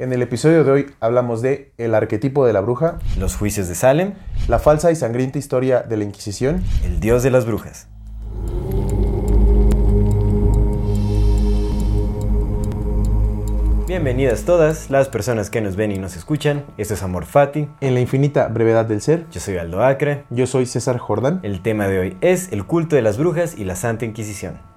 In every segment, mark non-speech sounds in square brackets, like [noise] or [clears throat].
En el episodio de hoy hablamos de el arquetipo de la bruja, Los juicios de Salem, la falsa y sangrienta historia de la Inquisición, el dios de las brujas. Bienvenidas todas las personas que nos ven y nos escuchan. Esto es Amor Fati. en la infinita brevedad del ser. Yo soy Aldo Acre. Yo soy César Jordán. El tema de hoy es el culto de las brujas y la Santa Inquisición.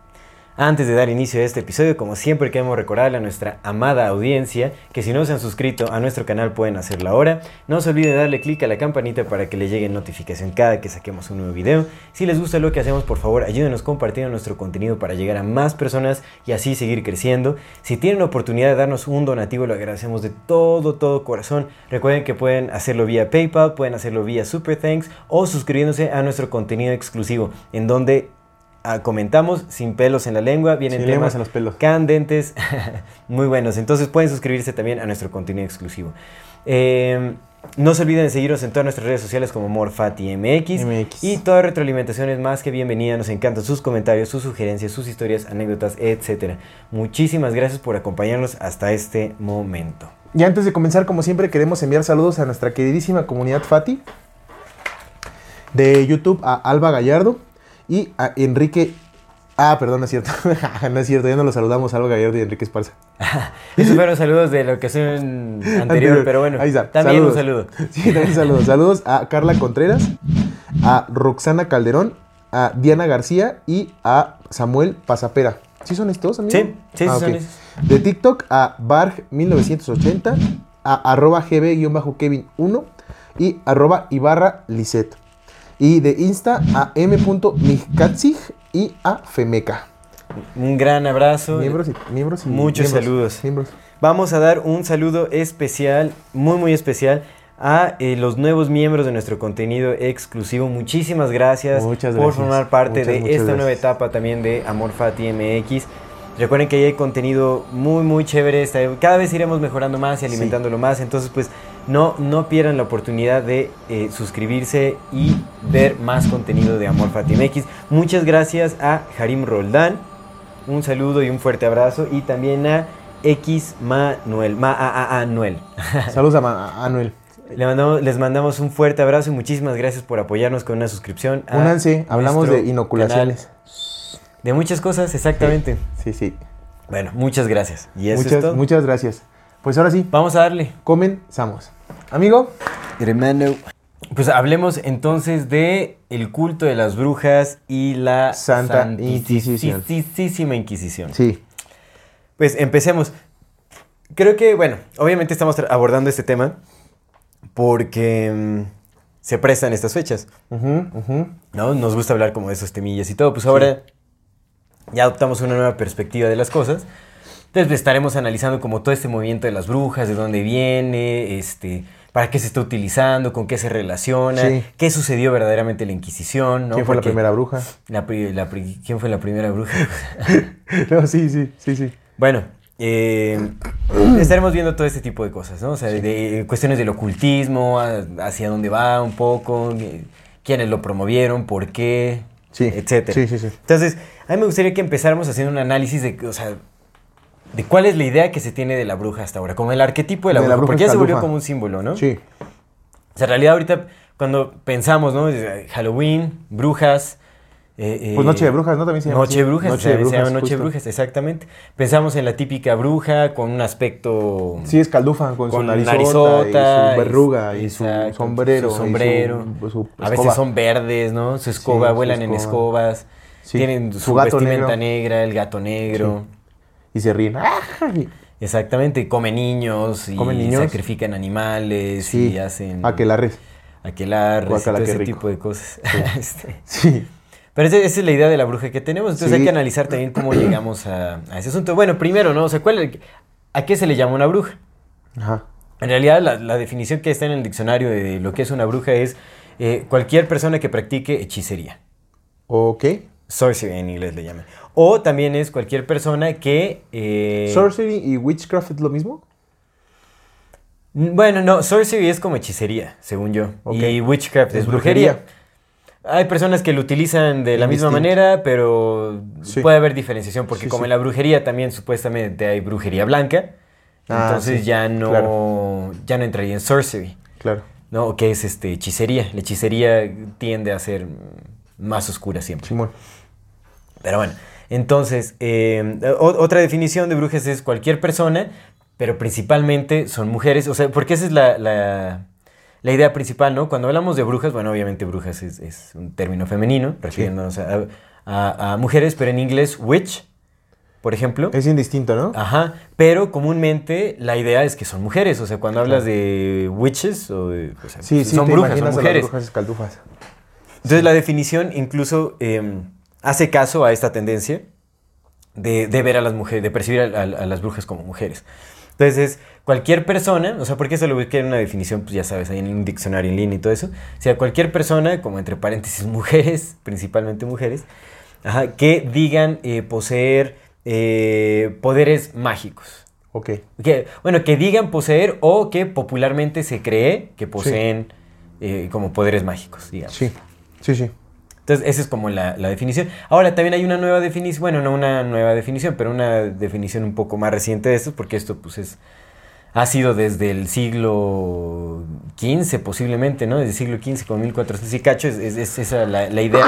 Antes de dar inicio a este episodio, como siempre queremos recordarle a nuestra amada audiencia que si no se han suscrito a nuestro canal pueden hacerlo ahora. No se olviden de darle clic a la campanita para que les llegue notificación cada que saquemos un nuevo video. Si les gusta lo que hacemos, por favor ayúdenos compartiendo nuestro contenido para llegar a más personas y así seguir creciendo. Si tienen la oportunidad de darnos un donativo, lo agradecemos de todo, todo corazón. Recuerden que pueden hacerlo vía PayPal, pueden hacerlo vía Super Thanks o suscribiéndose a nuestro contenido exclusivo, en donde ah, comentamos sin pelos en la lengua, vienen temas en los pelos. candentes, [laughs] muy buenos. Entonces pueden suscribirse también a nuestro contenido exclusivo. Eh, no se olviden de seguirnos en todas nuestras redes sociales como MorFatiMX. MX. Y toda retroalimentación es más que bienvenida. Nos encantan sus comentarios, sus sugerencias, sus historias, anécdotas, etc. Muchísimas gracias por acompañarnos hasta este momento. Y antes de comenzar, como siempre, queremos enviar saludos a nuestra queridísima comunidad Fati. De YouTube a Alba Gallardo y a Enrique. Ah, perdón, no es cierto. [laughs] no es cierto, ya no los saludamos Alba Gallardo y Enrique Esparza. [laughs] Esos fueron saludos de la ocasión anterior, Anterior. pero bueno, Ahí está. también un Saludos. saludo. [laughs] Sí, también saludos. Saludos a Carla Contreras, a Roxana Calderón, a Diana García y a Samuel Pasapera. ¿Sí son estos, amigo? Sí, sí, sí Ah, son ok. esos. De TikTok a Barg1980, a arroba gb-kevin1 y arroba ibarra liset. Y de Insta a m.mijkatzig y a Femeca. Un gran abrazo. Miembros y miembros y Muchos miembros, saludos. Miembros. Vamos a dar un saludo especial, muy muy especial, a eh, los nuevos miembros de nuestro contenido exclusivo. Muchísimas gracias, por formar parte Muchas, de muchas esta nueva etapa también de Amor Fati MX. Recuerden que ahí hay contenido muy muy chévere, cada vez iremos mejorando más y alimentándolo más, entonces pues no, no pierdan la oportunidad de eh, suscribirse y ver más contenido de Amor Fati MX. Muchas gracias a Harim Roldán, un saludo y un fuerte abrazo y también a X Manuel, Ma a, a- Anuel. [laughs] Saludos a, Ma- a Anuel. Le mandamos- les mandamos un fuerte abrazo y muchísimas gracias por apoyarnos con una suscripción. Únanse, hablamos de inoculaciones. canal. De muchas cosas, exactamente. Sí, sí. Bueno, muchas gracias. Y eso Muchas, es todo. muchas gracias. Pues ahora sí, Vamos a darle. comenzamos. Amigo, Hermano. Pues hablemos entonces de el culto de las brujas y la Santa Inquisición. Santísima Inquisición. sí. Pues empecemos. Creo que, bueno, obviamente estamos abordando este tema porque mm, se prestan estas fechas. ¿no? Nos gusta hablar como de esos temillas y todo. Pues ahora ya adoptamos una nueva perspectiva de las cosas. Entonces estaremos analizando como todo este movimiento de las brujas, de dónde viene, este, para qué se está utilizando, con qué se relaciona, Sí. qué sucedió verdaderamente en la Inquisición, ¿no? ¿Quién fue la primera bruja? la la ¿Quién fue la primera bruja? [laughs] No, sí, sí, sí, sí. Bueno, eh, estaremos viendo todo este tipo de cosas, ¿no? O sea, de, de cuestiones del ocultismo, a- hacia dónde va un poco, eh, quiénes lo promovieron, por qué, Sí, etcétera. sí, sí, sí. Entonces, a mí me gustaría que empezáramos haciendo un análisis de, o sea, de cuál es la idea que se tiene de la bruja hasta ahora, como el arquetipo de la, De la bruja, porque ya se volvió escaldufa. como un símbolo, ¿no? Sí. O sea, en realidad ahorita cuando pensamos, ¿no? Halloween, brujas. eh, Pues eh, Noche de Brujas, ¿no? También se llama Noche de brujas, Noche se, de se Brujas, llama Noche de brujas, exactamente. Pensamos en la típica bruja con un aspecto. Sí, es caldufa con, su Con narizota, narizota, y su verruga y, su sombrero. su y sombrero. su- su a veces son verdes, ¿no? Su escoba, vuelan en escoba. escobas. Sí, Tienen su, su gato vestimenta negro. negra, el gato negro. Y se ríen. ¡Ah! Exactamente, comen niños y Comen niños. sacrifican animales Sí, y hacen aquelarres. aquelarres todo ese rico. tipo de cosas. [laughs] Este, Sí. Pero esa, esa es la idea de la bruja que tenemos, entonces Sí. hay que analizar también cómo llegamos a, a ese asunto. Bueno, primero, ¿no? O sea, ¿cuál, ¿a qué se le llama una bruja? Ajá. En realidad, la, la definición que está en el diccionario de lo que es una bruja es eh, cualquier persona que practique hechicería. Ok. Sorcery en inglés le llaman. O también es cualquier persona que... eh, ¿Sorcery y witchcraft es lo mismo? n- bueno, no, sorcery es como hechicería, según yo. Ok. Y witchcraft es, Es brujería. brujería. Hay personas que lo utilizan de la misma manera, pero Sí. puede haber diferenciación, porque Sí, como sí. en la brujería también supuestamente hay brujería blanca, Ah, entonces ya no claro. ya no entraría en sorcery. Claro. ¿no? Que es este, hechicería. La hechicería tiende a ser mm, más oscura siempre. Simón. Pero bueno, entonces, eh, o- otra definición de brujas es cualquier persona, pero principalmente son mujeres. O sea, porque esa es la, la- la idea principal, ¿no? Cuando hablamos de brujas, bueno, obviamente brujas es, es un término femenino, refiriéndonos a, a- a mujeres, pero en inglés, witch, por ejemplo. Es indistinto, ¿no? Ajá, pero comúnmente la idea es que son mujeres, o sea, cuando hablas de witches o de, o sea, sí, sí, son te brujas, son imaginas a las mujeres. brujas escaldufas. Entonces la definición incluso eh, hace caso a esta tendencia de, de ver a las mujeres, de percibir a, a- a las brujas como mujeres. Entonces, cualquier persona, o sea, porque eso lo busqué en una definición, pues ya sabes, ahí en un diccionario en línea y todo eso. O sea, cualquier persona, como entre paréntesis [laughs] mujeres, principalmente mujeres, ajá, que digan eh, poseer eh, poderes mágicos. Ok. Que, bueno, que digan poseer o que popularmente se cree que poseen eh, como poderes mágicos, digamos. Sí. Sí, sí. Entonces, esa es como la, la definición. Ahora, también hay una nueva definición, bueno, no una nueva definición, pero una definición un poco más reciente de esto, porque esto, pues, es, ha sido desde el siglo XV, posiblemente, ¿no? Desde el siglo XV, con 1400 y cacho, es, es- es esa la, la idea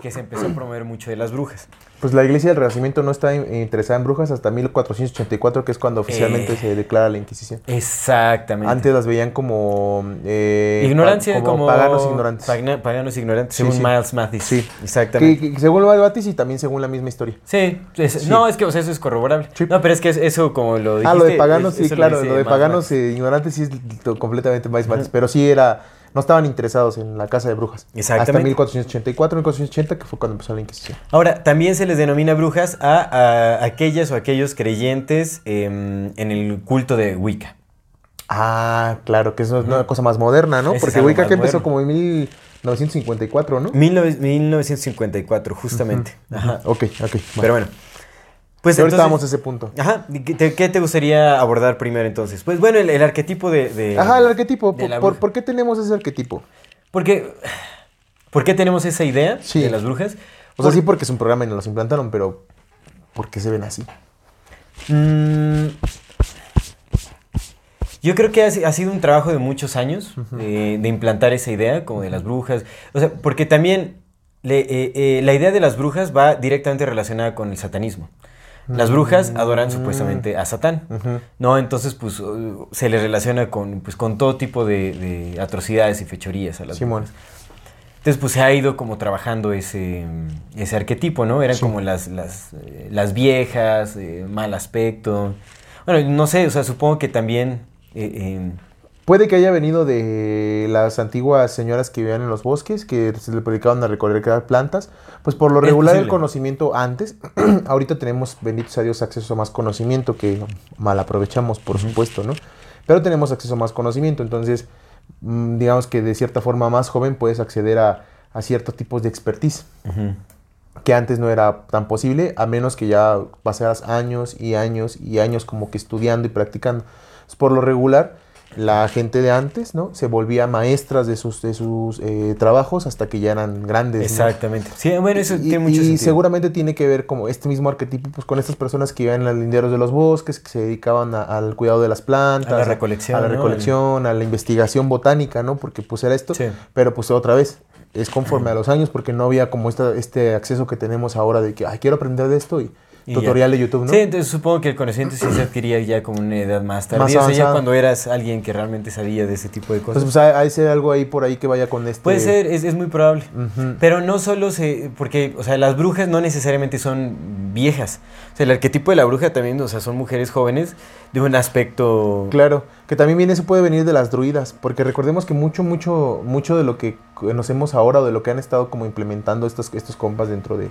que se empezó a promover mucho de las brujas. Pues la iglesia del Renacimiento no está in- interesada en brujas hasta 1484, que es cuando oficialmente Eh. se declara la Inquisición. Exactamente. Antes las veían como... eh, Ignorancia pa- como, paganos ignorantes. pagna- paganos ignorantes, Sí, según sí. Miles Mathis. Sí. exactamente. Que, que según de Batis y también según la misma historia. Sí, es- Sí. no, es que o sea, eso es corroborable. No, pero es que es- eso como lo dijiste. ah, lo de paganos, es- sí, claro. Lo de Miles paganos Mathis. eh, ignorantes sí es completamente más Batis. Pero sí era... No estaban interesados en la casa de brujas. Exactamente. Hasta 1484, 1480, que fue cuando empezó la Inquisición. Ahora, también se les denomina brujas a, a aquellas o aquellos creyentes em, en el culto de Wicca. Ah, claro, que es una cosa más moderna, ¿no? Ese Porque Wicca que empezó moderno. como en 1954, ¿no? 19- 1954, justamente. Ajá. Ok, ok. Pero bueno. Pues ahorita entonces- vamos a ese punto. Ajá. ¿Qué te, qué te gustaría abordar primero entonces? Pues bueno, el, el arquetipo de, de- Ajá, el arquetipo. de ¿Por, qué tenemos ese arquetipo? Porque, ¿Por qué tenemos esa idea Sí. de las brujas? O sea, sí porque es un programa y nos los implantaron, pero ¿por qué se ven así? Mm, yo creo que ha, si- ha sido un trabajo de muchos años eh, de implantar esa idea como de las brujas. O sea, porque también le- eh, eh, la idea de las brujas va directamente relacionada con el satanismo. Las brujas adoran supuestamente a Satán, ¿no? Entonces, pues, uh, se les relaciona con, pues, con todo tipo de, de atrocidades y fechorías a las Simón. brujas. Entonces, pues se ha ido como trabajando ese, ese arquetipo, ¿no? Eran Sí. como las, las, eh, las viejas, eh, mal aspecto. Bueno, no sé, o sea, supongo que también... eh, eh, Puede que haya venido de las antiguas señoras que vivían en los bosques, que se le predicaban a recolectar plantas. Pues por lo regular el conocimiento antes, [clears throat] ahorita tenemos, benditos a Dios, acceso a más conocimiento que mal aprovechamos, por supuesto, ¿no? Pero tenemos acceso a más conocimiento, entonces mm, digamos que de cierta forma más joven puedes acceder a, a ciertos tipos de expertise. que antes no era tan posible, a menos que ya pasaras años y años y años como que estudiando y practicando. Entonces, por lo regular, la gente de antes, ¿no? Se volvía maestras de sus, de sus eh, trabajos hasta que ya eran grandes. ¿no? Exactamente. Sí, bueno, eso Y, tiene mucho y sentido. seguramente tiene que ver como este mismo arquetipo pues, con estas personas que en los linderos de los bosques, que se dedicaban a- al cuidado de las plantas, A la recolección, a la a la investigación botánica, ¿no? Porque pues era esto, Sí. pero pues otra vez es conforme a los años porque no había como esta, este acceso que tenemos ahora de que, ay, quiero aprender de esto Y tutorial de YouTube, ¿no? Sí, entonces supongo que el conocimiento sí se adquiría ya como una edad más tardía. o sea, ya cuando eras alguien que realmente sabía de ese tipo de cosas. Entonces, pues hay, hay ser algo ahí por ahí que vaya con este. Puede ser, es, es muy probable. Pero no solo se. Porque, o sea, las brujas no necesariamente son viejas. O sea, el arquetipo de la bruja también, o sea, son mujeres jóvenes de un aspecto. Claro, que también viene, eso puede venir de las druidas, porque recordemos que mucho, mucho, mucho de lo que conocemos ahora o de lo que han estado como implementando estos, estos compas dentro de,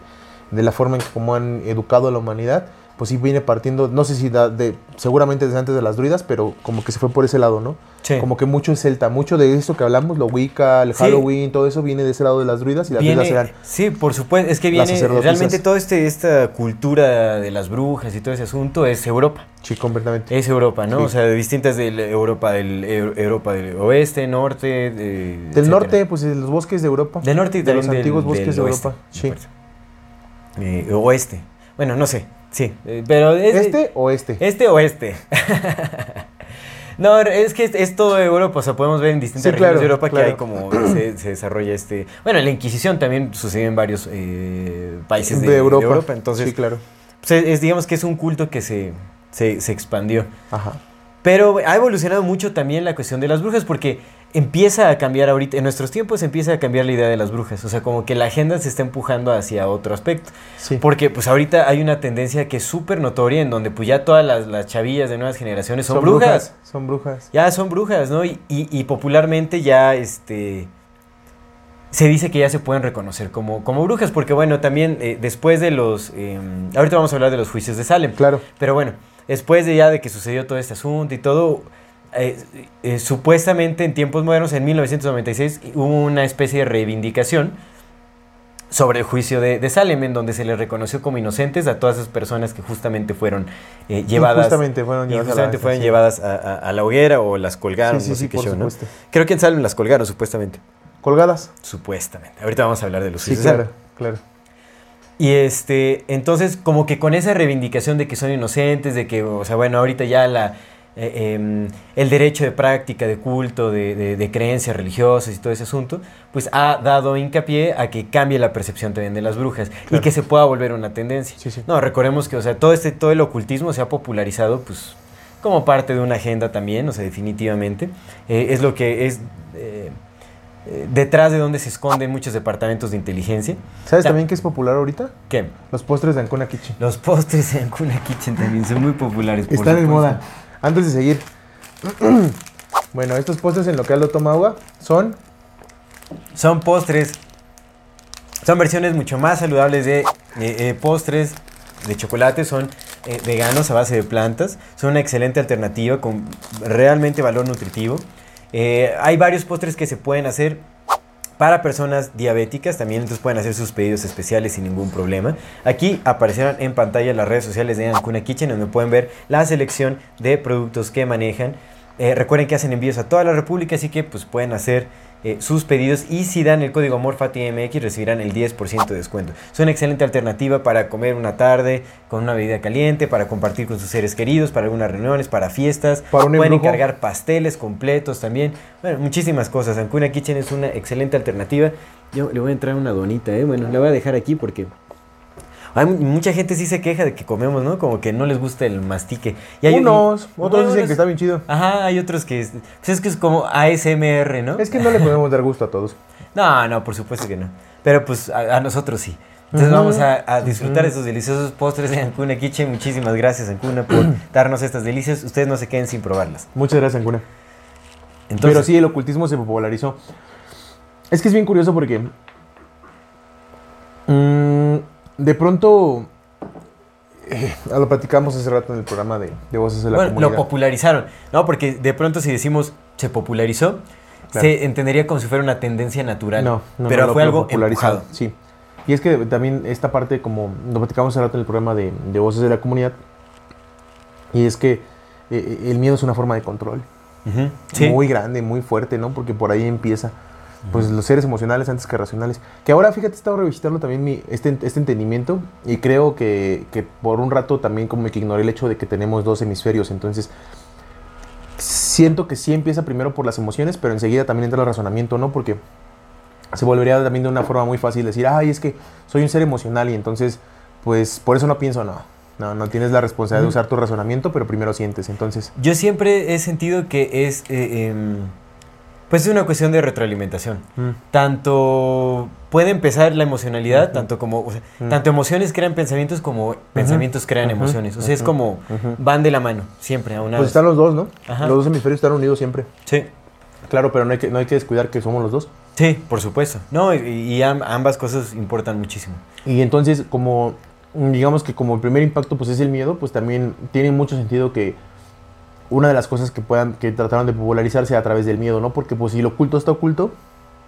de la forma en que como han educado a la humanidad, pues sí viene partiendo, no sé si da de, seguramente desde antes de las druidas, pero como que se fue por ese lado, ¿no? Sí. Como que mucho es celta, mucho de esto que hablamos, lo Wicca, el Sí. Halloween, todo eso viene de ese lado de las druidas y las Viene- druidas eran sí, por supuesto. Es que viene. Realmente toda este, esta cultura de las brujas y todo ese asunto es Europa. sí, completamente. Es Europa, ¿no? Sí. O sea, de distintas de Europa del Eu- Europa del oeste, norte, de, Del etcétera. norte, pues de los bosques de Europa. Del norte y de los también del- antiguos bosques de Europa. Sí. Eh, oeste. Bueno, no sé. Sí. eh, pero es, ¿Este o este? Este o este. [laughs] no, es que es, es todo Europa. O sea, podemos ver en distintas Sí, regiones claro, de Europa claro. que hay como se, se desarrolla este. Bueno, la Inquisición también sucedió en varios eh, países de, de Europa. de Europa. Entonces, sí, claro. pues, es, es, digamos que es un culto que se, se, se expandió. Ajá. Pero ha evolucionado mucho también la cuestión de las brujas porque empieza a cambiar ahorita, en nuestros tiempos empieza a cambiar la idea de las brujas. O sea, como que la agenda se está empujando hacia otro aspecto. Sí. Porque pues ahorita hay una tendencia que es súper notoria en donde pues ya todas las, las chavillas de nuevas generaciones son, brujas. Son brujas. Ya son brujas, ¿no? Y, y- y popularmente ya este... Se dice que ya se pueden reconocer como, como brujas, porque bueno, también eh, después de los... eh, ahorita vamos a hablar de los juicios de Salem. Claro. Pero bueno, después de ya de que sucedió todo este asunto y todo, eh, eh, supuestamente en tiempos modernos, en 1996, hubo una especie de reivindicación sobre el juicio de, de Salem, en donde se les reconoció como inocentes a todas esas personas que justamente fueron eh, llevadas, Injustamente fueron llevadas a la fueron sí. llevadas a, a- a la hoguera o las colgaron, Sí, sí, no sí, sé qué por show, ¿no? supuesto. Creo que en Salem las colgaron, supuestamente. Colgadas. Supuestamente. Ahorita vamos a hablar de los juicios claro, claro. Y este, entonces, como que con esa reivindicación de que son inocentes, de que, o sea, bueno, ahorita ya la, eh, em, el derecho de práctica, de culto, de, de- de creencias religiosas y todo ese asunto, pues ha dado hincapié a que cambie la percepción también de las brujas y que se pueda volver una tendencia. Sí, sí. No, recordemos que, o sea, todo este, todo el ocultismo se ha popularizado, pues, como parte de una agenda también, o sea, definitivamente. Eh, es lo que es eh, detrás de donde se esconden muchos departamentos de inteligencia. ¿Sabes Ta- también qué es popular ahorita? ¿Qué? Los postres de Ancuna Kitchen. Los postres en Cuna Kitchen también son muy populares. por Están en moda. Antes de seguir. [clears throat] bueno, estos postres en lo toma agua son Son postres. Son versiones mucho más saludables de eh, eh, postres de chocolate. Son eh, veganos a base de plantas. Son una excelente alternativa con realmente valor nutritivo. Hay varios postres que se pueden hacer para personas diabéticas. También entonces pueden hacer sus pedidos especiales sin ningún problema. Aquí aparecerán en pantalla las redes sociales de Ancuna Kitchen donde pueden ver la selección de productos que manejan. Eh, recuerden que hacen envíos a toda la República, así que pues pueden hacer eh, sus pedidos y si dan el código MORFATIMX recibirán el 10% de descuento. Es una excelente alternativa para comer una tarde con una bebida caliente, para compartir con sus seres queridos, para algunas reuniones, para fiestas. Para un pueden embrujo. encargar pasteles completos también. Bueno, muchísimas cosas. Ancuna Kitchen es una excelente alternativa. Yo le voy a entrar una donita, ¿eh? Bueno, la voy a dejar aquí porque... Hay mu- mucha gente sí se queja de que comemos, ¿no? Como que no les gusta el mastique. Y hay- unos, otros Unos- dicen que está bien chido. Ajá, hay otros que... es- Pues es que es como ASMR, ¿no? Es que no le podemos dar gusto a todos. [laughs] No, no, por supuesto que no. Pero pues a, a nosotros sí. Entonces vamos a, a disfrutar ujú. de estos deliciosos postres de Ancuna Kitchen. Muchísimas gracias, Ancuna, por [clears throat] darnos estas delicias. Ustedes no se queden sin probarlas. Muchas gracias, Ancuna. Entonces, Pero sí, el ocultismo se popularizó. Es que es bien curioso porque. mm, de pronto. eh, lo platicamos hace rato en el programa de, de Voces de la bueno, lo Comunidad. popularizaron, ¿no? Porque de pronto si decimos se popularizó, Claro. se entendería como si fuera una tendencia natural. No, no, pero no, lo- fue lo algo popularizado, empujado. Sí. Y es que también esta parte, como lo platicamos hace rato en el programa de, de Voces de la Comunidad, y es que eh, el miedo es una forma de control. Sí. muy grande, muy fuerte, ¿no? Porque por ahí empieza. Pues los seres emocionales antes que racionales. Que ahora, fíjate, he estado revisitando también mi, este, este entendimiento y creo que, que por un rato también como que ignoré el hecho de que tenemos dos hemisferios. Entonces, siento que sí empieza primero por las emociones, pero enseguida también entra el razonamiento, ¿no? Porque se volvería también de una forma muy fácil decir, ay, es que soy un ser emocional y entonces, pues por eso no pienso, no. No, no tienes la responsabilidad de usar tu razonamiento, pero primero sientes. Entonces, Yo siempre he sentido que es, eh, em, pues es una cuestión de retroalimentación. Mm. Tanto puede empezar la emocionalidad, tanto como, o sea, Mm. tanto emociones crean pensamientos como pensamientos crean emociones. O sea, es como van de la mano, siempre, a una pues vez. están los dos, ¿no? Ajá. Los dos hemisferios están unidos siempre. Sí, Claro, pero no hay que, no hay que descuidar que somos los dos. sí, por supuesto. No, y, y am- ambas cosas importan muchísimo. Y entonces, como digamos que como el primer impacto pues es el miedo, pues también tiene mucho sentido que una de las cosas que puedan que trataron de popularizarse a través del miedo, ¿no? Porque pues si lo oculto está oculto,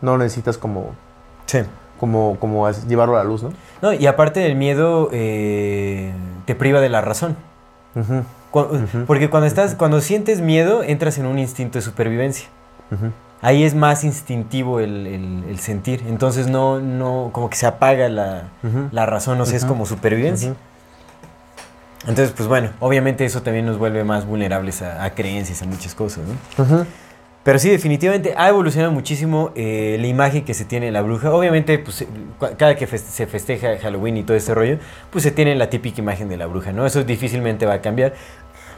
no necesitas como Sí. como como llevarlo a la luz, ¿no? No, y aparte del miedo, eh, te priva de la razón. Cu- Porque cuando estás, cuando sientes miedo, entras en un instinto de supervivencia. Ahí es más instintivo el, el- el sentir. Entonces no, no, como que se apaga la, la razón, o sea, es como supervivencia. Entonces, pues bueno, obviamente eso también nos vuelve más vulnerables a, a creencias, a muchas cosas, ¿no? Ujú. Pero sí, definitivamente ha evolucionado muchísimo eh, la imagen que se tiene de la bruja. Obviamente, pues eh, cada que fes- se festeja Halloween y todo este rollo, pues se tiene la típica imagen de la bruja, ¿no? Eso difícilmente va a cambiar.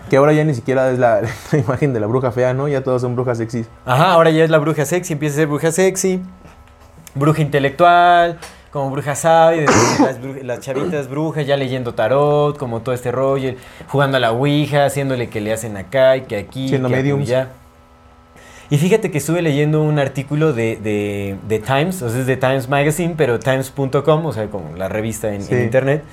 Que ahora ya ni siquiera es la, [laughs] la imagen de la bruja fea, ¿no? Ya todos son brujas sexys. Ajá, ahora ya es la bruja sexy, empieza a ser bruja sexy, bruja intelectual, como bruja después las, chavitas brujas ya leyendo tarot, como todo este rollo, jugando a la ouija, haciéndole que le hacen acá y que aquí, Siendo allá. Y fíjate que estuve leyendo un artículo de, de, de Times, o sea, es de Times Magazine, pero times.com, o sea, como la revista en, en Sí. internet.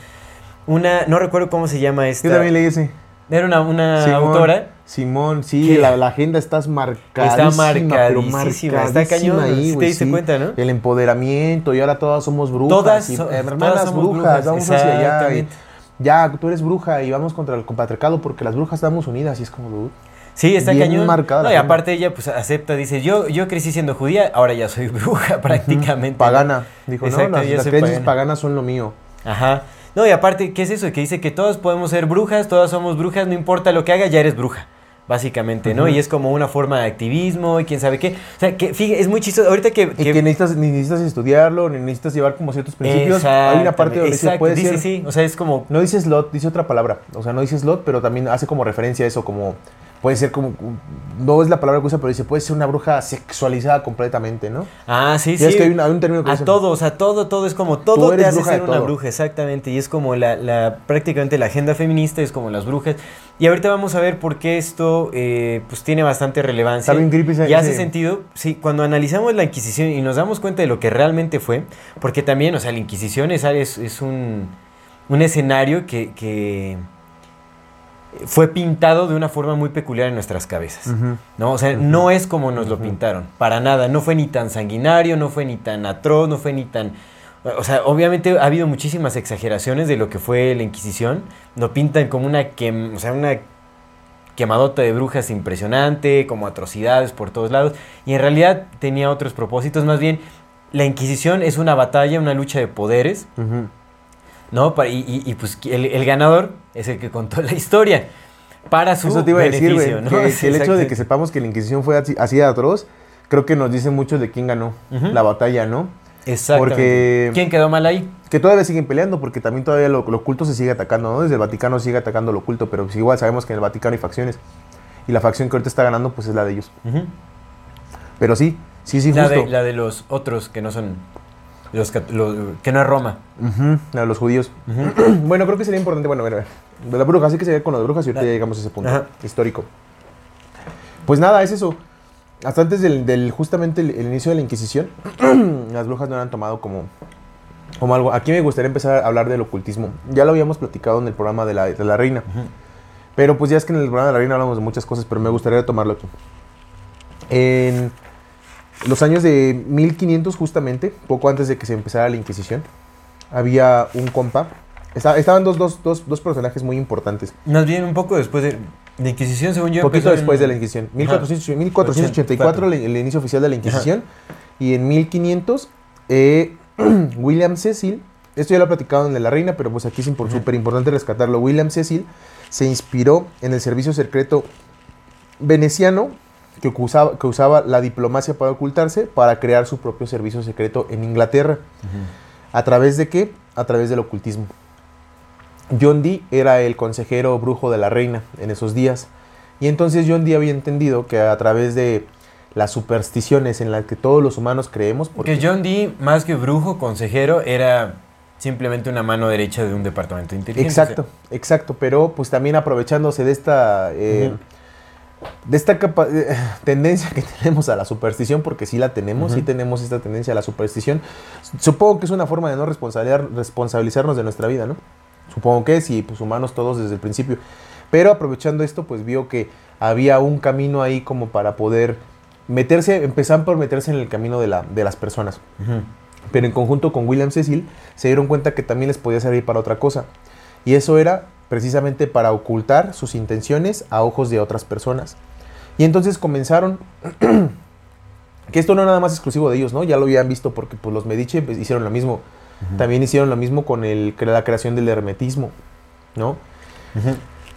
Una, no recuerdo cómo se llama esta. Yo también leí ese. Era una, una Simón, autora. Simón, sí, la, la agenda estás marcadísima. Está marcadísima, está cañón, sí te güey, diste cuenta, ¿no? El empoderamiento, y ahora todas somos brujas. Todas y, so- hermanas todas somos brujas, brujas, vamos hacia allá. y ya, tú eres bruja y vamos contra el patriarcado porque las brujas estamos unidas y es como, dude. Sí, está Bien cañón. marcada No, y aparte ella pues acepta, dice, yo, yo crecí siendo judía, ahora ya soy [laughs] bruja prácticamente. Pagana. Dijo, Exacto, no, las, las creencias pagana. paganas son lo mío. Ajá. No, y aparte, ¿qué es eso? Que dice que todos podemos ser brujas, todas somos brujas, no importa lo que hagas, ya eres bruja. Básicamente, ¿no? Y es como una forma de activismo y quién sabe qué. O sea, que fíjate, es muy chistoso. Ahorita que. Y que necesitas, ni necesitas estudiarlo, ni necesitas llevar como ciertos principios. Hay una parte donde dice, puede dice ser... sí. O sea, es como. No dice slot, dice otra palabra. O sea, no dice slot, pero también hace como referencia a eso, como puede ser como no es la palabra que usa, pero dice puede ser una bruja sexualizada completamente, ¿no? Ah, sí, Ya sí. es que hay un, hay un término que A dice todo, o sea, todo, todo es como todo te hace ser una bruja, exactamente. Y es como la, la- prácticamente la agenda feminista es como las brujas. Y ahorita vamos a ver por qué esto eh, pues tiene bastante relevancia. Está bien creepy y hace sentido, sí, cuando analizamos la Inquisición y nos damos cuenta de lo que realmente fue, porque también, o sea, la Inquisición es, es, es un, un escenario que, que fue pintado de una forma muy peculiar en nuestras cabezas. ¿no? O sea, no es como nos lo pintaron, para nada. No fue ni tan sanguinario, no fue ni tan atroz, no fue ni tan... O sea, obviamente ha habido muchísimas exageraciones de lo que fue la Inquisición. Lo pintan como una, quem- o sea, una quemadota de brujas impresionante, como atrocidades por todos lados. Y en realidad tenía otros propósitos. Más bien, la Inquisición es una batalla, una lucha de poderes. ¿No? Y, y- y, pues el, el ganador es el que contó [laughs] la historia. Para su Eso te iba a decir, ¿no? que, Sí, que el hecho de exacto. que sepamos que la Inquisición fue así, de atroz, creo que nos dice mucho de quién ganó la batalla, ¿no? Exactamente. Porque- ¿Quién quedó mal ahí? Que todavía siguen peleando, porque también todavía lo, lo oculto se sigue atacando, ¿no? Desde el Vaticano sigue atacando lo oculto, pero pues igual sabemos que en el Vaticano hay facciones. Y la facción que ahorita está ganando, pues es la de ellos. Pero sí, sí, sí, la, justo. de, la de los otros que no son. Los, que no es Roma. De los judíos. [clears throat] bueno, creo que sería importante, bueno, a ver, a ver. De la bruja, sí que sería con las brujas y ahorita ya llegamos a ese punto Ajá. histórico. Pues nada, es eso. Hasta antes del, del- justamente el, el inicio de la Inquisición, [clears throat] las brujas no eran tomado como, como algo. Aquí me gustaría empezar a hablar del ocultismo. Ya lo habíamos platicado en el programa de la, de la reina. Pero pues ya es que en el programa de la reina hablamos de muchas cosas, pero me gustaría retomarlo aquí. En los años de 1500 justamente, poco antes de que se empezara la Inquisición, había un compa. Esta- estaban dos, dos, dos, dos personajes muy importantes. Más bien un poco después de la Inquisición, según yo. poquito en- después de la Inquisición. 1400 1484, el, el inicio oficial de la Inquisición. Y en 1500, eh, [clears throat] William Cecil, esto ya lo he platicado en de la reina, pero pues aquí es súper importante rescatarlo. William Cecil se inspiró en el servicio secreto veneciano que usaba, que usaba la diplomacia para ocultarse para crear su propio servicio secreto en Inglaterra. ¿A través de qué? A través del ocultismo. John Dee era el consejero brujo de la reina en esos días. Y entonces John Dee había entendido que a través de las supersticiones en las que todos los humanos creemos, Porque John Dee, más que brujo, consejero, era simplemente una mano derecha de un departamento de inteligencia. Exacto, exacto, pero pues también aprovechándose de esta... eh. De esta capa- eh, [laughs] tendencia que [laughs] tenemos a la superstición, porque sí la tenemos, sí Ujú. tenemos esta tendencia a la superstición. Supongo que es una forma de no responsabilizar- responsabilizarnos de nuestra vida, ¿no? Supongo que sí, pues humanos todos desde el principio. Pero aprovechando esto, pues vio que había un camino ahí como para poder meterse, empezar por meterse en el camino de, la, de las personas. Pero en conjunto con William Cecil se dieron cuenta que también les podía servir para otra cosa. Y eso era precisamente para ocultar sus intenciones a ojos de otras personas. Y entonces comenzaron, [clears throat] que esto no nada más exclusivo de ellos, ¿no? Ya lo habían visto porque pues, los Medici pues, hicieron lo mismo. También hicieron lo mismo con el, la creación del hermetismo, ¿no?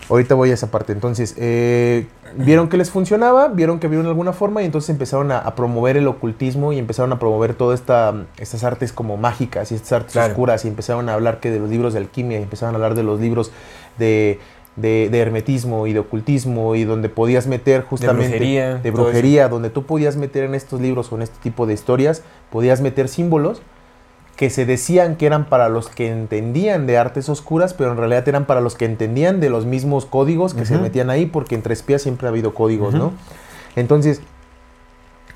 Ahorita voy a esa parte. Entonces, eh, vieron que les funcionaba, vieron que vieron alguna forma y entonces empezaron a, a promover el ocultismo y empezaron a promover todas esta, estas artes como mágicas y estas artes Claro. oscuras y empezaron a hablar que de los libros de alquimia y empezaron a hablar de los libros de, de- de hermetismo y de ocultismo y donde podías meter justamente brujería, de todo eso. brujería, donde tú podías meter en estos libros o en este tipo de historias, podías meter símbolos que se decían que eran para los que entendían de artes oscuras, pero en realidad eran para los que entendían de los mismos códigos que se metían ahí, porque entre espías siempre ha habido códigos. ¿no? Entonces,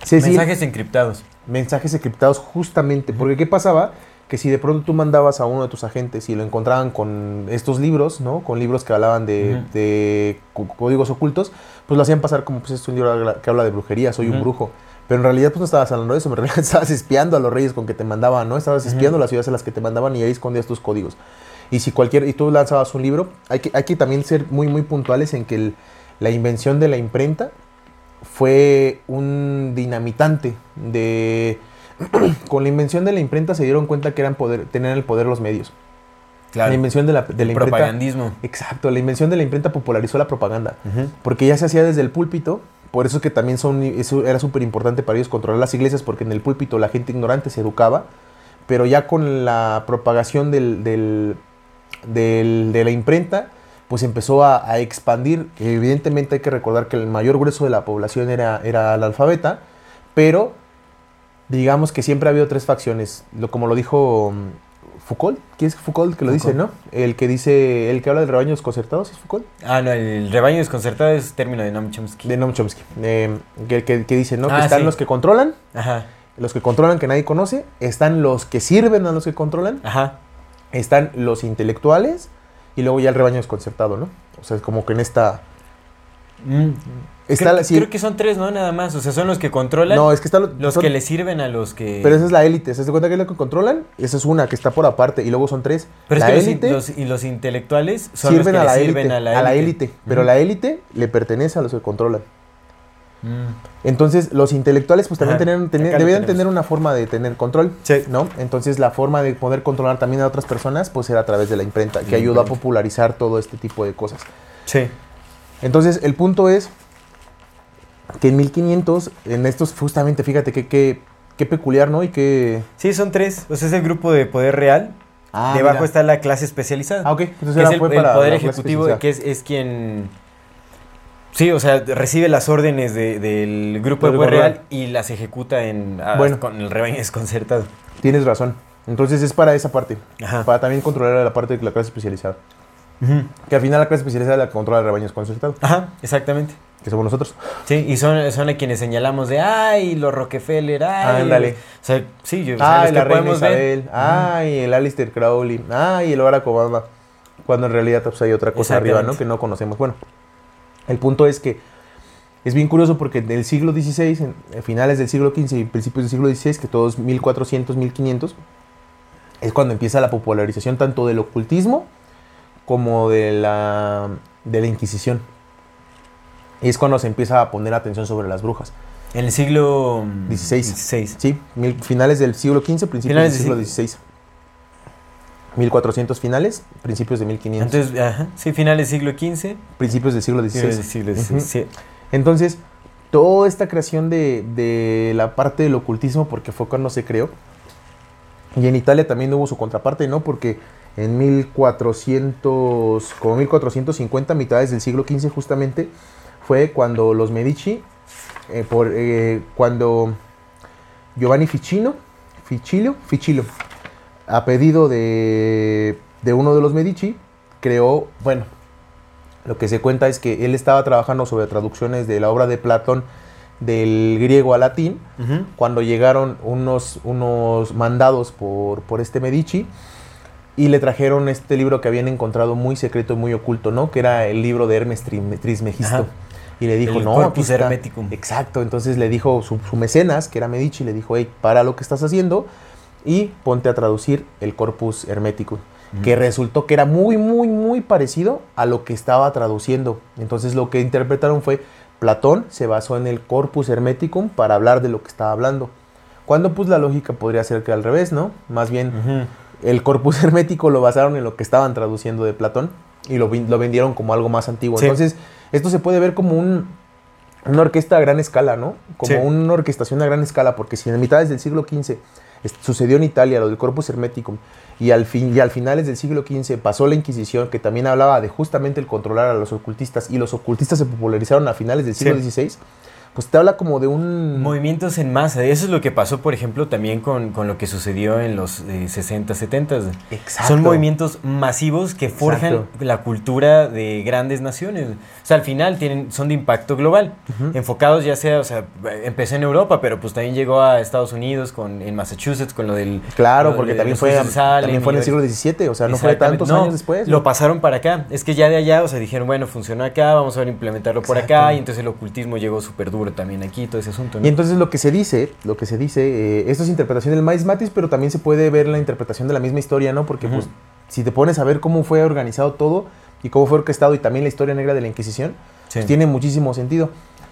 Cecil, Mensajes encriptados. mensajes encriptados justamente, porque ¿qué pasaba? Que si de pronto tú mandabas a uno de tus agentes y lo encontraban con estos libros, ¿no? Con libros que hablaban de, de códigos ocultos, pues lo hacían pasar como, pues es un libro que habla de brujería, soy un brujo. Pero en realidad pues no estabas hablando de eso, realidad [laughs] estabas espiando a los reyes con que te mandaban, ¿no? Estabas espiando las ciudades a las que te mandaban y ahí escondías tus códigos. Y si cualquier, y tú lanzabas un libro, hay que, hay que también ser muy, muy puntuales en que el- la invención de la imprenta fue un dinamitante de... [clears throat] con la invención de la imprenta se dieron cuenta que eran poder, tenían el poder los medios. Claro. La invención de la, de la imprenta... Propagandismo. Exacto, la invención de la imprenta popularizó la propaganda. Porque ya se hacía desde el púlpito, por eso que también son, eso era súper importante para ellos controlar las iglesias, porque en el púlpito la gente ignorante se educaba, pero ya con la propagación del, del- de la imprenta, pues empezó a, expandir. Evidentemente hay que recordar que el mayor grueso de la población era, era analfabeta, pero digamos que siempre ha habido tres facciones, lo, como lo dijo Foucault, ¿quién es Foucault que lo dice, no? El que dice, el que habla de rebaños concertados, ¿es Foucault? Ah, no, el rebaño desconcertado es término de Noam Chomsky. De Noam Chomsky. Eh, que, que- que dice, ¿no? Ah, que están sí. los que controlan, Ajá, los que controlan que nadie conoce, están los que sirven a los que controlan, ajá. están los intelectuales y luego ya el rebaño desconcertado, ¿no? O sea, es como que en esta... Mm. Está creo, la- sí. creo que son tres, ¿no? Nada más. O sea, son los que controlan. No, es que están lo- los son- que le sirven a los que. Pero esa es la élite, ¿se das cuenta que es lo que controlan? Esa es una que está por aparte y luego son tres. Pero es la que los in- élite los, y los intelectuales son sirven, los a que la le élite, sirven a la élite. pero la élite le pertenece a los que controlan. Mm. Entonces, los intelectuales pues también acá lo debían tener una forma de tener control, Sí. ¿no? Entonces, la forma de poder controlar también a otras personas pues era a través de la imprenta, que La ayudó a imprenta. popularizar todo este tipo de cosas. Sí. Entonces, el punto es que en 1500, en estos justamente, fíjate que qué qué peculiar, ¿no? Y que... Sí, son tres. O sea, es el grupo de poder real. Ah, Debajo mira. está la clase especializada. Ah, ok. Entonces que es el, fue el poder ejecutivo, que es, es quien. Sí, o sea, recibe las órdenes de- del grupo de poder real y las ejecuta en, ah, Bueno. con el rebaño desconcertado. Tienes razón. Entonces es para esa parte. Ajá. Para también controlar la parte de la clase especializada. Que al final la clase especializada es la que controla el rebaño desconcertado, Ajá, exactamente. Que somos nosotros. Sí, y son, son a quienes señalamos de, ay, los Rockefeller, ay. Ándale. O sea, sí, yo, Ay, los la que reina podemos ver. Isabel. Ay, el Alistair Crowley. Ay, el Barack Obama. Cuando en realidad pues, hay otra cosa arriba, ¿no? Que no conocemos. Bueno, el punto es que es bien curioso porque en el siglo XVI, en finales del siglo XV y principios del siglo XVI, que todos 1400, 1500, es cuando empieza la popularización tanto del ocultismo como de la, de la Inquisición. Y es cuando se empieza a poner atención sobre las brujas. En el siglo 16. 16. Sí, mil- finales del siglo XV, principios Finales del siglo XVI. 1400 finales, principios de 1500. Entonces, ajá, sí, finales del siglo XV. principios del siglo XVI. del siglo XVI. Sí. Entonces, toda esta creación de, de la parte del ocultismo, porque fue cuando se creó, y en Italia también hubo su contraparte, ¿no? Porque en 1400, como 1450, mitades del siglo XV justamente, fue cuando los Medici, eh, por, eh, cuando Giovanni Ficino, Ficilio, Ficilio, a pedido de, de uno de los Medici, creó, bueno, lo que se cuenta es que él estaba trabajando sobre traducciones de la obra de Platón del griego al latín, cuando llegaron unos, unos mandados por, por este Medici y le trajeron este libro que habían encontrado muy secreto y muy oculto, ¿no? Que era el libro de Hermes Trismegisto. Ajá. Y le dijo, El no, Corpus aquí está". Hermeticum. Exacto, entonces le dijo su, su mecenas, que era Medici, le dijo, hey, para lo que estás haciendo y ponte a traducir el Corpus Hermeticum. Que resultó que era muy, muy, muy parecido a lo que estaba traduciendo. Entonces lo que interpretaron fue, Platón se basó en el Corpus Hermeticum para hablar de lo que estaba hablando. Cuando pues la lógica podría ser que al revés, ¿no? Más bien el corpus [laughs] hermético lo basaron en lo que estaban traduciendo de Platón y lo, lo vendieron como algo más antiguo. Sí. Entonces, esto se puede ver como un, una orquesta a gran escala, ¿no? Como Sí. una orquestación a gran escala, porque si en mitades del siglo XV sucedió en Italia lo del corpus hermeticum y al, fin, y al finales del siglo XV pasó la Inquisición, que también hablaba de justamente el controlar a los ocultistas, y los ocultistas se popularizaron a finales del siglo Sí. XVI, pues te habla como de un... Movimientos en masa. Eso es lo que pasó, por ejemplo, también con, con lo que sucedió en los eh, 60, 70. Exacto. Son movimientos masivos que forjan Exacto. la cultura de grandes naciones. O sea, al final tienen, son de impacto global. Enfocados ya sea, o sea, empezó en Europa, pero pues también llegó a Estados Unidos, con, en Massachusetts, con lo del... Claro, lo porque de también fue, Salem también fue en el siglo XVII, o sea, no fue tantos No, años después. Lo pasaron para acá. Es que ya de allá, o sea, dijeron, bueno, funcionó acá, vamos a ver implementarlo por Exacto. acá. Y entonces el ocultismo llegó súper duro también aquí, todo ese asunto. ¿no? Y entonces lo que se dice, lo que se dice, eh, esto es interpretación del Mais Matis, pero también se puede ver la interpretación de la misma historia, ¿no? Porque pues si te pones a ver cómo fue organizado todo y cómo fue orquestado y también la historia negra de la Inquisición, Sí. pues, tiene muchísimo sentido.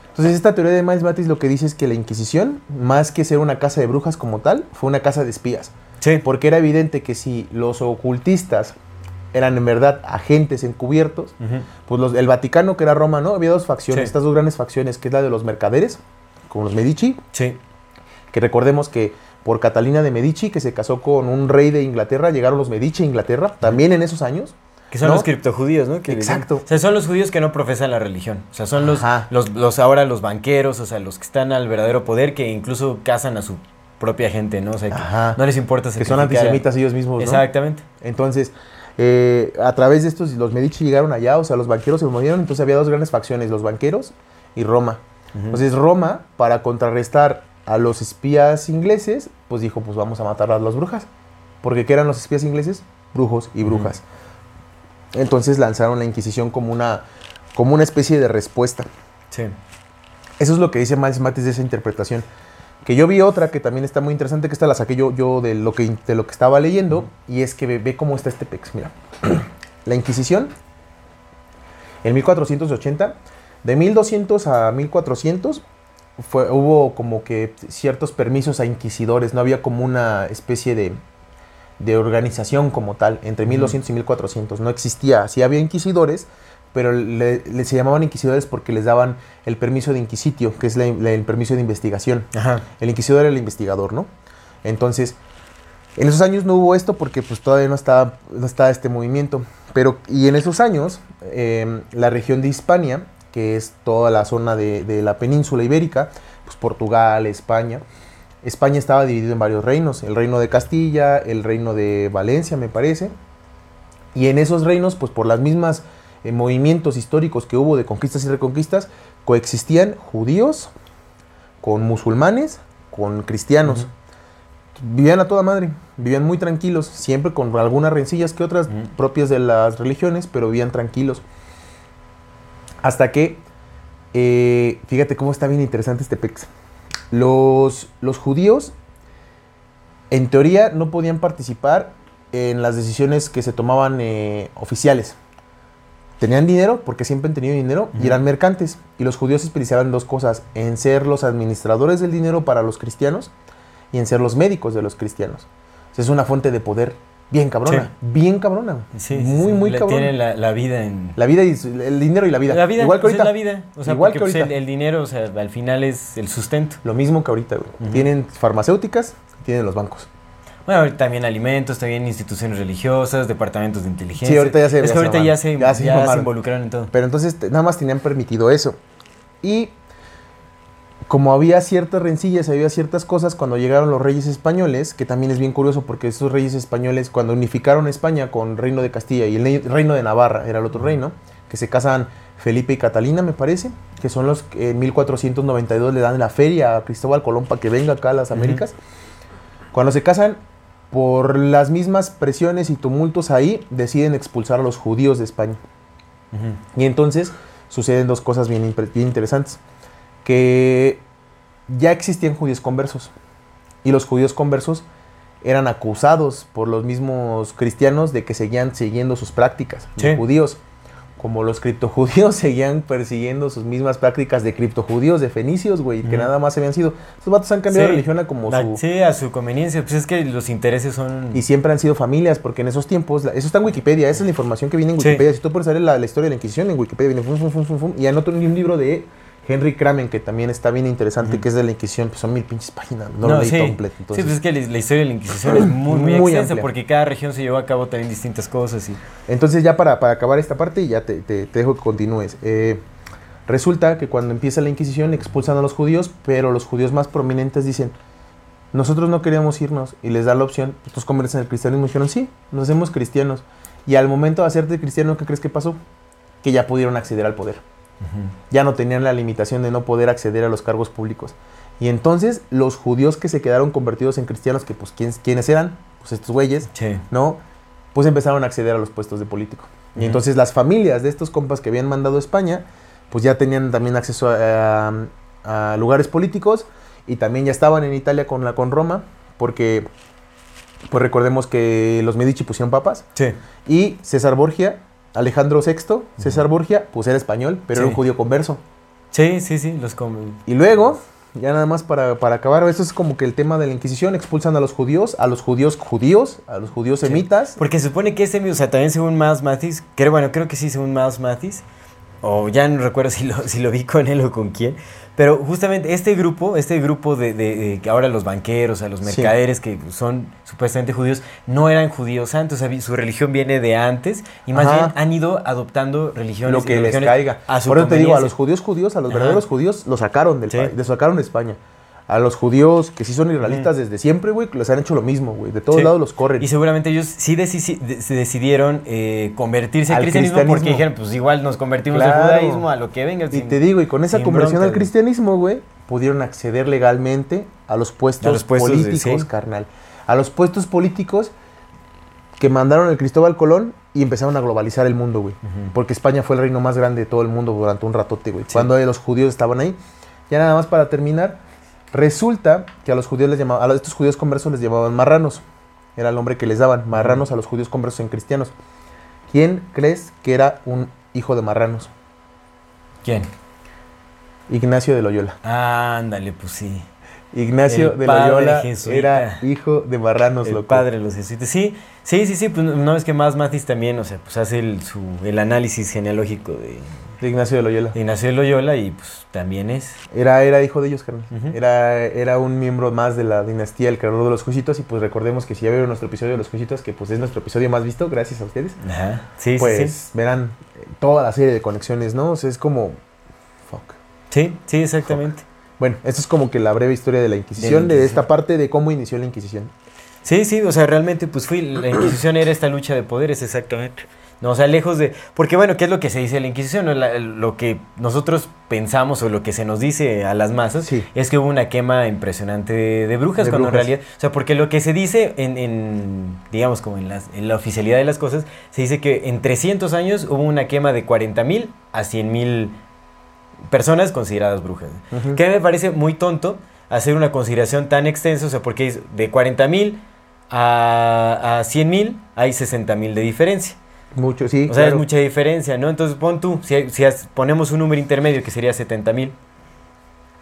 Entonces esta teoría de Mais Matis lo que dice es que la Inquisición, más que ser una casa de brujas como tal, fue una casa de espías. Sí. Porque era evidente que si los ocultistas eran en verdad agentes encubiertos, pues los- el Vaticano, que era Roma, ¿no? Había dos facciones, Sí. estas dos grandes facciones, que es la de los mercaderes, como los Medici, Sí. que recordemos que por Catalina de Medici, que se casó con un rey de Inglaterra, llegaron los Medici a Inglaterra, también en esos años. Que son ¿no? los criptojudíos, ¿no? Que. Exacto. O sea, son los judíos que no profesan la religión. O sea, son los, los, los ahora los banqueros, o sea, los que están al verdadero poder, que incluso cazan a su propia gente, ¿no? O sea, que Ajá. no les importa Que son antisemitas ellos mismos, ¿no? Exactamente. Entonces, eh, a través de estos, los Medici llegaron allá, o sea, los banqueros se movieron, entonces había dos grandes facciones, los banqueros y Roma. Entonces Roma, para contrarrestar a los espías ingleses, pues dijo, pues vamos a matar a las brujas. Porque ¿qué eran los espías ingleses? Brujos y brujas. Entonces lanzaron la Inquisición como una, como una especie de respuesta. Sí. Eso es lo que dice Miles Matis de esa interpretación. Que yo vi otra que también está muy interesante, que esta la saqué yo, yo de, lo que, de lo que estaba leyendo, y es que ve, ve cómo está este pex. Mira, [clears throat] la Inquisición, en 1480, de 1200 a 1400, fue, hubo como que ciertos permisos a inquisidores, no había como una especie de, de organización como tal, entre 1200 y 1400, no existía, sí había inquisidores, pero le, le- se llamaban inquisidores porque les daban el permiso de inquisitio, que es la- la- el permiso de investigación. Ajá. El inquisidor era el investigador, ¿no? Entonces, en esos años no hubo esto porque pues todavía no estaba, no estaba este movimiento. Pero, y en esos años, eh, la región de Hispania, que es toda la zona de, de la península ibérica, pues Portugal, España, España estaba dividido en varios reinos, el reino de Castilla, el reino de Valencia, me parece, y en esos reinos, pues por las mismas eh, movimientos históricos que hubo de conquistas y reconquistas, coexistían judíos con musulmanes, con cristianos. Vivían a toda madre, vivían muy tranquilos, siempre con algunas rencillas que otras propias de las religiones, pero vivían tranquilos. Hasta que, eh, fíjate cómo está bien interesante este pex. Los, los judíos, en teoría, no podían participar en las decisiones que se tomaban eh, oficiales. Tenían dinero, porque siempre han tenido dinero, y eran mercantes. Y los judíos se especializaban dos cosas, en ser los administradores del dinero para los cristianos y en ser los médicos de los cristianos. O sea, es una fuente de poder bien cabrona, Sí. bien cabrona. Sí, muy, sí. muy cabrona. Tienen la, la vida en... La vida y el dinero y la vida. La vida, Igual que pues, es ahorita. la vida. O sea, Igual porque que pues, ahorita. el, el dinero, o sea, al final es el sustento. Lo mismo que ahorita, güey. Tienen farmacéuticas, tienen los bancos. Bueno, también alimentos, también instituciones religiosas, departamentos de inteligencia. Sí, ahorita ya se- Es que ahorita se ya se, Ya involucraron en todo. Pero entonces nada más tenían permitido eso. Y como había ciertas rencillas, había ciertas cosas cuando llegaron los reyes españoles, que también es bien curioso porque estos reyes españoles cuando unificaron España con Reino de Castilla y el Reino de Navarra era el otro reino, que se casan Felipe y Catalina, me parece, que son los que en 1492 le dan la feria a Cristóbal Colón para que venga acá a las Américas. Cuando se casan, por las mismas presiones y tumultos ahí, deciden expulsar a los judíos de España. Y entonces suceden dos cosas bien, interesantes. Que ya existían judíos conversos. Y los judíos conversos eran acusados por los mismos cristianos de que seguían siguiendo sus prácticas. Sí. Los judíos, como los criptojudíos, [laughs] seguían persiguiendo sus mismas prácticas de criptojudíos, de fenicios, güey, que nada más habían sido. Estos vatos han cambiado Sí. de religión a como La- su. Sí, a su conveniencia. Pues es que los intereses son. Y siempre han sido familias, porque en esos tiempos, la- eso está en Wikipedia, esa es la información que viene en Sí. Wikipedia. Si tú puedes saber la, la historia de la Inquisición, en Wikipedia viene fum, fum, fum, fum, fum, y en otro un libro de Henry Kramen, que también está bien interesante, Ujú. que es de la Inquisición, pues son mil pinches páginas, no, lo leí sí. completo. Sí, Entonces, pues es que la, la historia de la Inquisición es muy, muy, Muy extensa amplia. porque cada región se llevó a cabo también distintas cosas. Y... entonces ya para, para acabar esta parte, ya te, te- te dejo que continúes. Eh, resulta que cuando empieza la Inquisición expulsan a los judíos, pero los judíos más prominentes dicen, nosotros no queríamos irnos, y les da la opción, tus conviertes en el cristianismo, y dijeron, sí, nos hacemos cristianos. Y al momento de hacerte cristiano, ¿qué crees que pasó? Que ya pudieron acceder al poder. Ya no tenían la limitación de no poder acceder a los cargos públicos. Y entonces los judíos que se quedaron convertidos en cristianos, que pues ¿quiénes, quiénes eran? Pues estos güeyes, Sí. ¿no? Pues empezaron a acceder a los puestos de político. Y entonces las familias de estos compas que habían mandado a España, pues ya tenían también acceso a, a- a lugares políticos y también ya estaban en Italia con, la, con Roma, porque pues recordemos que los Medici pusieron papas Sí. y César Borgia, Alejandro VI, César Borgia, pues era español, pero era Sí. un judío converso. Sí, sí, sí, los com- Y luego, ya nada más para, para acabar, eso es como que el tema de la Inquisición, expulsan a los judíos, a los judíos judíos, a los judíos Sí. semitas. Porque se supone que este, o sea, también según Miles Mathis, creo, bueno, creo que sí, según Miles Mathis, o ya no recuerdo si lo, si lo vi con él o con quién, pero justamente este grupo, este grupo de, de- de que ahora los banqueros, a los Sí. mercaderes que son supuestamente judíos, no eran judíos santos, o sea, su religión viene de antes y más Ajá. bien han ido adoptando religiones. lo que y les religiones caiga. A su Por eso te digo, a los judíos judíos, a los Ajá. verdaderos judíos, los sacaron del Sí. país, los sacaron de España. A los judíos que sí son israelitas desde siempre, güey, les han hecho lo mismo, güey. De todos Sí. lados los corren. Y seguramente ellos sí deci- de- se decidieron eh, convertirse al, cristianismo, porque dijeron, pues igual nos convertimos Claro. al judaísmo, a lo que venga. Y sin- te digo, y con esa conversión bronca, al cristianismo, güey, pudieron acceder legalmente a los puestos, A los puestos políticos, sí. carnal. A los puestos políticos que mandaron el Cristóbal Colón y empezaron a globalizar el mundo, güey. Porque España fue el reino más grande de todo el mundo durante un ratote, güey. Sí. Cuando los judíos estaban ahí. Ya nada más para terminar, resulta que a los judíos les llamaban, a estos judíos conversos les llamaban marranos. Era el nombre que les daban, marranos a los judíos conversos en cristianos. ¿Quién crees que era un hijo de marranos? ¿Quién? Ignacio de Loyola. Ándale, pues sí. Ignacio El de Loyola jesuita. era hijo de marranos, el loco. padre de los jesuitas. Sí, sí, sí, sí. Pues no es que más Matis también, o sea, pues hace el, su, el análisis genealógico de, De Ignacio de Loyola. de Ignacio de Loyola y pues también es. Era, era hijo de ellos, carnal. Era, era un miembro más de la dinastía, el creador de los juicitos. Y pues recordemos que si ya vieron nuestro episodio de los juicitos, que pues es nuestro episodio más visto, gracias a ustedes, Ajá. Sí, pues sí, verán eh, toda la serie de conexiones, ¿no? O sea, es como... Fuck. Sí, sí, exactamente. Bueno, esto es como que la breve historia de la Inquisición, de, Inquisición. esta parte de cómo inició la Inquisición. Sí, sí, o sea, realmente pues fui, la Inquisición era esta lucha de poderes, exactamente. No, o sea, lejos de... Porque bueno, ¿qué es lo que se dice de la Inquisición? No, la- lo que nosotros pensamos o lo que se nos dice a las masas Sí. es que hubo una quema impresionante de, de brujas, De cuando brujas. en realidad... O sea, porque lo que se dice en, en, digamos, como en, las- en la oficialidad de las cosas, se dice que en 300 años hubo una quema de 40 mil a 100 mil personas consideradas brujas. Que me parece muy tonto hacer una consideración tan extensa, o sea, porque es de 40 mil a, a 100 mil hay 60 mil de diferencia. Mucho, sí. O sea, claro. es mucha diferencia, ¿no? Entonces pon tú, si, si has- ponemos un número intermedio que sería 70 mil,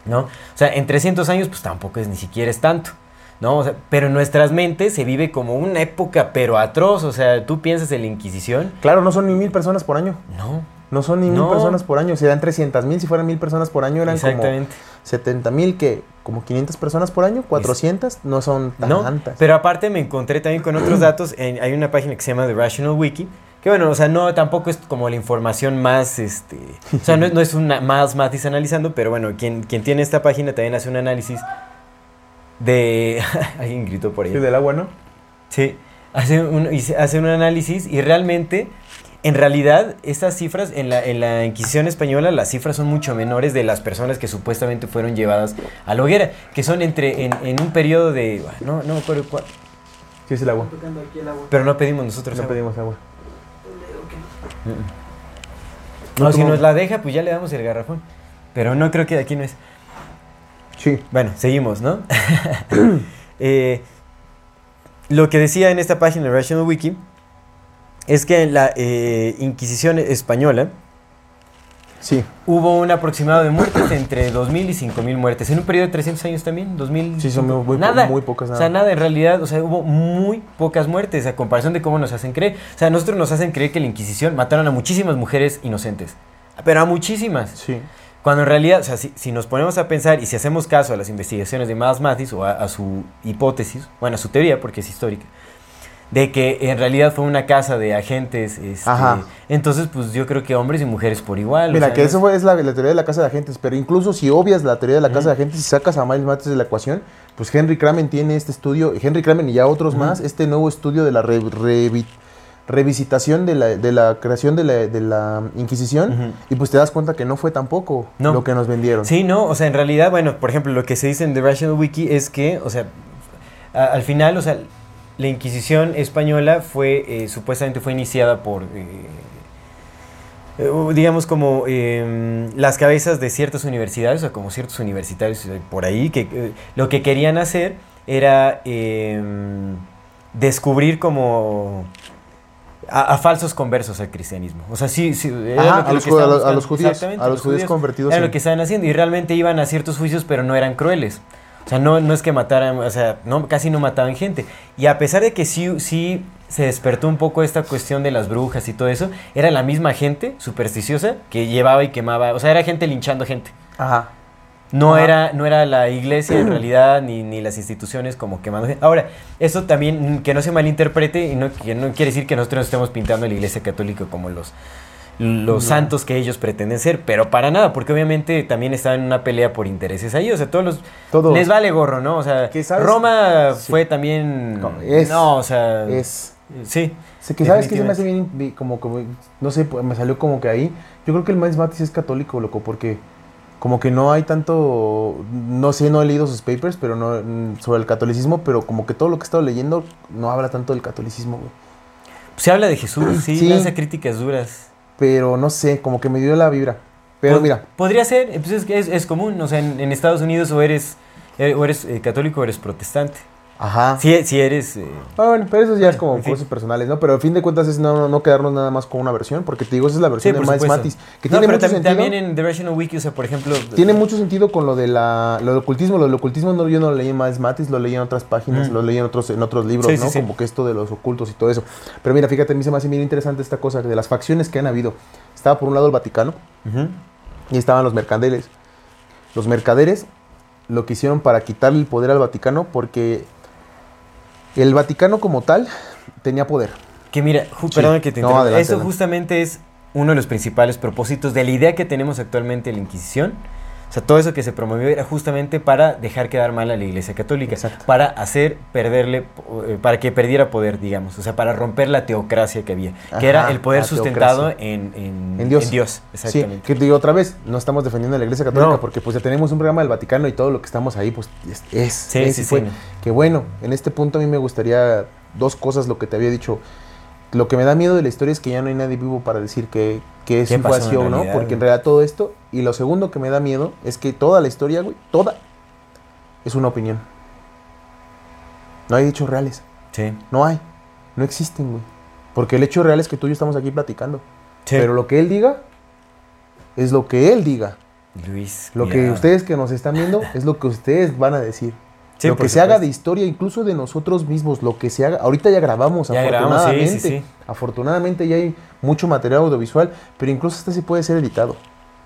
¿no? O sea, en 300 años, pues tampoco es ni siquiera es tanto, ¿no? O sea, pero en nuestras mentes se vive como una época, pero atroz, o sea, tú piensas en la Inquisición, Claro, no son ni mil personas por año. no, No son ni mil No. personas por año, serían 300 mil. Si fueran mil personas por año, eran como Exactamente. 70 mil, que como 500 personas por año, 400, no son No, tantas. pero aparte me encontré también con otros [clears throat] datos. En- hay una página que se llama The Rational Wiki. Que bueno, o sea, no, tampoco es como la información más, este... O sea, no, es- no es una más Matis analizando, pero bueno, quien, quien tiene esta página también hace un análisis de... [laughs] Alguien gritó por ahí. Sí, del agua, ¿no? Sí, hace un, hace un análisis y realmente, en realidad, estas cifras, en la, en la Inquisición española, las cifras son mucho menores de las personas que supuestamente fueron llevadas a la hoguera, que son entre, en, en un periodo de, no, no me acuerdo cuál, Sí, es el agua. pero no pedimos nosotros No agua. pedimos agua. No, No, si nos la deja, pues ya le damos el garrafón. Pero no creo que de aquí no es. Sí. Bueno, seguimos, ¿no? [laughs] Eh, lo que decía en esta página de Rational Wiki es que la eh, Inquisición española Sí. hubo un aproximado de muertes entre 2.000 y 5.000 muertes. En un periodo de 300 años también, 2.000. Sí, son muy- muy po- nada. muy pocas, O sea, nada, en realidad, o sea, hubo muy pocas muertes a comparación de cómo nos hacen creer. O sea, nosotros nos hacen creer que la Inquisición mataron a muchísimas mujeres inocentes. Pero a muchísimas. Sí. Cuando en realidad, o sea, si, si nos ponemos a pensar y si hacemos caso a las investigaciones de Miles Mathis o a, a su hipótesis, bueno, a su teoría, porque es histórica, de que en realidad fue una casa de agentes, este, Ajá. entonces pues yo creo que hombres y mujeres por igual. o Mira, sea, que no eso es- la, la teoría de la casa de agentes, pero incluso si obvias la teoría de la casa de agentes y sacas a Miles Mattes de la ecuación, pues Henry Kramen tiene este estudio, Henry Kramen y ya otros más, este nuevo estudio de la re- revi- revisitación de la, de la creación de la, de la Inquisición, y pues te das cuenta que no fue tampoco No. lo que nos vendieron. Sí, no, o sea, en realidad, bueno, por ejemplo, lo que se dice en The Rational Wiki es que, o sea, a- al final, o sea, la Inquisición española fue, eh, supuestamente fue iniciada por, eh, eh, digamos, como eh, las cabezas de ciertas universidades, o como ciertos universitarios eh, por ahí, que lo que querían hacer era eh, descubrir como... A, a falsos conversos al cristianismo. O sea, sí, sí. Ajá, lo a lo los que ju- a estaban los- a buscando. los judíos, a los judíos convertidos, Era lo que estaban haciendo. Y realmente iban a ciertos juicios, pero no eran crueles. O sea, no, no es que mataran, o sea, no, casi no mataban gente. Y a pesar de que sí, sí se despertó un poco esta cuestión de las brujas y todo eso, era la misma gente supersticiosa que llevaba y quemaba. O sea, era gente linchando gente. Ajá. No Ajá. era, no era la iglesia en [clears throat] realidad, ni, ni las instituciones como quemando gente. Ahora, eso también, que no se malinterprete, y no, que no quiere decir que nosotros estemos pintando a la iglesia católica como los, los santos que ellos pretenden ser, pero para nada, porque obviamente también están en una pelea por intereses ahí, o sea, todos los... Todos. Les vale gorro, ¿no? O sea. Roma Sí. fue también... No, es- no, o sea... Es. Sí. Sé que sabes que se me hace bien, como, como, no sé, pues, me salió como que ahí. Yo creo que el Miles Matis es católico, loco, porque como que no hay tanto, no sé, no he leído sus papers, pero no mm, sobre el catolicismo, pero como que todo lo que he estado leyendo no habla tanto del catolicismo, güey. Se habla de Jesús, sí, Sí. lanza críticas duras. Pero no sé, como que me dio la vibra. Pero Pod- mira, Podría ser, pues es, que es, es común, o sea, en, en Estados Unidos o eres, eh, o eres eh, católico o eres protestante. Ajá. Si, si eres... eh, Ah, bueno, pero eso ya es como fin. cosas personales, ¿no? Pero a fin de cuentas es no, no, no quedarnos nada más con una versión, porque te digo, esa es la sí, versión de Miles supuesto. Matis, que No, tiene pero mucho tam- sentido. también en The Rational Wiki, o sea, por ejemplo... Tiene mucho sentido con lo de la lo del ocultismo. Lo del ocultismo no, yo no lo leí en Miles Matis, lo leí en otras páginas, Mm. lo leí en otros, en otros libros, Sí, sí, ¿no? sí. Como que esto de los ocultos y todo eso. Pero mira, fíjate, a mí se me hace bien interesante esta cosa de las facciones que han habido. Estaba por un lado el Vaticano y estaban los mercaderes. Los mercaderes lo que hicieron para quitarle el poder al Vaticano porque el Vaticano como tal tenía poder. Que mira, Sí. perdón que te No, interrumpa. adelante, Eso adelante. justamente es uno de los principales propósitos de la idea que tenemos actualmente de la Inquisición. O sea, todo eso que se promovió era justamente para dejar quedar mal a la Iglesia Católica, Exacto. para hacer perderle, eh, para que perdiera poder, digamos, o sea, para romper la teocracia que había, que era el poder sustentado en, en, En Dios. en Dios, Sí, exactamente. que te digo otra vez, no estamos defendiendo a la Iglesia Católica No. porque pues ya tenemos un programa del Vaticano y todo lo que estamos ahí pues es, es, Sí, es sí, y fue. sí. Que bueno, en este punto a mí me gustaría dos cosas, lo que te había dicho. Lo que me da miedo de la historia es que ya no hay nadie vivo para decir que, que ¿Qué sí fue así o no, porque en realidad todo esto, y lo segundo que me da miedo es que toda la historia, güey, toda, es una opinión. No hay hechos reales, Sí, no hay, no existen, güey. Porque el hecho real es que tú y yo estamos aquí platicando. sí. Pero lo que él diga es lo que él diga. Luis, Lo que ustedes que nos están viendo es lo que ustedes van a decir. Sí, lo que se haga de historia, incluso de nosotros mismos, lo que se haga. Ahorita ya grabamos, Ya grabamos, sí, afortunadamente. sí, sí. Afortunadamente ya hay mucho material audiovisual, pero incluso este sí puede ser editado.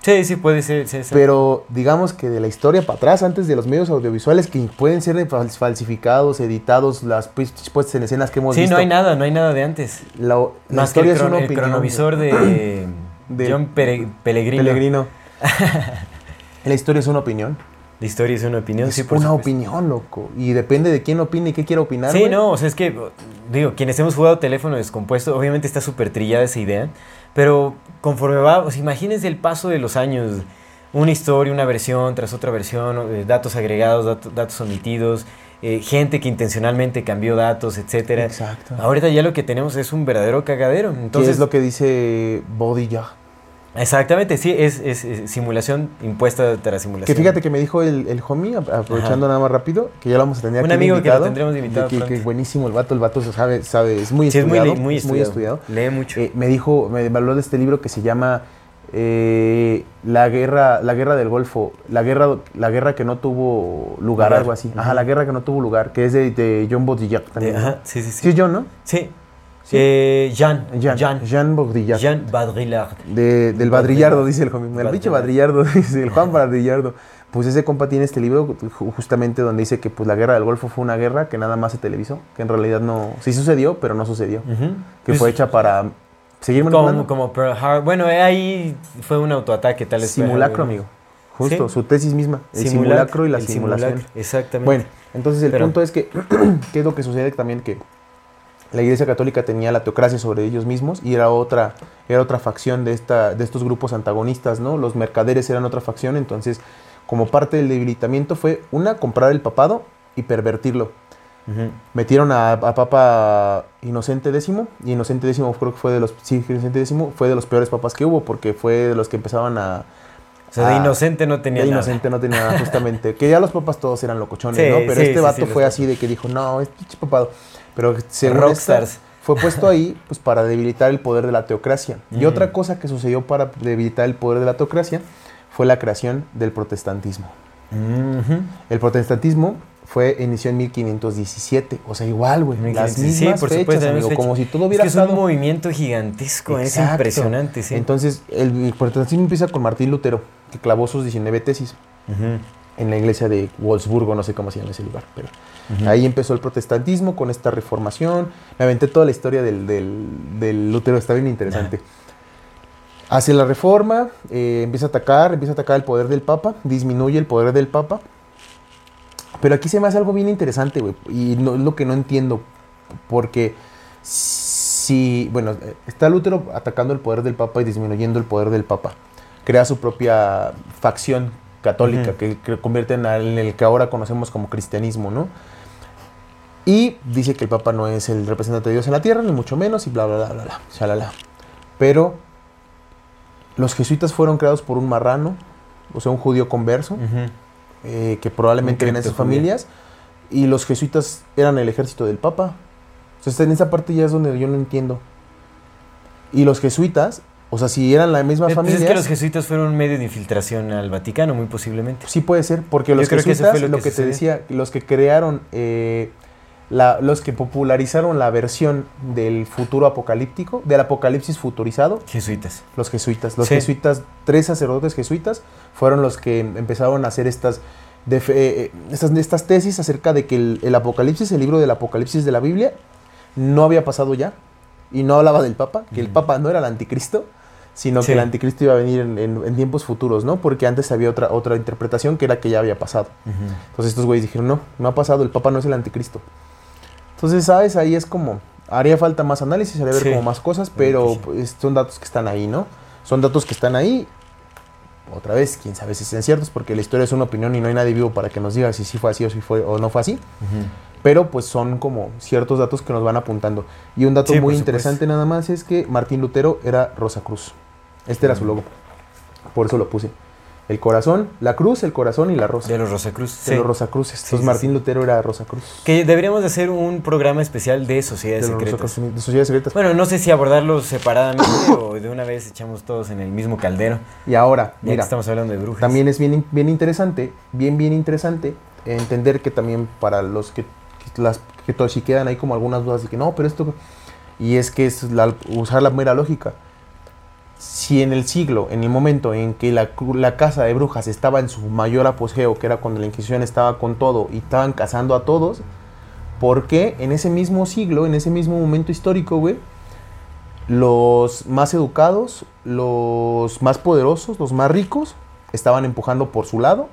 Sí, sí, puede ser. sí, sí. Pero digamos que de la historia para atrás, antes de los medios audiovisuales que pueden ser fal- falsificados, editados, las pues- puestas en escenas que hemos Sí, visto. no hay nada, no hay nada de antes. La, la Más que historia el, es una el opinión. cronovisor de, [clears throat] De- John Pere- Pellegrino. Pellegrino. [laughs] la historia es una opinión. La historia es una opinión, Es sí, por una supuesto. opinión, loco. Y depende de quién opine y qué quiera opinar. Sí, güey. no, o sea, es que, digo, quienes hemos jugado teléfono descompuesto, obviamente está súper trillada esa idea, pero conforme va, o sea, imagínense el paso de los años, una historia, una versión tras otra versión, eh, datos agregados, dato- datos omitidos, eh, gente que intencionalmente cambió datos, etcétera. Exacto. Ahorita ya lo que tenemos es un verdadero cagadero. ¿Qué Entonces, es lo que dice Body ya? Exactamente, sí, es, es- es simulación impuesta tras simulación. Que fíjate que me dijo el, el homie, aprovechando Ajá. nada más rápido, que ya lo vamos a tener Un aquí amigo que lo tendremos invitado que, que buenísimo el vato, el vato se sabe, sabe es muy Sí, es muy, estudiado. muy es muy estudiado. estudiado. Lee mucho. Eh, me dijo, me habló de este libro que se llama eh, la guerra, la guerra del Golfo, la guerra, la guerra que no tuvo lugar, Lugar. algo así. Ajá, la guerra que no tuvo lugar, que es de, de John Baudrillard también. ajá, sí, sí, sí. Sí, es John, ¿no? Sí. Sí. Eh, Jean. Jean, Jean. Jean Baudrillard. Jean Baudrillard. De- del Badrillardo, dice el homie. El bicho Badrillardo, [laughs] dice el Juan Badrillardo. Pues ese compa tiene este libro ju- justamente donde dice que pues la guerra del Golfo fue una guerra que nada más se televisó, que en realidad no, sí sucedió, pero no sucedió. Ujú. Que Pues, fue hecha para seguir manipulando. como, como Pearl Harbor. Bueno, eh, ahí fue un autoataque, tal vez. simulacro, amigo. Justo, Sí. su tesis misma. El Simulacro, simulacro y la simulación. exactamente. Bueno, entonces el Pero- punto es que, [clears throat] ¿qué es lo que sucede también? Que la Iglesia Católica tenía la teocracia sobre ellos mismos y era otra, era otra facción de, esta, de estos grupos antagonistas, ¿no? Los mercaderes eran otra facción, entonces como parte del debilitamiento fue, una, comprar el papado y pervertirlo. Metieron a, a Papa Inocente X, y Inocente X creo que fue de los, sí, Inocente X fue de los peores papas que hubo, porque fue de los que empezaban a... O sea, de inocente no tenía de nada. inocente no tenía nada, justamente. [laughs] que ya los papas todos eran locochones, Sí, ¿no? Pero sí, este vato fue así de que dijo, no, es pinche papado. Pero según Rockstars. esta, fue puesto ahí pues para debilitar el poder de la teocracia. Y Ujú. otra cosa que sucedió para debilitar el poder de la teocracia fue la creación del protestantismo. El protestantismo fue inició en 1517, o sea, igual, güey, las Sí, mismas por fechas, supuesto, la amigo, fecha. como si todo Es hubiera que es un movimiento gigantesco, es impresionante, sí. Entonces, el, el protestantismo empieza con Martín Lutero, que clavó sus 19 tesis. Ujú. En la iglesia de Wolfsburgo, no sé cómo se llama ese lugar, pero ahí empezó el protestantismo con esta reformación. Me aventé toda la historia del, del- del Lutero, está bien interesante. Hace la reforma, eh, empieza a atacar, empieza a atacar el poder del Papa, disminuye el poder del Papa. Pero aquí se me hace algo bien interesante, güey, y no, es lo que no entiendo, porque si, bueno, está Lutero atacando el poder del Papa y disminuyendo el poder del Papa. Crea su propia facción católica Ujú. que, que convierte en, el que ahora conocemos como cristianismo, ¿no? Y dice que el Papa no es el representante de Dios en la tierra, ni mucho menos, y bla, bla, bla, bla, bla, shalala. Pero los jesuitas fueron creados por un marrano, o sea, un judío converso, Ujú. eh, que probablemente eran esas familias, y los jesuitas eran el ejército del Papa. Entonces, en esa parte ya es donde yo no entiendo. Y los jesuitas, o sea, si eran la misma familia, es que los jesuitas fueron un medio de infiltración al Vaticano, muy posiblemente. sí puede ser, porque Yo los creo que eso jesuitas, fue lo lo que, que te decía, los que crearon, eh, la- los que popularizaron la versión del futuro apocalíptico, del apocalipsis futurizado, Jesuitas. los jesuitas. Los Sí. jesuitas, tres sacerdotes jesuitas, fueron los que empezaron a hacer estas, eh, eh, estas, estas tesis acerca de que el, el Apocalipsis, el libro del Apocalipsis de la Biblia, no había pasado ya. Y no hablaba del Papa, que el. Papa no era el anticristo, sino Sí. que el anticristo iba a venir en, en- en tiempos futuros, ¿no? Porque antes había otra, otra interpretación que era que ya había pasado. Entonces estos güeyes dijeron, no, no ha pasado, el Papa no es el anticristo. Entonces, ¿sabes? Ahí es como, haría falta más análisis, haría ver Sí. como más cosas, pero sí. pues, son datos que están ahí, ¿no? Son datos que están ahí. Otra vez, quién sabe si sean ciertos, porque la historia es una opinión y no hay nadie vivo para que nos diga si sí fue así o si fue o no fue así. Ujú. Pero pues son como ciertos datos que nos van apuntando. Y un dato Sí, muy interesante nada más es que Martín Lutero era Rosa Cruz. Este era su logo. Por eso lo puse. El corazón, la cruz, el corazón y la rosa. De los Rosacruz. De sí. los Rosacruces. Sí, Entonces Martín. Lutero era Rosa Cruz. Que deberíamos de hacer un programa especial de sociedades de secretas. Rosacruces, de sociedades secretas. Bueno, no sé si abordarlos separadamente [coughs] o de una vez echamos todos en el mismo caldero. y ahora, Ya que mira, estamos hablando de brujas. también es bien, bien interesante, bien, bien interesante, entender que también para los que, que las que to- si quedan ahí como algunas dudas de que no, pero esto y es que es la- usar la mera lógica. Si en el siglo, en el momento en que la, casa de brujas estaba en su mayor apogeo, que era cuando la Inquisición estaba con todo y estaban cazando a todos, ¿por qué en ese mismo siglo, en ese mismo momento histórico, güey, los más educados, los más poderosos, los más ricos, estaban empujando por su lado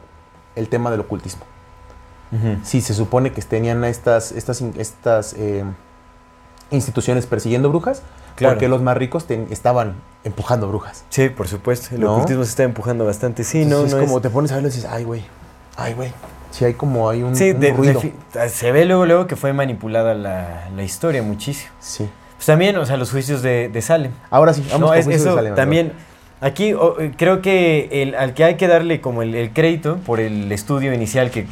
el tema del ocultismo? si se supone que tenían estas, estas, estas eh, instituciones persiguiendo brujas, Claro. porque los más ricos estaban empujando brujas. Sí, por supuesto. El ¿No? ocultismo se está empujando bastante. Sí, no, Entonces no es como es- te pones a verlo y dices, ay, güey, ay, güey. Sí, hay como hay un, Sí, un de- ruido. de- se ve luego, luego que fue manipulada la, la historia muchísimo. Sí. Pues también, o sea, los juicios de, de Salem. Ahora sí, vamos no, con es, juicios de eso Salem, también. Aquí eh, creo que el, al que hay que darle como el, el crédito por el estudio inicial que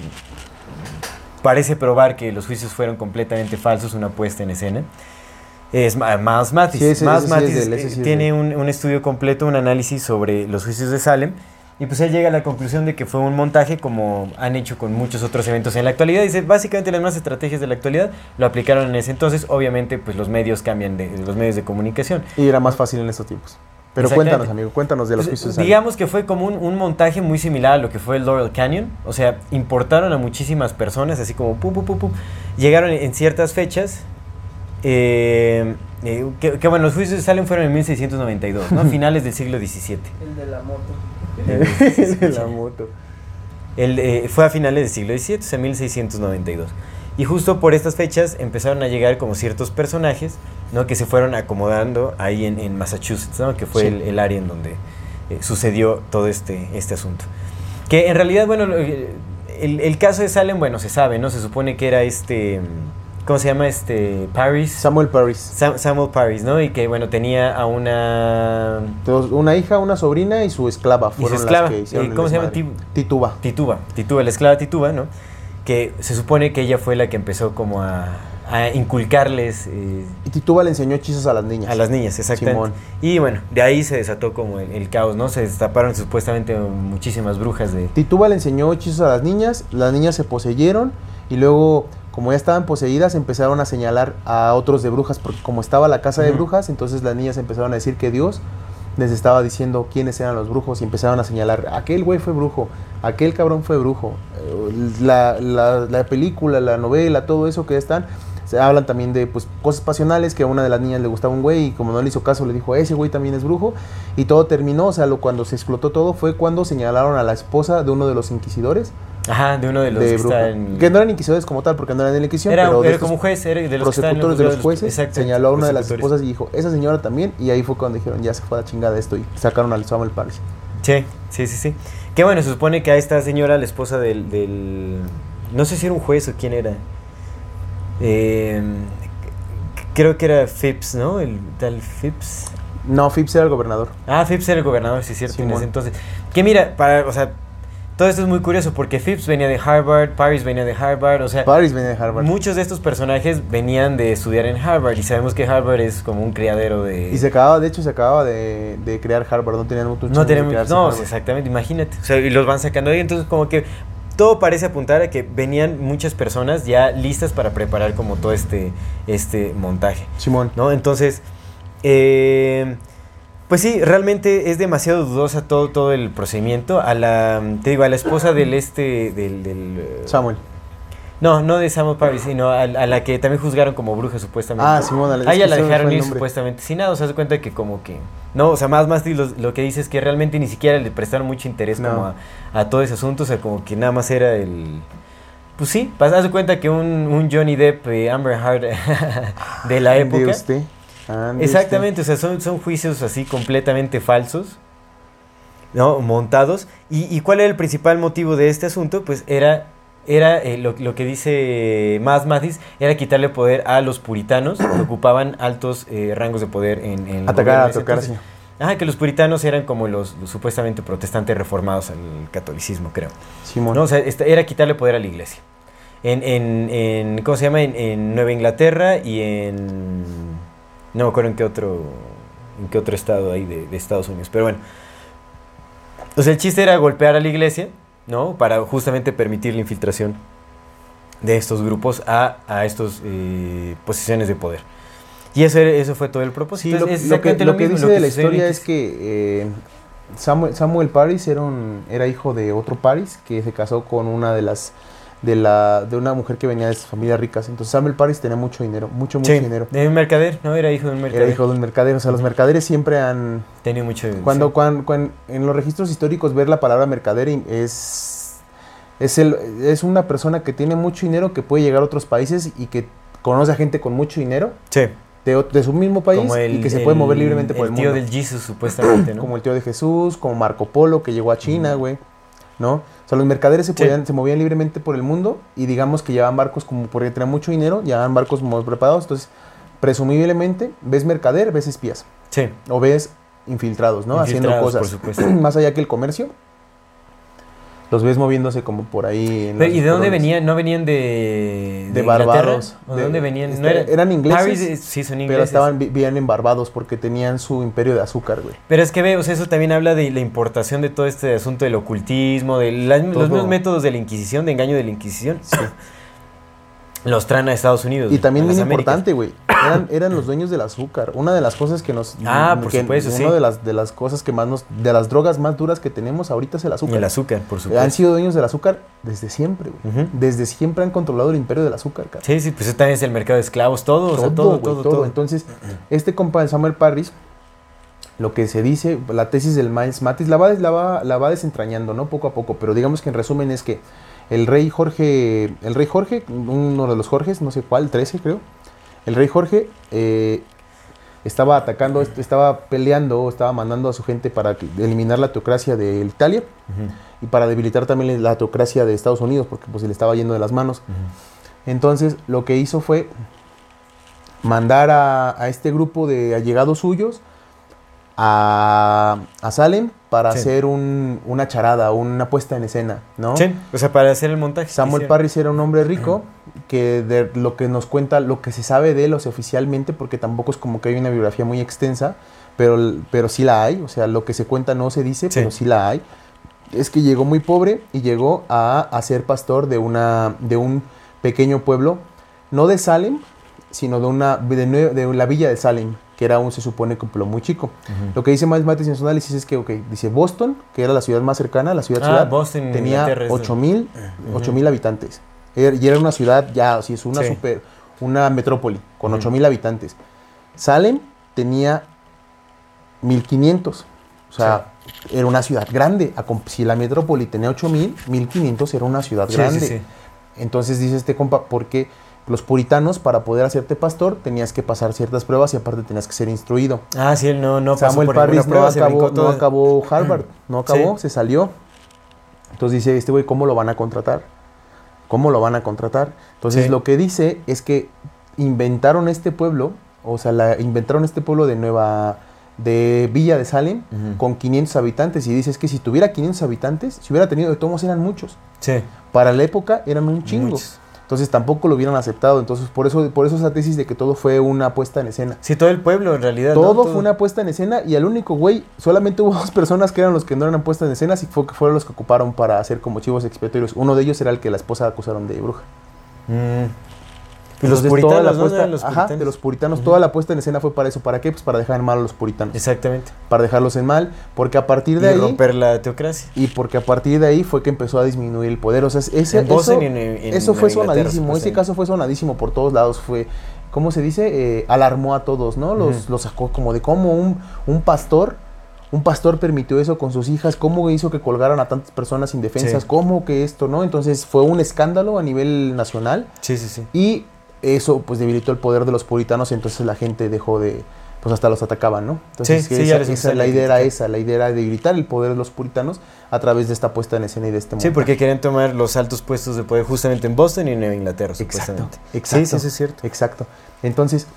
parece probar que los juicios fueron completamente falsos, una puesta en escena. Es Ma- Miles Mathis. Sí, ese- Miles ese sí es tiene un, un estudio completo, un análisis sobre los juicios de Salem. Y pues él llega a la conclusión de que fue un montaje como han hecho con muchos otros eventos en la actualidad. Dice, básicamente las más estrategias de la actualidad lo aplicaron en ese entonces. Obviamente, pues los medios cambian de los medios de comunicación. Y era más fácil en estos tiempos. Pero cuéntanos, amigo, cuéntanos de los Pues, juicios de Salem. Digamos que fue como un, un montaje muy similar a lo que fue el Laurel Canyon. O sea, importaron a muchísimas personas, así como pum, pum, pum, pum. Llegaron en ciertas fechas. Eh, eh, que, que, bueno, los juicios de Salem fueron en 1692, ¿no? [laughs] Finales del siglo XVII. El de la moto. de la moto. El, eh, fue a finales del siglo XVII, o sea, 1692. Y justo por estas fechas empezaron a llegar como ciertos personajes, ¿no? Que se fueron acomodando ahí en, en Massachusetts, ¿no? Que fue Sí. el, el área en donde eh, sucedió todo este, este asunto. Que en realidad, bueno, el, el caso de Salem, bueno, se sabe, ¿no? Se supone que era este, ¿cómo se llama? Este, Paris. Samuel Paris. Sam- Samuel Paris, ¿no? Y que, bueno, tenía a una Una hija, una sobrina y su esclava Y su fueron esclava. las que hicieron el ¿cómo se llama? Tituba. Tituba, Tituba, la esclava Tituba, ¿no? Que se supone que ella fue la que empezó como a, a inculcarles eh, Y Tituba le enseñó hechizos a las niñas. a las niñas, exactamente. Simón. Y bueno, de ahí se desató como el, el caos, ¿no? Se destaparon supuestamente muchísimas brujas de... Tituba le enseñó hechizos a las niñas, las niñas se poseyeron y luego, como ya estaban poseídas, empezaron a señalar a otros de brujas, porque como estaba la casa de brujas, entonces las niñas empezaron a decir que Dios les estaba diciendo quiénes eran los brujos y empezaron a señalar, aquel güey fue brujo, aquel cabrón fue brujo. Eh, La, la- la película, la novela, todo eso que están, se hablan también de pues, cosas pasionales, que a una de las niñas le gustaba un güey y como no le hizo caso le dijo, ese güey también es brujo. Y todo terminó, o sea, lo, cuando se explotó todo fue cuando señalaron a la esposa de uno de los inquisidores Ajá, de uno de los de que brujo. está en... Que no eran inquisidores como tal, porque no eran de la Inquisición, era pero de era como juez, era de los que prosecutores de los jueces, exacto, señaló a una de las esposas y dijo, esa señora también, y ahí fue cuando dijeron, ya se fue a la chingada esto, y sacaron al Samuel Paris. Sí, sí, sí, sí. Que bueno, se supone que a esta señora, la esposa del... del- no sé si era un juez o quién era. Eh, c- creo que era Phipps, ¿no? El tal Phipps. No, Phipps era el gobernador. Ah, Phipps era el gobernador, sí es cierto, en ese entonces. Que mira, para, o sea, todo esto es muy curioso porque Phipps venía de Harvard, Paris venía de Harvard, o sea, Paris venía de Harvard. muchos de estos personajes venían de estudiar en Harvard y sabemos que Harvard es como un criadero de... Y se acababa, de hecho, se acababa de, de crear Harvard, no tenían mucho no tenemos... crearse No, exactamente, imagínate. O sea, y los van sacando ahí, entonces como que todo parece apuntar a que venían muchas personas ya listas para preparar como todo este, este montaje. Simón. ¿no? Entonces, eh, pues sí, realmente es demasiado dudosa todo, todo el procedimiento. A la, te digo, a la esposa del este, del, del, eh, Samuel. no, no de Samuel Paris, sino a, a la que también juzgaron como bruja supuestamente. Ah, Simón, a la- A ella la dejaron ir supuestamente sin nada, o sea, se cuenta que como que... No, o sea, más, más lo, lo que dice es que realmente ni siquiera le prestaron mucho interés No. como a, a todo ese asunto, o sea, como que nada más era el... Pues sí, pas- haz de cuenta que un, un Johnny Depp, eh, Amber Heard [laughs] de la época... usted, Exactamente, o sea, son, son juicios así completamente falsos, ¿no? Montados. ¿Y, y cuál era el principal motivo de este asunto? Pues era, era eh, lo, lo que dice Más Mathis, era quitarle poder a los puritanos que ocupaban altos eh, rangos de poder en, en Atacar, atacarse. entonces. Ajá, que los puritanos eran como los, los supuestamente protestantes reformados al catolicismo, creo. Simón. ¿no? O sea, esta- era quitarle poder a la iglesia. En, en, en- ¿cómo se llama? En, en Nueva Inglaterra y en... No me acuerdo en qué otro, en qué otro estado ahí de, de Estados Unidos. Pero bueno. O sea, el chiste era golpear a la iglesia, ¿no? Para justamente permitir la infiltración de estos grupos a, a estos eh, posiciones de poder. Y eso, eso fue todo el propósito. Sí, lo, Es lo que, lo que dice de la historia es que eh, Samuel, Samuel Paris era, un, era hijo de otro Paris que se casó con una de las de la de una mujer que venía de familias ricas. Entonces Samuel Paris tenía mucho dinero, mucho mucho Sí, dinero. de un mercader, ¿no? Era hijo de un mercader. Era hijo de un mercader, o sea, los mercaderes siempre han Tenía mucho cuando, sí. cuan- cuan- en los registros históricos ver la palabra mercader es es el es una persona que tiene mucho dinero que puede llegar a otros países y que conoce a gente con mucho dinero Sí, de, de su mismo país el, y que se puede mover el- libremente por el, tío mundo. del Jesus, supuestamente, ¿no? [clears throat] Como el tío de Jesús, como Marco Polo, que llegó a China, güey. ¿No? O sea, los mercaderes se, Sí. podían, se movían libremente por el mundo y digamos que llevaban barcos como porque tenían mucho dinero, llevaban barcos muy preparados. Entonces, presumiblemente, ves mercader, ves espías. Sí, O ves infiltrados, ¿no? Haciendo cosas. por [clears throat] supuesto. Más allá que el comercio. Los ves moviéndose como por ahí. en Pero, ¿Y de dónde venían? ¿No venían de, De Inglaterra? Barbados. ¿O de, De- dónde venían? este, no era- eran ingleses, Paris, eh, sí, son ingleses. Pero estaban, vivían en Barbados porque tenían su imperio de azúcar, güey. Pero es que ve, o sea, eso también habla de la importación de todo este asunto del ocultismo, de las- los mismos métodos de la Inquisición, de engaño de la Inquisición. [laughs] Los traen a Estados Unidos. Y también bien importante, güey. [coughs] Eran, eran los dueños del azúcar. Una de las cosas que nos. Ah, por que- supuesto, sí. Una de las, de las cosas que más nos. De las drogas más duras que tenemos ahorita es el Y azúcar. el azúcar, por supuesto. Han sido dueños del azúcar desde siempre, güey. Desde siempre han controlado el imperio del azúcar, cara. Sí, sí, pues también es el mercado de esclavos, todo, o sea, todo, todo, todo. todo. Entonces, este compa de Samuel Parris, lo que se dice, la tesis del Miles Matis, la va, la, va, la va desentrañando, ¿no? Poco a poco, pero digamos que en resumen es que el rey Jorge, el rey Jorge, uno de los Jorges, no sé cuál, 13 creo, el rey Jorge eh, estaba atacando, est- estaba peleando, estaba mandando a su gente para eliminar la teocracia de Italia y para debilitar también la teocracia de Estados Unidos, porque pues se le estaba yendo de las manos. Entonces, lo que hizo fue mandar a, a este grupo de allegados suyos a, a Salem para Sí. hacer un- una charada, una puesta en escena, ¿no? Sí, o sea, para hacer el montaje. Samuel. Parris era un hombre rico que de lo que nos cuenta, lo que se sabe de él, o sea, oficialmente, porque tampoco es como que hay una biografía muy extensa, pero, pero sí la hay, o sea, lo que se cuenta no se dice, Sí. pero sí la hay. Es que llegó muy pobre y llegó a, a ser pastor de, una, de un pequeño pueblo, no de Salem, sino de, una, de la villa de Salem, que era un, se supone, que un pueblo muy chico. Lo que dice Miles Matis en su análisis es que, ok, dice Boston, que era la ciudad más cercana, la ciudad Ah, ciudad, Boston, en tenía Inglaterra, es 8 mil habitantes. Era- Y era una ciudad ya, así es una Sí. super, una metrópoli con Ujú. 8 mil habitantes. Salem tenía 1500. O sea, era una ciudad grande. Si la metrópoli tenía 8 mil, 1500 era una ciudad Sí, grande. Entonces dice este compa, porque los puritanos, para poder hacerte pastor, tenías que pasar ciertas pruebas y aparte tenías que ser instruido. Ah, sí, no, no pasó Samuel por ninguna Parris no prueba, acabó, no acabó Harvard, no acabó, Sí. se salió. Entonces dice, este güey, ¿cómo lo van a contratar? ¿Cómo lo van a contratar? Entonces Sí. lo que dice es que inventaron este pueblo, o sea, la, inventaron este pueblo de Nueva, de Villa de Salem, con 500 habitantes. Y dice, es que si tuviera 500 habitantes, si hubiera tenido, de todos modos eran muchos. Sí, Para la época eran un chingo. Muchos. Entonces tampoco lo hubieran aceptado. Entonces por eso, por eso esa tesis de que todo fue una puesta en escena. sí, todo el pueblo en realidad. ¿no? Todo, fue una puesta en escena y al único güey, solamente hubo [laughs] dos personas que eran los que no eran puestas en escena y fue, que fueron los que ocuparon para hacer como chivos expiatorios. Uno de ellos era el que la esposa acusaron de bruja. Mm. Y los toda puritanos, la ¿no? puesta- Eran los ajá, puritanos. de los puritanos, toda la puesta en escena fue para eso. ¿Para qué? Pues para dejar en mal a los puritanos. Exactamente. Para dejarlos en mal, porque a partir Y de ahí... romper la teocracia. Y porque a partir de ahí fue que empezó a disminuir el poder. O sea, ese, En eso, y en- en eso fue sonadísimo. Ese caso fue sonadísimo por todos lados. Fue, ¿cómo se dice? Eh, alarmó a todos, ¿no? Los, los sacó como de cómo un, un pastor, un pastor permitió eso con sus hijas, cómo hizo que colgaran a tantas personas indefensas, Sí. cómo que esto, ¿no? Entonces fue un escándalo a nivel nacional Sí, sí, sí. y eso pues debilitó el poder de los puritanos y entonces la gente dejó de pues hasta los atacaban, ¿no? Entonces Sí, sí, esa- la idea era esa, la idea era debilitar el poder de los puritanos a través de esta puesta en escena y de este Sí, montaje. porque querían tomar los altos puestos de poder justamente en Boston y en Nueva Inglaterra, Exacto, supuestamente. exacto. Sí, sí, eso es cierto. Exacto. Entonces,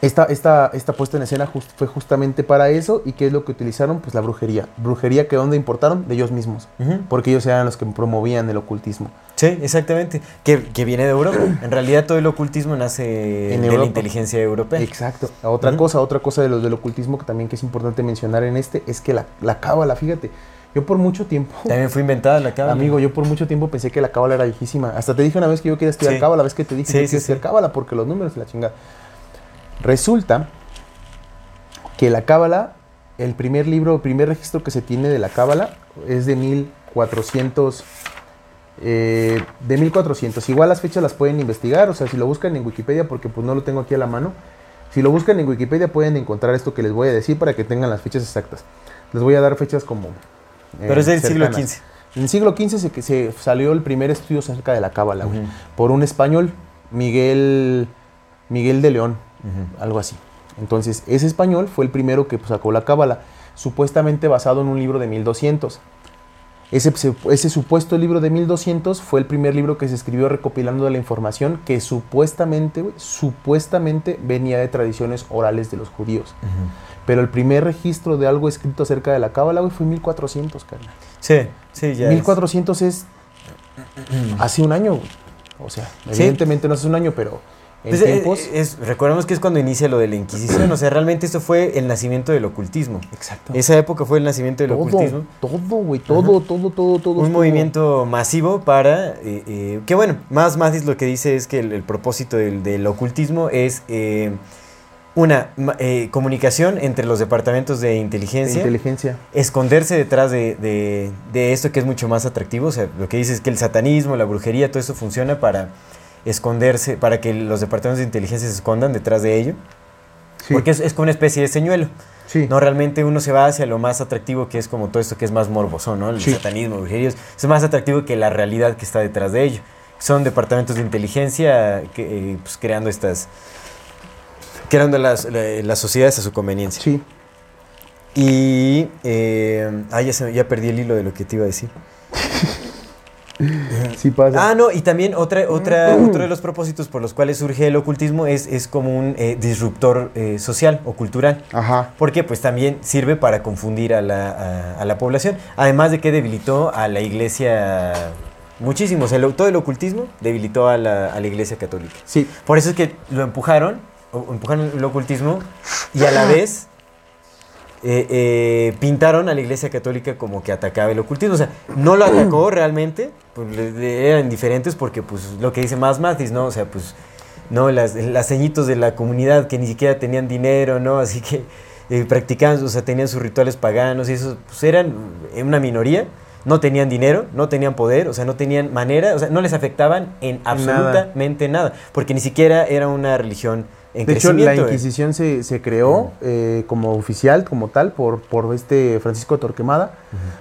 esta, esta, esta puesta en escena just- fue justamente para eso. ¿Y qué es lo que utilizaron? Pues la brujería. Brujería que dónde importaron? De ellos mismos. Porque ellos eran los que promovían el ocultismo. Sí, exactamente. Que, que viene de Europa. En realidad todo el ocultismo nace En de la inteligencia europea. Exacto. Otra cosa, otra cosa de los del ocultismo que también que es importante mencionar en este es que la, la cábala, fíjate, Yo por mucho tiempo, [laughs] También fue inventada la cábala. amigo, yo por mucho tiempo pensé que la cábala era viejísima. Hasta te dije una vez que yo quería estudiar Sí. cábala, la vez que te dije Sí, que sí, quería estudiar cábala porque los números y la chingada. Resulta que la cábala, el primer libro, el primer registro que se tiene de la cábala es de 1400 eh, de 1400. Igual las fechas las pueden investigar, o sea, si lo buscan en Wikipedia, porque pues no lo tengo aquí a la mano. Si lo buscan en Wikipedia pueden encontrar esto que les voy a decir para que tengan las fechas exactas. Les voy a dar fechas como... eh, Pero es del siglo. XV. En el siglo XV se, se salió el primer estudio acerca de la cábala, por un español, Miguel, Miguel de León, algo así. Entonces, ese español fue el primero que pues, sacó la cábala, supuestamente basado en un libro de 1200. Ese, ese supuesto libro de 1200 fue el primer libro que se escribió recopilando de la información que supuestamente, supuestamente venía de tradiciones orales de los judíos. Pero el primer registro de algo escrito acerca de la cábala, güey, fue en 1400, carnal. Sí, sí, ya. es. 1400 es [clears throat] hace un año, güey. O sea, Sí. evidentemente no hace un año, pero en Pues, tiempos... es- recordemos que es cuando inicia lo de la Inquisición. o sea, realmente esto fue el nacimiento del ocultismo. Exacto. Esa época fue el nacimiento del ocultismo. todo, todo, güey, todo, todo, todo, todo. Un movimiento masivo para... eh, eh, que bueno, más Mathis lo que dice es que el, el propósito del, del ocultismo es eh, una eh, comunicación entre los departamentos de de inteligencia, inteligencia. esconderse detrás de, de- de esto que es mucho más atractivo. O sea, lo que dice es que el satanismo, la brujería, todo eso funciona para esconderse, para que los departamentos de inteligencia se escondan detrás de ello. Sí, Porque es, es como una especie de señuelo. sí. No, realmente uno se va hacia lo más atractivo, que es como todo esto que es más morboso, ¿no? El Sí. satanismo. Es más atractivo que la realidad que está detrás de ello. Son departamentos de inteligencia que, eh, pues, creando estas... Creando las, la- las sociedades a su conveniencia. Sí. Y... Eh, ah, ya, se ya perdí el hilo de lo que te iba a decir. [laughs] Sí pasa. Ah, no, y también otra, otra, otro de los propósitos por los cuales surge el ocultismo es, es como un eh, disruptor eh, social o cultural. Ajá. Porque pues también sirve para confundir a la, a- a la población. Además de que debilitó a la iglesia muchísimo. O sea, el- todo el ocultismo debilitó a la, a la iglesia católica. Sí. Por eso es que lo empujaron, o- empujaron el ocultismo y a la [clears throat] vez eh, eh, pintaron a la iglesia católica como que atacaba el ocultismo. O sea, no lo atacó [clears throat] realmente, pues, eran indiferentes porque pues lo que dice más Matis, ¿no? O sea, pues no, las, las ceñitos de la comunidad que ni siquiera tenían dinero, ¿no? Así que eh, practicaban, o sea, tenían sus rituales paganos y eso, pues eran una minoría. No tenían dinero, no tenían poder, o sea, no tenían manera, o sea, no les afectaban en Nada. absolutamente nada, porque ni siquiera era una religión en De hecho, la eh. Inquisición se, se creó eh, como oficial, como tal, por, por este Francisco Torquemada,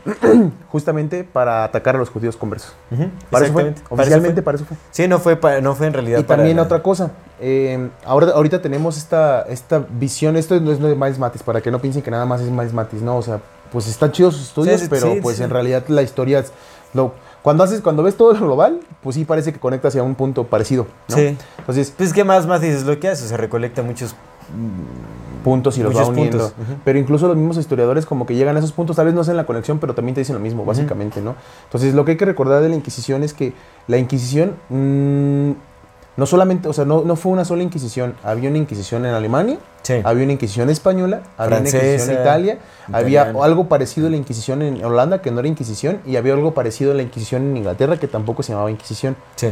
[clears throat] justamente para atacar a los judíos conversos. Ujú, Para eso fue. Para Oficialmente para eso fue. Sí, no fue, pa- no fue en realidad Y para también la- otra cosa, eh, ahora, ahorita tenemos esta, esta visión, esto no es de Miles Matis, para que no piensen que nada más es Miles Matis, no, o sea, pues están chidos sus estudios, sí, pero sí, pues sí. en realidad la historia es, lo, cuando haces, cuando ves todo lo global, pues sí parece que conecta hacia un punto parecido, ¿no? Sí. Entonces, Pues, ¿qué más más dices lo que hace? O sea, recolecta muchos... puntos y los va uniendo. puntos, ujú. Pero incluso los mismos historiadores como que llegan a esos puntos, tal vez no hacen la conexión, pero también te dicen lo mismo, básicamente, ¿no? Entonces lo que hay que recordar de la Inquisición es que la Inquisición mm, no solamente, o sea, no, no fue una sola Inquisición, había una Inquisición en Alemania, Sí. había una Inquisición española, había una Inquisición Francesa, en Italia, había algo parecido a la Inquisición en Holanda, que no era Inquisición, y había algo parecido a la Inquisición en Inglaterra, que tampoco se llamaba Inquisición. Sí.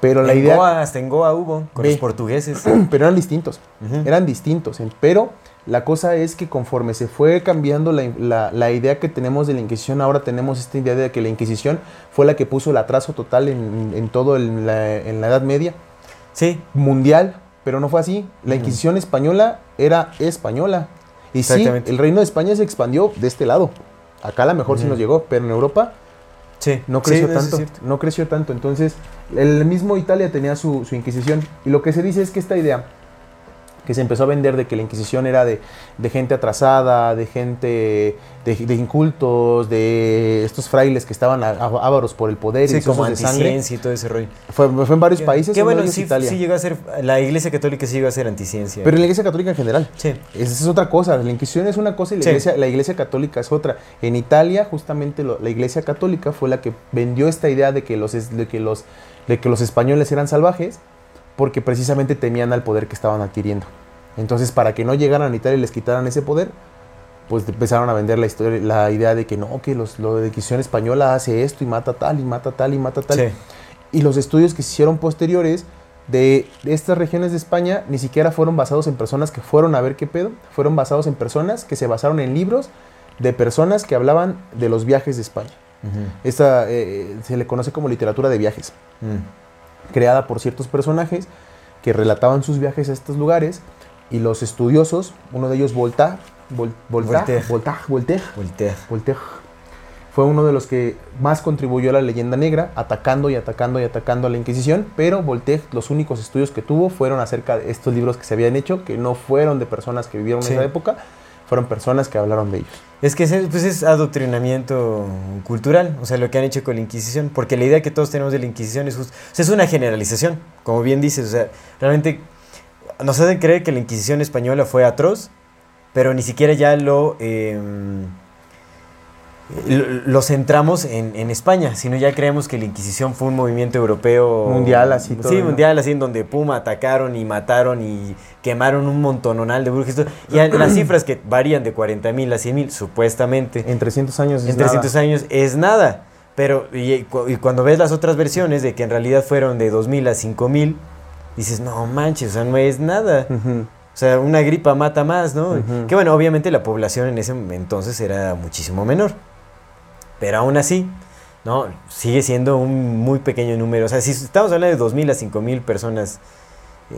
Pero la en idea... Goa, hasta en Goa hubo, con Ve. los portugueses. [clears throat] pero eran distintos, eran distintos. Pero la cosa es que conforme se fue cambiando la, la- la idea que tenemos de la Inquisición, ahora tenemos esta idea de que la Inquisición fue la que puso el atraso total en, en todo el- la, en la Edad Media Sí, mundial, pero no fue así. La Inquisición española era española. Y sí, el reino de España se expandió de este lado. Acá a lo mejor sí nos llegó, pero en Europa sí. no creció tanto. no creció tanto. Entonces, el mismo Italia tenía su, su Inquisición. Y lo que se dice es que esta idea que se empezó a vender de que la Inquisición era de, de gente atrasada, de gente, de, de incultos, de estos frailes que estaban ávaros por el poder y Sí, como deseosos de sangre. y todo ese rollo. Fue, fue en varios países, Qué bueno, sí, Italia. sí llegó a ser... La iglesia católica sí llegó a ser anticiencia. Pero la Iglesia Católica en general. Sí. Esa es otra cosa. La Inquisición es una cosa y la, Sí. iglesia, la iglesia Católica es otra. En Italia, justamente lo- la Iglesia Católica fue la que vendió esta idea de que los, de que los, de que los españoles eran salvajes porque precisamente temían al poder que estaban adquiriendo. Entonces, para que no llegaran a Italia y les quitaran ese poder, pues empezaron a vender la, historia, la idea de que no, que los, lo de Inquisición española hace esto y mata tal y mata tal y mata tal. Sí. Y los estudios que se hicieron posteriores de, estas regiones de España ni siquiera fueron basados en personas que fueron a ver qué pedo, fueron basados en personas que se basaron en libros de personas que hablaban de los viajes de España. Esta eh, se le conoce como literatura de viajes, Mm. Creada por ciertos personajes que relataban sus viajes a estos lugares y los estudiosos, uno de ellos Voltaire, Vol- Voltaire, Voltaire. Voltaire, Voltaire, Voltaire. Voltaire, fue uno de los que más contribuyó a la leyenda negra, atacando y atacando y atacando a la Inquisición, pero Voltaire, los únicos estudios que tuvo fueron acerca de estos libros que se habían hecho, que no fueron de personas que vivieron Sí. en esa época, fueron personas que hablaron de ellos. Es que es, pues es adoctrinamiento cultural, o sea, lo que han hecho con la Inquisición, porque la idea que todos tenemos de la Inquisición es justo, o sea, es una generalización, como bien dices, o sea, realmente nos hacen creer que la Inquisición española fue atroz, pero ni siquiera ya lo, eh, lo, centramos en, en España, sino ya creemos que la Inquisición fue un movimiento europeo Mundial, así todo, Sí, ¿no? mundial, así en donde pum, atacaron y mataron y quemaron un montononal de brujas. Y [clears throat] las cifras que varían de 40 mil a 100 mil, supuestamente, En 300 años es en 300 nada. años es nada. Pero y, cu- y cuando ves las otras versiones de que en realidad fueron de 2000 a 5000, dices, no manches, o sea, no es nada. O sea, una gripa mata más, ¿no? Que bueno, obviamente la población en ese entonces era muchísimo menor. Pero aún así, ¿no? Sigue siendo un muy pequeño número. O sea, si estamos hablando de 2.000 a 5.000 personas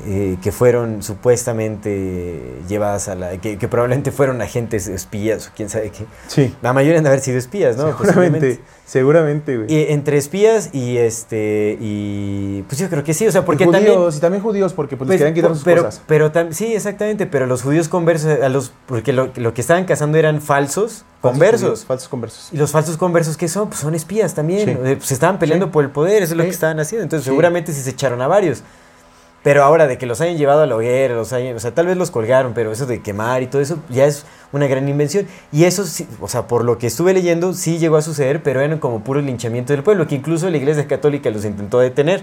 eh, que fueron supuestamente llevadas a la... Que, que probablemente fueron agentes espías o quién sabe qué. Sí, La mayoría han de haber sido espías, ¿no? seguramente, seguramente, güey. Entre espías y este... Y pues yo creo que sí, o sea, porque y también... judíos, y también judíos, porque pues, Pues, les querían quitar sus pero, cosas. Pero tam- sí, exactamente, pero los judíos conversos, a los, porque lo, lo que estaban cazando eran falsos Falsos conversos. judíos, Falsos conversos. Y los falsos conversos, ¿qué son? Pues son espías también. Sí. Eh, pues, se estaban peleando Sí. por el poder, eso es lo que estaban haciendo. Entonces, seguramente sí se echaron a varios. Pero ahora, de que los hayan llevado a la hoguera, los hayan, o sea, tal vez los colgaron, pero eso de quemar y todo eso ya es una gran invención. Y eso, sí, o sea, por lo que estuve leyendo, sí llegó a suceder, pero eran como puro linchamiento del pueblo, que incluso la iglesia católica los intentó detener.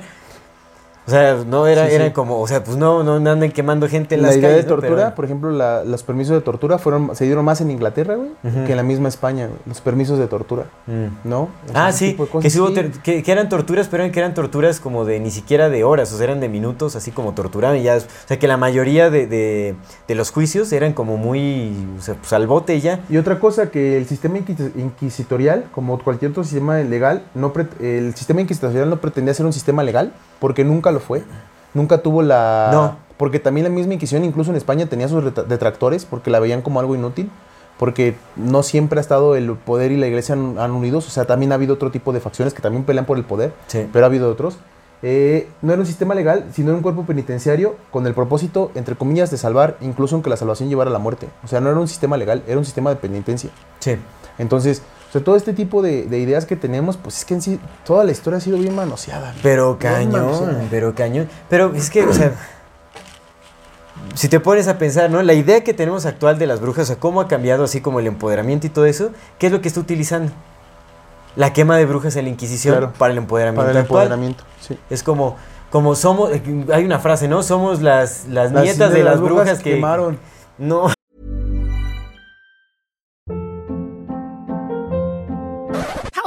O sea, no era, Sí, sí. eran como, o sea, pues no, no anden quemando gente en La las idea calles. de ¿no? tortura, Pero- por ejemplo, la- los permisos de tortura fueron se dieron más en Inglaterra, güey, que en la misma España, güey, los permisos de tortura, Mm. ¿no? O sea, Ah, sí, cosas, que, sí hubo que, que eran torturas, pero eran que eran torturas como de ni siquiera de horas, o sea, eran de minutos, así como torturaban. y ya, o sea, que la mayoría de, de- de los juicios eran como muy, o sea, pues al bote y ya. Y otra cosa, que el sistema inquis- inquisitorial, como cualquier otro sistema legal, no el sistema inquisitorial no pretendía ser un sistema legal, porque nunca lo fue. Nunca tuvo la... No. Porque también la misma Inquisición, incluso en España, tenía sus detractores, porque la veían como algo inútil, porque no siempre ha estado el poder y la iglesia han, han unidos, o sea, también ha habido otro tipo de facciones que también pelean por el poder, Sí. pero ha habido otros. Eh, no era un sistema legal, sino era un cuerpo penitenciario con el propósito, entre comillas, de salvar, incluso aunque la salvación llevara a la muerte. O sea, no era un sistema legal, era un sistema de penitencia. Sí. Entonces, o sea, todo este tipo de, de ideas que tenemos, pues es que en sí, toda la historia ha sido bien manoseada. Pero Bien cañón, manoseada. pero cañón. Pero es que, o sea, si te pones a pensar, ¿no? La idea que tenemos actual de las brujas, o sea, cómo ha cambiado así como el empoderamiento y todo eso, ¿qué es lo que está utilizando? La quema de brujas en la Inquisición Claro. para el empoderamiento Para el actual. empoderamiento, sí. Es como, como somos, hay una frase, ¿no? Somos las, las, Las nietas de las brujas, que quemaron. No,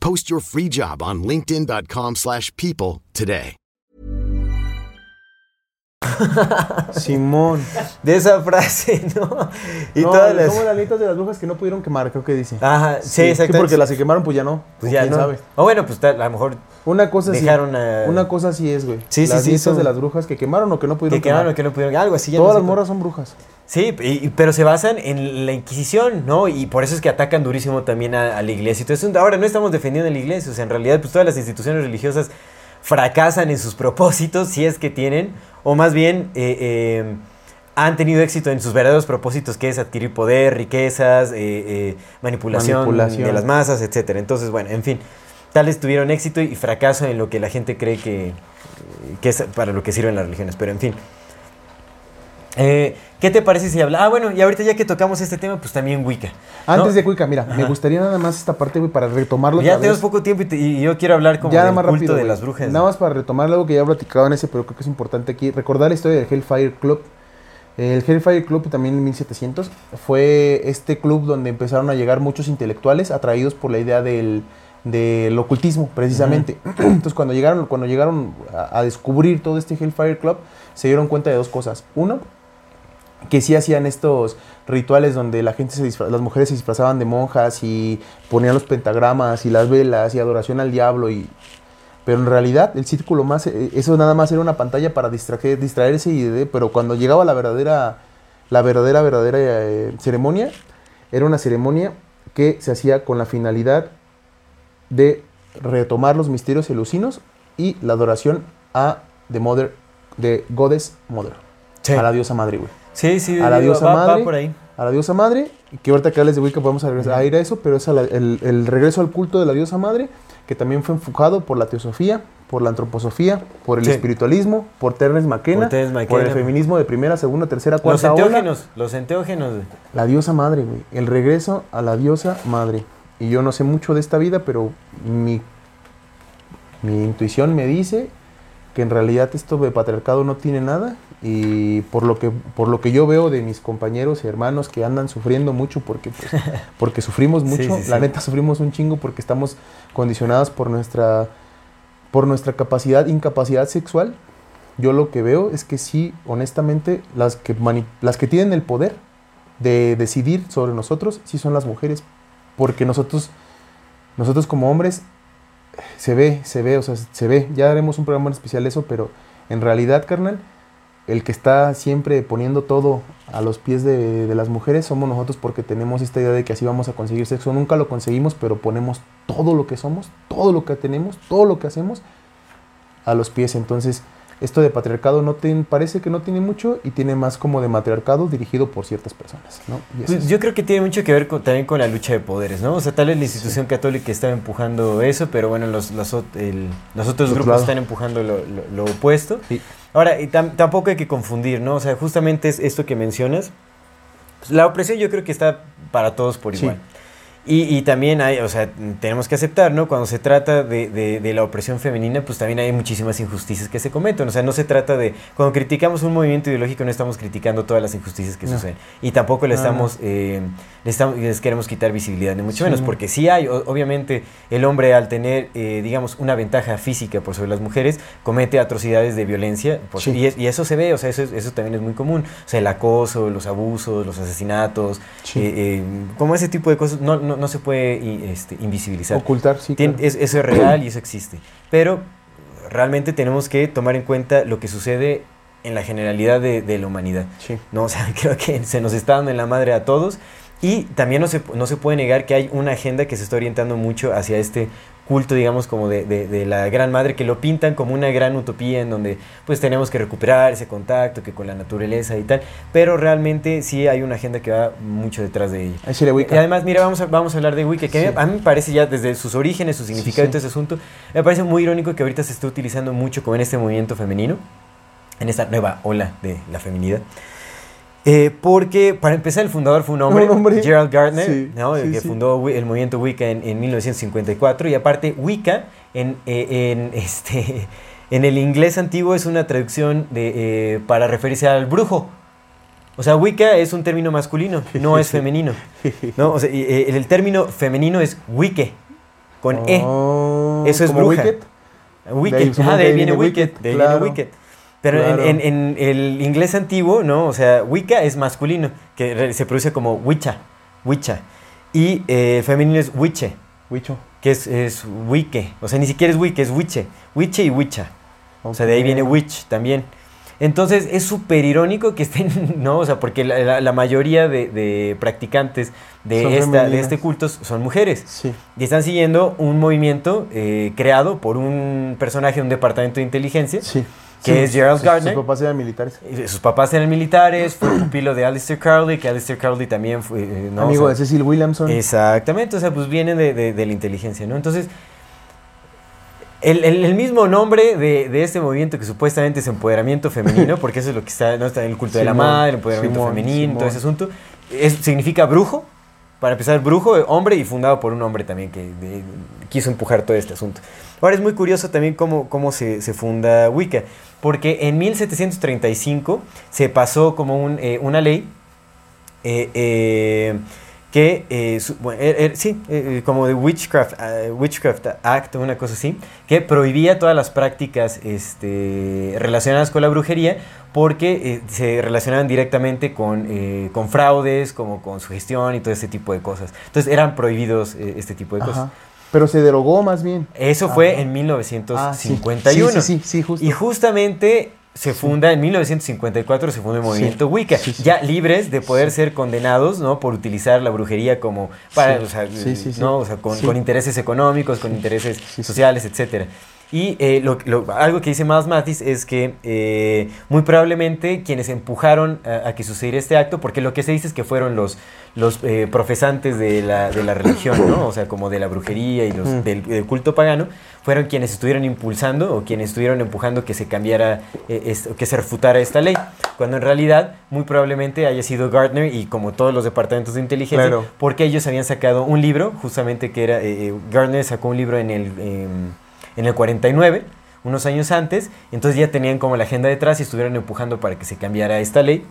Post your free job on linkedin.com/people slash people today. Simón. De esa frase, [laughs] ¿no? Y no, todas las... Somos las nietas de las brujas que no pudieron quemar, creo que dice. Ajá, sí, exacto. porque las que quemaron, pues ya no. Pues ya quién no. sabe. O bueno, pues a lo mejor Una cosa sí. dejaron a... Una cosa sí es, güey. Sí, sí, las sí, nietas son- de las brujas que quemaron o que no pudieron que quemaron quemar. o que no pudieron, algo así. ya Todas no las morras son brujas. Sí, y- pero se basan en la Inquisición, ¿no? Y por eso es que atacan durísimo también a, a la iglesia. Entonces, ahora no estamos defendiendo a la iglesia, o sea, en realidad, pues todas las instituciones religiosas fracasan en sus [laughs] propósitos, si es que tienen, o más bien eh, eh, han tenido éxito en sus verdaderos propósitos, que es adquirir poder, riquezas, eh, manipulación, Manipulación. de las masas, etcétera. Entonces, bueno, en fin, tales tuvieron éxito y fracaso en lo que la gente cree que, que es para lo que sirven las religiones, pero en fin. Eh, ¿Qué te parece si habla? Ah, bueno, y ahorita ya que tocamos este tema, pues también Wicca. ¿no? Antes de Cuica, mira, me gustaría nada más esta parte, güey, para retomarlo. Ya tenemos poco tiempo y, te- y yo quiero hablar como ya nada del más culto rápido, de las brujas. Nada más para retomar algo que ya he platicado en ese, pero creo que es importante aquí. Recordar la historia del Hellfire Club. El Hellfire Club también en 1700 fue este club donde empezaron a llegar muchos intelectuales atraídos por la idea del, del ocultismo, precisamente. [clears throat] Entonces, cuando llegaron, cuando llegaron a, a descubrir todo este Hellfire Club, se dieron cuenta de dos cosas. Uno, que sí hacían estos rituales donde la gente se disfra- las mujeres se disfrazaban de monjas y ponían los pentagramas y las velas y adoración al diablo y pero en realidad el círculo más eh, eso nada más era una pantalla para distraer, distraerse y de- pero cuando llegaba la verdadera la verdadera verdadera eh, ceremonia era una ceremonia que se hacía con la finalidad de retomar los misterios elusinos y la adoración a the mother de goddess mother Sí. a la diosa madre güey Sí, sí, a la digo, diosa va- va madre. por ahí. a la diosa madre, que ahorita que hables de Wicca podemos regresar a ir a eso, pero es a la- el, el regreso al culto de la diosa madre, que también fue enfocado por la teosofía, por la antroposofía, por el Sí. espiritualismo, por Terence McKenna, Por el feminismo de primera, segunda, tercera, Los cuarta ola. enteógenos, los enteógenos. güey. La diosa madre, güey. El regreso a la diosa madre. Y yo no sé mucho de esta vida, pero mi, mi intuición me dice que en realidad esto de patriarcado no tiene nada. Y por lo que, por lo que yo veo de mis compañeros y hermanos que andan sufriendo mucho porque, pues, [laughs] porque sufrimos mucho, sí, la sí. neta sufrimos un chingo porque estamos condicionados por nuestra, por nuestra capacidad, incapacidad sexual. Yo lo que veo es que sí, honestamente, las que, las que tienen el poder de decidir sobre nosotros, sí son las mujeres. Porque nosotros, nosotros como hombres, se ve, se ve, o sea, se ve. Ya haremos un programa en especial eso, pero en realidad, carnal, el que está siempre poniendo todo a los pies de, de las mujeres somos nosotros porque tenemos esta idea de que así vamos a conseguir sexo. Nunca lo conseguimos, pero ponemos todo lo que somos, todo lo que tenemos, todo lo que hacemos a los pies. Entonces, esto de patriarcado no te, parece que no tiene mucho y tiene más como de matriarcado dirigido por ciertas personas, ¿no? Pues es- yo creo que tiene mucho que ver con- también con la lucha de poderes, ¿no? O sea, tal vez la institución católica estaba empujando eso, pero bueno, los, los, ot- el- los otros Otro grupos lado. están empujando lo, lo- lo opuesto. Sí. Ahora, y tam- tampoco hay que confundir, ¿no? O sea, justamente es esto que mencionas. pues, la opresión yo creo que está para todos por Sí. Y, y también hay, o sea, tenemos que aceptar, ¿no? Cuando se trata de, de- de la opresión femenina, pues también hay muchísimas injusticias que se cometen. O sea, no se trata de, cuando criticamos un movimiento ideológico, no estamos criticando todas las injusticias que No. suceden. Y tampoco le estamos, eh, le estamos, les queremos quitar visibilidad, ni mucho Sí, menos, no. porque sí hay, o- obviamente, el hombre al tener, eh, digamos, una ventaja física por sobre las mujeres, comete atrocidades de violencia, por- Sí. y, es- y eso se ve, o sea, eso, es- eso también es muy común. O sea, el acoso, los abusos, los asesinatos, Sí. eh, eh, como ese tipo de cosas, no, no, no se puede este, invisibilizar. ocultar, sí. Claro. es- eso es real y eso existe. Pero realmente tenemos que tomar en cuenta lo que sucede en la generalidad de, de la humanidad. Sí. ¿no? [laughs] O sea, creo que se nos está dando en la madre a todos. Y también no se, no se puede negar que hay una agenda que se está orientando mucho hacia este culto, digamos, como de, de- de la gran madre, que lo pintan como una gran utopía en donde pues tenemos que recuperar ese contacto que con la naturaleza y tal, pero realmente sí hay una agenda que va mucho detrás de ella. Ahí sí le Wicca. Y además, mira, vamos a, vamos a hablar de Wicca, que a mí- Sí. a mí me parece ya desde sus orígenes, su significado sí. y todo ese asunto, me parece muy irónico que ahorita se esté utilizando mucho como en este movimiento femenino, en esta nueva ola de la feminidad. Eh, porque para empezar el fundador fue un hombre, Un hombre. Gerald Gardner, Sí, ¿no? sí, que sí. fundó el movimiento Wicca en, en 1954 y aparte Wicca en, eh, en, [laughs] este, en el inglés antiguo es una traducción de, eh, para referirse al brujo. O sea, Wicca es un término masculino, no es [laughs] femenino. ¿no? O sea, y, eh, el término femenino es Wicke, con E. Oh, Eso es bruja. Wicked. Wicked, De ahí, ah, de ahí viene viene Wicked, de ahí viene claro. Wicked. Pero en- Claro. en, en el inglés antiguo, ¿no? O sea, Wicca es masculino, que se produce como Wicha, Wicha. Y eh, femenino es Wiche, Huicho. que es, es Wicke. O sea, ni siquiera es Wicke, es Wiche. Wiche y Wicha. O sea, de ahí viene witch también. Entonces es súper irónico que estén, [laughs] ¿no? O sea, porque la, la- la mayoría de, de practicantes de, esta, este culto son mujeres. Sí. Y están siguiendo un movimiento eh, creado por un personaje de un departamento de inteligencia. Sí. Que Sí, es Gerald Gardner. Sus papás eran militares. Sus papás eran militares, fue pupilo de Alistair Crowley, que Alistair Crowley también fue... eh, ¿no? Amigo O de sea, Cecil Williamson. Exactamente, o sea, pues vienen de, de- de la inteligencia, ¿no? Entonces, el, el- el mismo nombre de, de este movimiento que supuestamente es empoderamiento femenino, porque eso es lo que está, ¿no? está en el culto de [laughs] la madre, el empoderamiento Simón, femenino, todo Simón. ese asunto, es, significa brujo, para empezar, brujo, hombre, y fundado por un hombre también que quiso empujar todo este asunto. Ahora es muy curioso también cómo, cómo se, se funda Wicca, porque en 1735 se pasó como un, eh, una ley eh, eh, que, eh, su- bueno, er- er- sí, eh, como de Witchcraft, eh, Witchcraft Act, una cosa así, que prohibía todas las prácticas este, relacionadas con la brujería porque eh, se relacionaban directamente con, eh, con fraudes, como con sugestión y todo ese tipo de cosas. Entonces eran prohibidos eh, este tipo de cosas. Pero se derogó más bien. Eso fue en Ah, 1951. sí. Sí, sí, sí, sí, justo. Y justamente se funda en 1954, se funda el movimiento Wicca, sí, sí. ya libres de poder ser condenados, ¿no? Por utilizar la brujería como para, o sea. ¿no? O sea, con, con intereses económicos, con intereses sociales, etcétera. Y eh, lo- lo- algo que dice Miles Mathis es que eh, muy probablemente quienes empujaron a, a que sucediera este acto, porque lo que se dice es que fueron los, los eh, profesantes de la, de la religión, ¿no? O sea, como de la brujería y los, Mm. del, del culto pagano, fueron quienes estuvieron impulsando o quienes estuvieron empujando que se cambiara, eh, esto- que se refutara esta ley. Cuando en realidad, muy probablemente haya sido Gardner y como todos los departamentos de inteligencia, Claro. porque ellos habían sacado un libro, justamente que era, Gardner sacó un libro en el, em, en el 49, unos años antes, entonces ya tenían como la agenda detrás y estuvieron empujando para que se cambiara esta ley.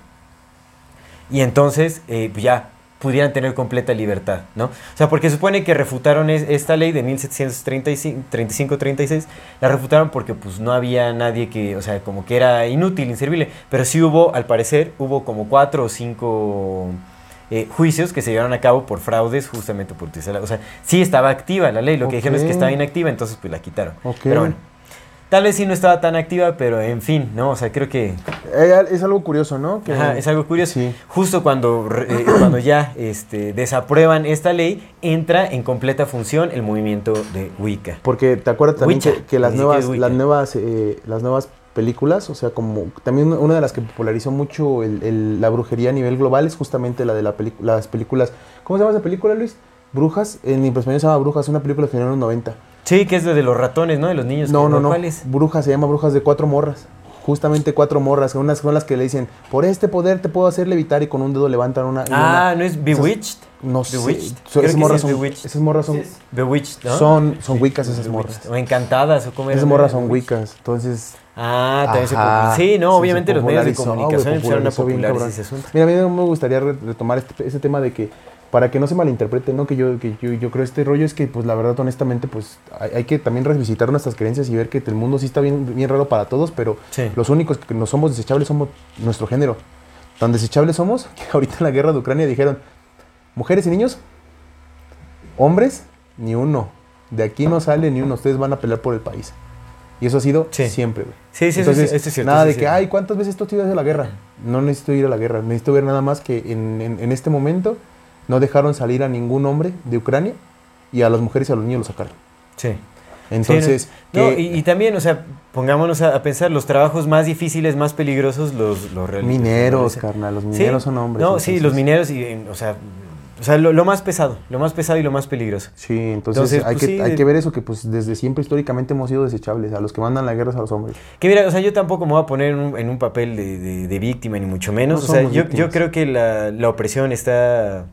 Y entonces eh, pues ya pudieran tener completa libertad, ¿no? O sea, porque supone que refutaron es- esta ley de 1735-36, la refutaron porque pues no había nadie que, o sea, como que era inútil, inservible, pero sí hubo, al parecer, hubo como cuatro o cinco eh, juicios que se llevaron a cabo por fraudes justamente por utilizar la- O sea, sí estaba activa la ley, lo que dijeron es que estaba inactiva, entonces pues la quitaron. Ok. Pero bueno, tal vez sí no estaba tan activa, pero en fin, ¿no? O sea, creo que Eh, es algo curioso, ¿no? Que- Ajá, es algo curioso. Sí. Justo cuando, eh, [clears throat] cuando ya este, desaprueban esta ley, entra en completa función el movimiento de Wicca. Porque te acuerdas también Wicca, que, que las nuevas, las nuevas, eh, las nuevas películas, o sea, como también una de las que popularizó mucho el- el- la brujería a nivel global es justamente la de la las películas. ¿Cómo se llama esa película, Luis? Brujas, en español se llama Brujas, una película de finales de los 90. Sí, que es de los ratones, ¿no? De los niños. No, que- no, no. Brujas se llama Brujas de cuatro morras. Justamente cuatro morras, unas son las que le dicen, por este poder te puedo hacer levitar y con un dedo levantan una. Ah, una- ¿no es Bewitched? no sé. Bewitched. Creo esas, que morras sí es son, esas morras son, Bewitched, ¿no? son, son wicas esas morras. O encantadas, o era. Esas morras son wicas. Entonces, Ah, también se Sí, no, obviamente los medios de comunicación empezaron a popularizar ese asunto. Mira, a mí me gustaría re- retomar este, ese tema de que, para que no se malinterprete, ¿no? Que yo, que yo, yo creo este rollo es que, pues, la verdad, honestamente, pues, hay, hay que también revisitar nuestras creencias y ver que el mundo sí está bien, bien raro para todos, pero Sí. los únicos que no somos desechables somos nuestro género. Tan desechables somos [laughs] que ahorita en la guerra de Ucrania dijeron, mujeres y niños, hombres, ni uno. De aquí no sale ni uno, ustedes van a pelear por el país. Y eso ha sido Sí. siempre, güey. Sí, sí, Entonces, sí, eso es cierto, nada de que, ay, ¿cuántas veces tú has ido a la guerra? No necesito ir a la guerra. Necesito ver nada más que en, en- en este momento no dejaron salir a ningún hombre de Ucrania y a las mujeres y a los niños los sacaron. Sí. Entonces, Sí, no, No, y, y también, o sea, pongámonos a, a pensar, los trabajos más difíciles, más peligrosos, los, los reali- mineros, realizan. carnal, los Sí, mineros son hombres. No, sí, los mineros, y, o sea, o sea lo, lo más pesado, lo más pesado y lo más peligroso. Sí, entonces, Entonces, hay, pues, que, sí, hay que ver eso, que pues desde siempre históricamente hemos sido desechables. A los que mandan la guerra es a los hombres. Que mira, o sea, yo tampoco me voy a poner en un, en un papel de, de- de víctima, ni mucho menos. No o sea, yo, yo creo que la, la opresión está...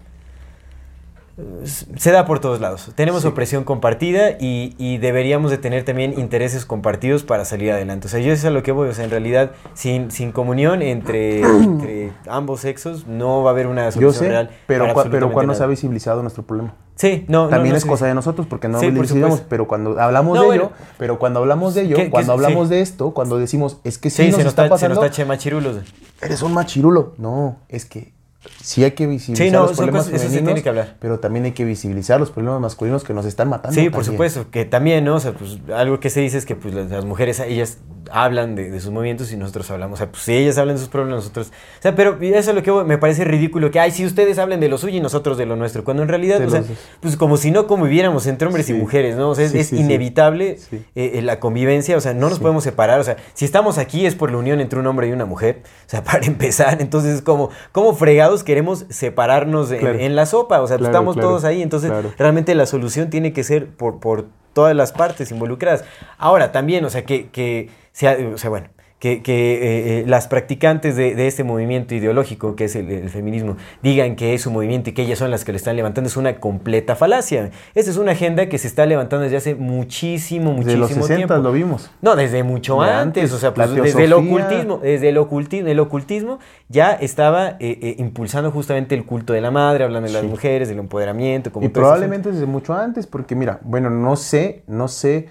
se da por todos lados. Tenemos Sí. opresión compartida y, y deberíamos de tener también intereses compartidos para salir adelante. O sea, yo eso es a lo que voy. O sea, en realidad, sin, sin comunión entre, [clears throat] entre ambos sexos, no va a haber una Yo solución sé, real. pero, cua- pero cuando se ha nada. visibilizado nuestro problema. Sí, no, También no, es sí, cosa de nosotros porque no Sí, lo por pero cuando hablamos No, de bueno. ello, pero cuando hablamos de ello, Que- que- cuando hablamos de esto, cuando decimos, es que sí, Sí, nos se nos, está se pasando, machirulos. eres un machirulo. No, es que sí hay que visibilizar Sí, no, los problemas cosas- eso femeninos, tiene que hablar. pero también hay que visibilizar los problemas masculinos que nos están matando. Sí, por supuesto, que también, ¿no? O sea, pues algo que se dice es que pues las mujeres, ellas hablan de, de sus movimientos y nosotros hablamos, o sea, pues si ellas hablan de sus problemas, nosotros... O sea, pero eso es lo que me parece ridículo, que, ay, si ustedes hablen de lo suyo y nosotros de lo nuestro, cuando en realidad, o sea, pues como si no conviviéramos entre hombres y mujeres, ¿no? O sea, es, Sí, es sí, sí. inevitable eh, la convivencia, o sea, no nos podemos separar, o sea, si estamos aquí es por la unión entre un hombre y una mujer, o sea, [laughs] para empezar, entonces, como, como fregados queremos separarnos en, Claro. en la sopa? O sea, pues, Claro, estamos claro, todos ahí, entonces realmente la solución tiene que ser por, por todas las partes involucradas. Ahora, también, o sea, que, que sea, o sea, bueno, que, que, eh, eh, las practicantes de, de este movimiento ideológico, que es el, el feminismo, digan que es su movimiento y que ellas son las que lo están levantando, es una completa falacia. Esta es una agenda que se está levantando desde hace muchísimo, muchísimo De los 60 tiempo. lo vimos. No, desde mucho De antes, antes, o sea, pues, desde el ocultismo, desde el ocultismo, el ocultismo ya estaba eh, eh, impulsando justamente el culto de la madre, hablando de las Sí. mujeres, del empoderamiento, como Y probablemente desde mucho antes, porque mira, bueno, no sé, no sé.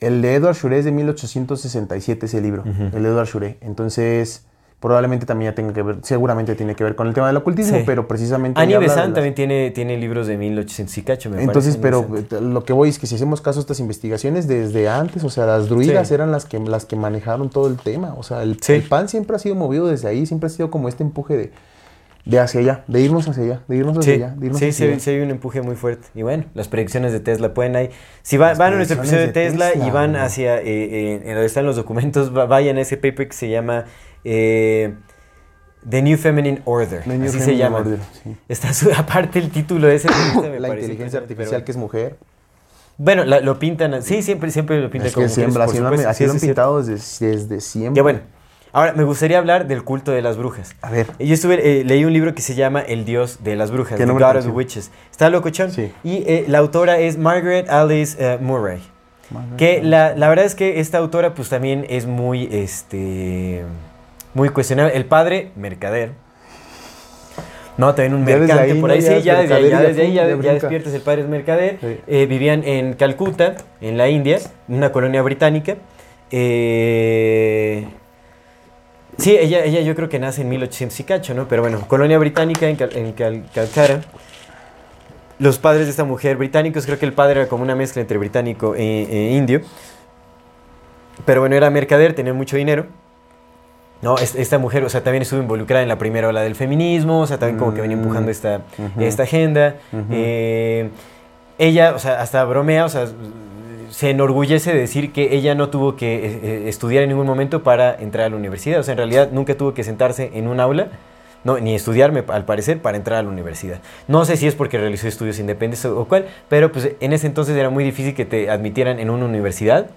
El de Edward Shuré es de 1867 ese libro, el de Edward Shuré. Entonces, probablemente también ya tenga que ver, seguramente tiene que ver con el tema del ocultismo, Sí. pero precisamente... Annie Besant las- también tiene, tiene libros de 1800 y cacho, me Entonces, pero Besant. eh, lo que voy es que si hacemos caso a estas investigaciones desde antes, o sea, las druidas Sí. eran las que, las que manejaron todo el tema. O sea, el, Sí. el pan siempre ha sido movido desde ahí, siempre ha sido como este empuje de, de hacia allá, de irnos hacia allá, de irnos hacia Sí, allá, de irnos sí, hacia sí, allá. sí hay un empuje muy fuerte. Y bueno, las predicciones de Tesla pueden ahí. Si va- van a nuestro episodio de Tesla, y van hacia eh, eh, en donde están los documentos, va- vayan a ese paper que se llama eh, The New Feminine Order. The New así se llama. Order, sí. Está su- [laughs] aparte el título de ese. [coughs] me La inteligencia artificial pero que es mujer. Bueno, la- lo pintan. Sí, siempre, siempre lo pintan Es como que siempre, mujeres, así lo han, así lo pintado desde, desde siempre. Ya bueno. Ahora, me gustaría hablar del culto de las brujas. A ver. Yo estuve, eh, leí un libro que se llama El Dios de las Brujas, ¿Qué The God of the? Witches. Está locochón. Sí. Y eh, la autora es Margaret Alice eh, Murray. Que la, la verdad es que esta autora pues también es muy, este, muy cuestionable. El padre, mercader. No, también un Ya mercante ahí, por ahí. Sí, ya desde ahí, ya ya desde ahí pum, ya, ya ya brinca. despiertas, el padre es mercader. Sí. Eh, vivían en Calcuta, en la India, una colonia británica. Eh, sí, ella, ella yo creo que nace en 1800 y cacho, ¿no? Pero bueno, colonia británica en, Cal- en Cal- Calcara. Los padres de esta mujer británicos, creo que el padre era como una mezcla entre británico e, e indio. Pero bueno, era mercader, tenía mucho dinero. No, es- esta mujer, o sea, también estuvo involucrada en la primera ola del feminismo, o sea, también como que venía Mm, empujando esta, esta agenda. Eh, ella, o sea, hasta bromea, o sea, se enorgullece de decir que ella no tuvo que eh, eh, estudiar en ningún momento para entrar a la universidad. O sea, en realidad nunca tuvo que sentarse en un aula, no, ni estudiarme al parecer, para entrar a la universidad. No sé si es porque realizó estudios independientes o, cuál, pero pues en ese entonces era muy difícil que te admitieran en una universidad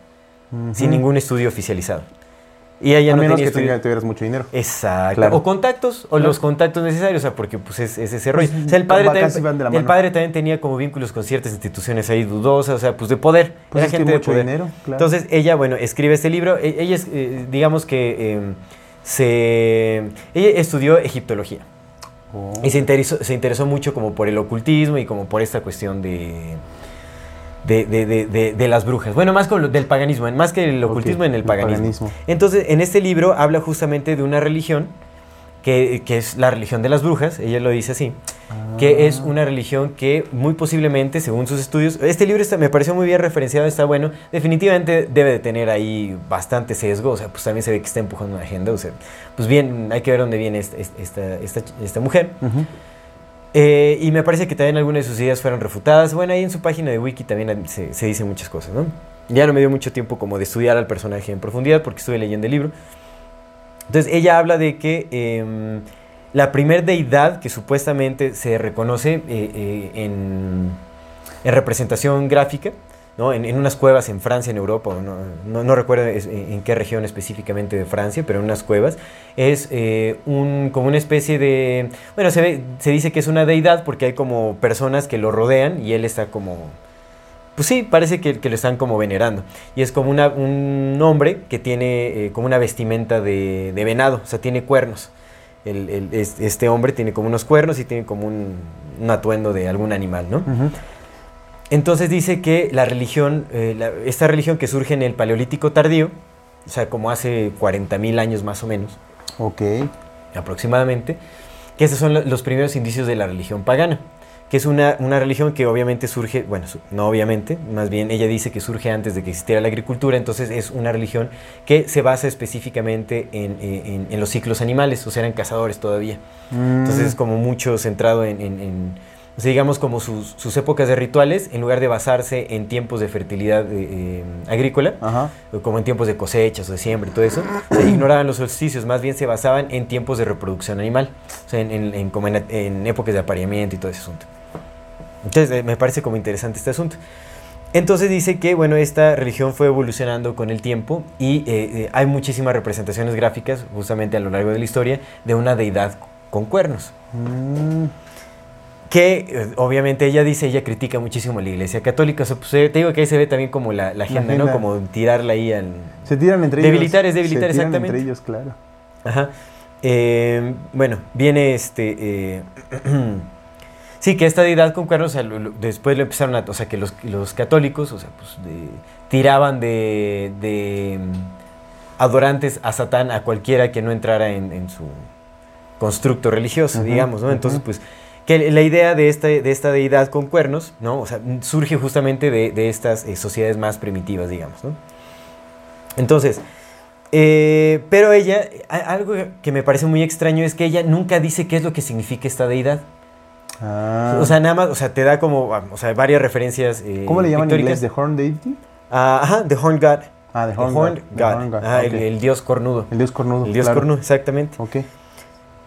sin ningún estudio oficializado. Y ella A no menos tenía que tenga- tuvieras mucho dinero. Exacto. Claro. O contactos, o los contactos necesarios, o sea, porque pues es, es ese rollo. Pues, o sea, el padre, también, de el mano. padre también tenía como vínculos con ciertas instituciones ahí dudosas, o sea, pues de poder. Pues Era es que gente de mucho poder. dinero, claro. Entonces ella, bueno, escribe este libro. E- Ella, es, eh, digamos que eh, se... Ella estudió egiptología. Oh. Y se interesó, se interesó mucho como por el ocultismo y como por esta cuestión de... De, de- de- de- las brujas. Bueno, más con lo del paganismo, más que el ocultismo en el el paganismo. Entonces, en este libro habla justamente de una religión que, que es la religión de las brujas, ella lo dice así, que es una religión que muy posiblemente, según sus estudios, este libro está, me pareció muy bien referenciado, está bueno, definitivamente debe de tener ahí bastante sesgo, o sea, pues también se ve que está empujando una agenda, o sea, pues bien, hay que ver dónde viene esta, esta, esta, esta mujer. Ujú. Eh, y me parece que también algunas de sus ideas fueron refutadas. Bueno, ahí en su página de wiki también se, se dicen muchas cosas, ¿no? Ya no me dio mucho tiempo como de estudiar al personaje en profundidad porque estuve leyendo el libro. Entonces ella habla de que em, la primer deidad que supuestamente se reconoce eh, eh, en, en representación gráfica En, unas cuevas en Francia, en Europa, no, recuerdo en, qué región específicamente de Francia, pero en unas cuevas, es eh, un, como una especie de... Bueno, se, ve- se dice que es una deidad porque hay como personas que lo rodean y él está como... Pues sí, parece que, lo están como venerando. Y es como un hombre que tiene eh, como una vestimenta de, de venado, o sea, tiene cuernos. Este hombre tiene como unos cuernos y tiene como un, atuendo de algún animal, ¿no? Ujú. Entonces dice que la religión, eh, la- esta religión que surge en el Paleolítico tardío, o sea, como hace 40.000 años más o menos, Ok. aproximadamente, que esos son lo- los primeros indicios de la religión pagana, que es una, una religión que obviamente surge, bueno, no obviamente, más bien ella dice que surge antes de que existiera la agricultura, entonces es una religión que se basa específicamente en, en- en los ciclos animales, o sea, eran cazadores todavía. Entonces es como mucho centrado en, en- en, o sea, digamos, como sus, sus épocas de rituales, en lugar de basarse en tiempos de fertilidad eh, eh, agrícola, Ajá. o como en tiempos de cosechas o de siembra y todo eso, se ignoraban los solsticios, más bien se basaban en tiempos de reproducción animal, o sea, en, en- en como en, en épocas de apareamiento y todo ese asunto. Entonces, eh, me parece como interesante este asunto. Entonces dice que, bueno, esta religión fue evolucionando con el tiempo y eh, eh, hay muchísimas representaciones gráficas, justamente a lo largo de la historia, de una deidad con cuernos. Mm, Que eh, obviamente ella dice, ella critica muchísimo a la iglesia católica. O sea, pues, eh, te digo que ahí se ve también como la, la agenda, ¿no? agenda. Como tirarla ahí al... Se tiran entre Debilitar ellos. es debilitar, Se tiran exactamente. entre ellos, claro. Ajá. Eh, bueno, viene este. eh, [clears throat] sí, que esta deidad con cuernos, o sea, lo- lo- después lo empezaron a. O sea, que los, los católicos, o sea, pues de- tiraban de, de, mm, adorantes a Satán a cualquiera que no entrara en, en su constructo religioso, digamos, ¿no? Entonces, pues. Que la idea de esta, de esta deidad con cuernos, ¿no? O sea, surge justamente de, de estas eh, sociedades más primitivas, digamos, ¿no? Entonces, eh, pero ella, algo que me parece muy extraño es que ella nunca dice qué es lo que significa esta deidad. Ah. O sea, nada más, o sea, te da como, o sea, varias referencias. eh, ¿Cómo le llaman en inglés? ¿The Horn Deity? Ah, ajá, The Horn God. Ah, The The Horn, Horn God. God. The Horn God, Ajá, el, ok. el dios cornudo. El dios cornudo. El dios claro. cornudo, exactamente. Ok.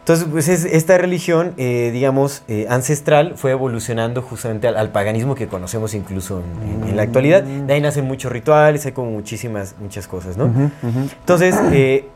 Entonces, pues es- esta religión, eh, digamos, eh, ancestral fue evolucionando justamente al, al paganismo que conocemos incluso en, en- en la actualidad. De ahí nacen muchos rituales, hay como muchísimas, muchas cosas, ¿no? Entonces, eh,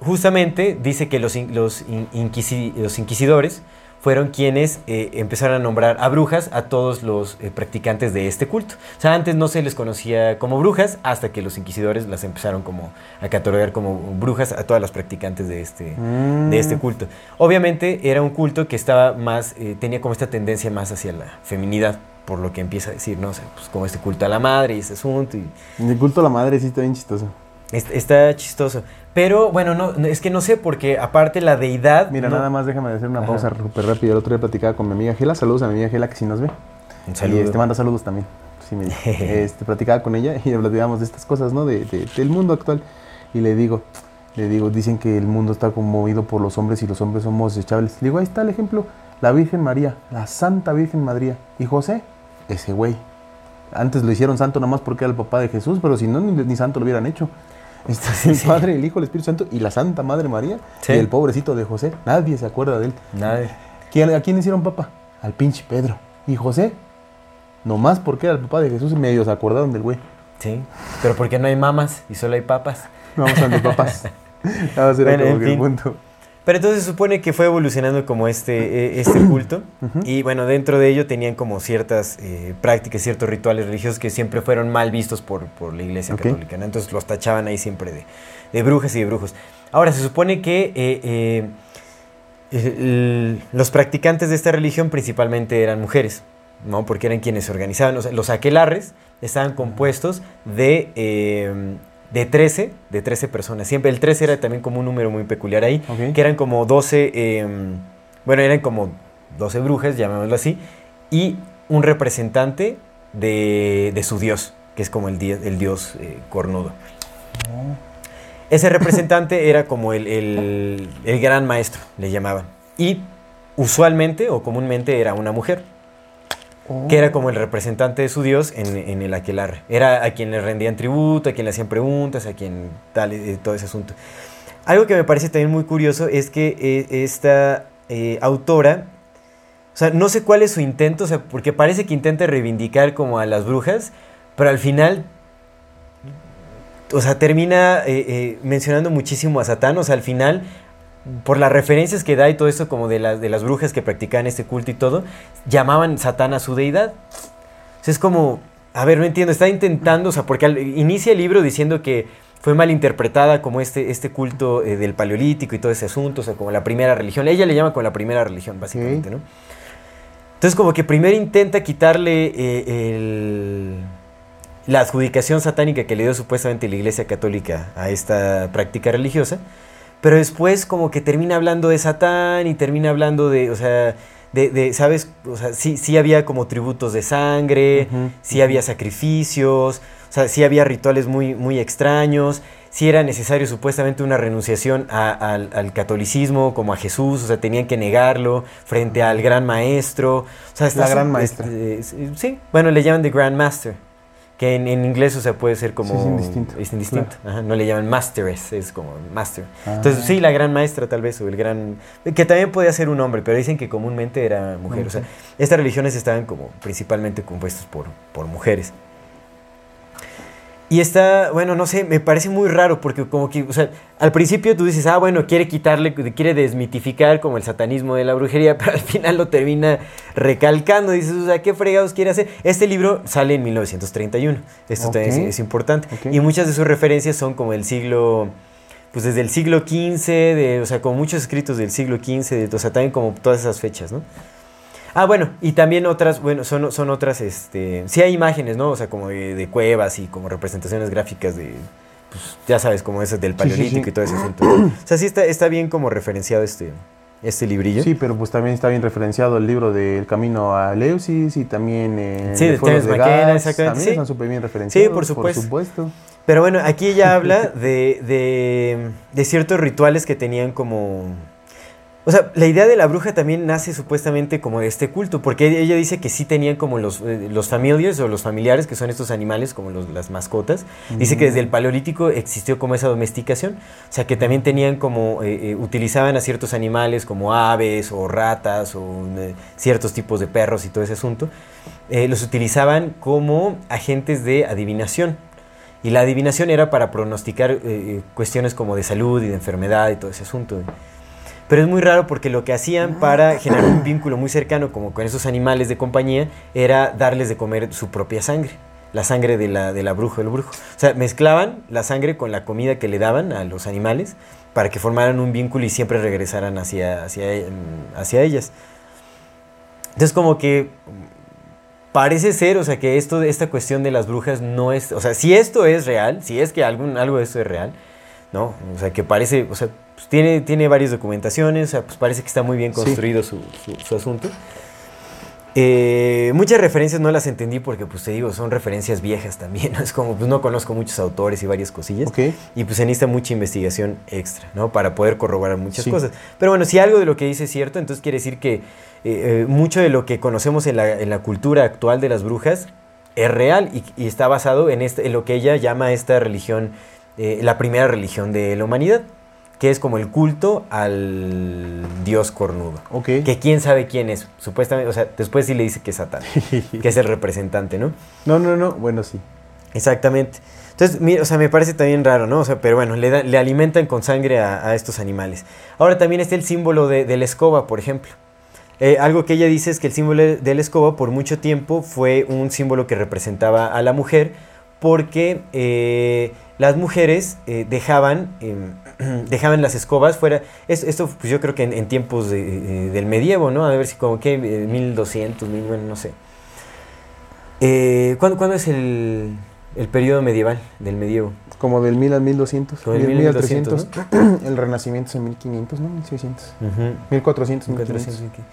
justamente dice que los, in- los, in- inquisi- los inquisidores fueron quienes eh, empezaron a nombrar a brujas a todos los eh, practicantes de este culto. O sea, antes no se les conocía como brujas hasta que los inquisidores las empezaron como a catalogar como brujas a todas las practicantes de este, Mm. de este culto. Obviamente era un culto que estaba más, eh, tenía como esta tendencia más hacia la feminidad, por lo que empieza a decir, ¿no? O sea, pues como este culto a la madre y ese asunto y El culto a la madre sí está bien chistoso. Est- Está chistoso. Pero bueno, no, es que no sé, porque aparte la deidad. Mira, no- nada más déjame hacer una Ajá. pausa súper rápida. El otro día platicaba con mi amiga Gela. Saludos a mi amiga Gela que sí nos ve. Un Y saludo. este, manda saludos también. Sí, me [laughs] este, platicaba con ella y platicábamos de estas cosas, ¿no? De, de- del mundo actual. Y le digo, le digo, dicen que el mundo está conmovido por los hombres y los hombres somos desechables. Le digo, ahí está el ejemplo. La Virgen María, la Santa Virgen María. Y José, ese güey. Antes lo hicieron santo nada más porque era el papá de Jesús, pero si no, ni, ni santo lo hubieran hecho. El sí. Padre, el Hijo, el Espíritu Santo y la Santa Madre María. Sí. Y el pobrecito de José. Nadie se acuerda de él. Nadie. ¿Quién- ¿A quién hicieron papa? Al pinche Pedro. ¿Y José? Nomás porque era el papá de Jesús, medio se acordaron del güey. Sí. Pero porque no hay mamas y solo hay papas. Vamos a los papás. Vamos a Bueno, como en que el fin. punto. Pero entonces se supone que fue evolucionando como este, eh, este [clears throat] culto. Y bueno, dentro de ello tenían como ciertas eh, prácticas, ciertos rituales religiosos que siempre fueron mal vistos por, por la iglesia católica. ¿no? Entonces los tachaban ahí siempre de, de brujas y de brujos. Ahora, se supone que eh, eh, los practicantes de esta religión principalmente eran mujeres, ¿no? Porque eran quienes se organizaban. O sea, los aquelarres estaban compuestos de, eh, de 13, de 13 personas. Siempre el 13 era también como un número muy peculiar ahí, que eran como 12, eh, bueno, eran como 12 brujas, llamémoslo así, y un representante de, de su dios, que es como el, di- el dios eh, cornudo. Ese representante [laughs] era como el, el- el gran maestro, le llamaban. Y usualmente o comúnmente era una mujer, que era como el representante de su dios en, el aquelarre. Era a quien le rendían tributo, a quien le hacían preguntas, a quien tal, eh, todo ese asunto. Algo que me parece también muy curioso es que eh, esta eh, autora, o sea, no sé cuál es su intento, o sea, porque parece que intenta reivindicar como a las brujas, pero al final, o sea, termina eh, mencionando muchísimo a Satán, o sea, al final, por las referencias que da y todo eso, como de, las de las brujas que practicaban este culto y todo, llamaban Satán a su deidad. O sea, es como, a ver, no entiendo, está intentando, o sea, porque al- inicia el libro diciendo que fue mal interpretada como este, este culto eh, del paleolítico y todo ese asunto, o sea, como la primera religión. Ella le llama como la primera religión, básicamente, Ok. ¿no? Entonces, como que primero intenta quitarle eh, el- la adjudicación satánica que le dio supuestamente la Iglesia Católica a esta práctica religiosa, pero después como que termina hablando de Satán y termina hablando de, o sea, de, de, ¿sabes? O sea, sí, sí había como tributos de sangre, Ujú, sí había sacrificios, o sea, sí había rituales muy, muy extraños, sí era necesario supuestamente una renunciación a- al, al catolicismo como a Jesús, o sea, tenían que negarlo frente al gran maestro. O sea, La gran maestra. este, sí, sí, bueno, le llaman The Grand Master, que en, en inglés, o sea, puede ser como... Sí, es indistinto, Es indistinto, ajá, no le llaman Masteress, es como Master. Ah. Entonces, sí, la gran maestra tal vez, o el gran... Que también podía ser un hombre, pero dicen que comúnmente era mujer. O sea, estas religiones estaban como principalmente compuestas por, por mujeres. Y está, bueno, no sé, me parece muy raro porque como que, o sea, al principio tú dices, ah, bueno, quiere quitarle, quiere desmitificar como el satanismo de la brujería, [laughs] pero al final lo termina recalcando. Dices, o sea, ¿qué fregados quiere hacer? Este libro sale en 1931, esto también es, importante. Y muchas de sus referencias son como el siglo, pues desde el siglo XV, de, o sea, como muchos escritos del siglo XV, de, o sea, también como todas esas fechas, ¿no? Ah, bueno, y también otras, bueno, son, son otras, este, sí hay imágenes, ¿no? O sea, como de, de cuevas y como representaciones gráficas de, pues, ya sabes, como esas del sí, paleolítico sí. y todo ese asunto. O sea, sí está, está bien como referenciado este, este librillo. Sí, pero pues también está bien referenciado el libro del Camino a Eleusis y también eh, Sí, de Fuegos Terence McKenna, Gas, exactamente, También sí. están súper bien referenciados. por supuesto. supuesto. Pero bueno, aquí ella habla de, de, de ciertos rituales que tenían como... O sea, la idea de la bruja también nace supuestamente como de este culto, porque ella dice que sí tenían como los, eh, los familiars o los familiares, que son estos animales, como los- las mascotas. Dice que desde el paleolítico existió como esa domesticación, o sea, que también tenían como, eh, eh, utilizaban a ciertos animales como aves o ratas o ciertos tipos de perros y todo ese asunto, los utilizaban como agentes de adivinación. Y la adivinación era para pronosticar cuestiones como de salud y de enfermedad y todo ese asunto. Pero es muy raro porque lo que hacían para generar un vínculo muy cercano como con esos animales de compañía era darles de comer su propia sangre, la sangre de la, de la bruja del brujo. O sea, mezclaban la sangre con la comida que le daban a los animales para que formaran un vínculo y siempre regresaran hacia, hacia, hacia ellas. Entonces como que parece ser, o sea, que esto, esta cuestión de las brujas no es, o sea, si esto es real, si es que algún, algo de esto es real, ¿no? O sea, que parece, o sea, pues tiene, tiene varias documentaciones, o sea, pues parece que está muy bien Sí. construido su, su- su asunto. Eh, muchas referencias no las entendí porque, pues te digo, son referencias viejas también, ¿no? Es como, pues no conozco muchos autores y varias cosillas. Y pues se necesita mucha investigación extra, ¿no? Para poder corroborar muchas Sí. cosas. Pero bueno, si algo de lo que dice es cierto, entonces quiere decir que eh, eh, mucho de lo que conocemos en la, en la cultura actual de las brujas es real y, y está basado en, este, en lo que ella llama esta religión, la primera religión de la humanidad, que es como el culto al dios cornudo. Que quién sabe quién es, supuestamente, o sea, después sí le dice que es Satán, [laughs] que es el representante, ¿no? No, no, no. Bueno, sí. Exactamente. Entonces, mira, o sea, me parece también raro, ¿no? O sea, pero bueno, le, da- le alimentan con sangre a, a estos animales. Ahora también está el símbolo de, de la escoba, por ejemplo. Eh, algo que ella dice es que el símbolo de la escoba por mucho tiempo fue un símbolo que representaba a la mujer porque eh, las mujeres eh, dejaban, em, [clears throat] dejaban las escobas fuera. Es- esto pues yo creo que en, en tiempos de- eh, del medievo, ¿no? A ver si como que eh, 1200, mil, bueno, no sé. Eh, ¿cuándo, cuándo es el, el periodo medieval del medievo? Como del 1000 al 1200. Como del 1000 1000 al al 300. [clears throat] El renacimiento es en 1500, ¿no? 1600. 1400, 1500.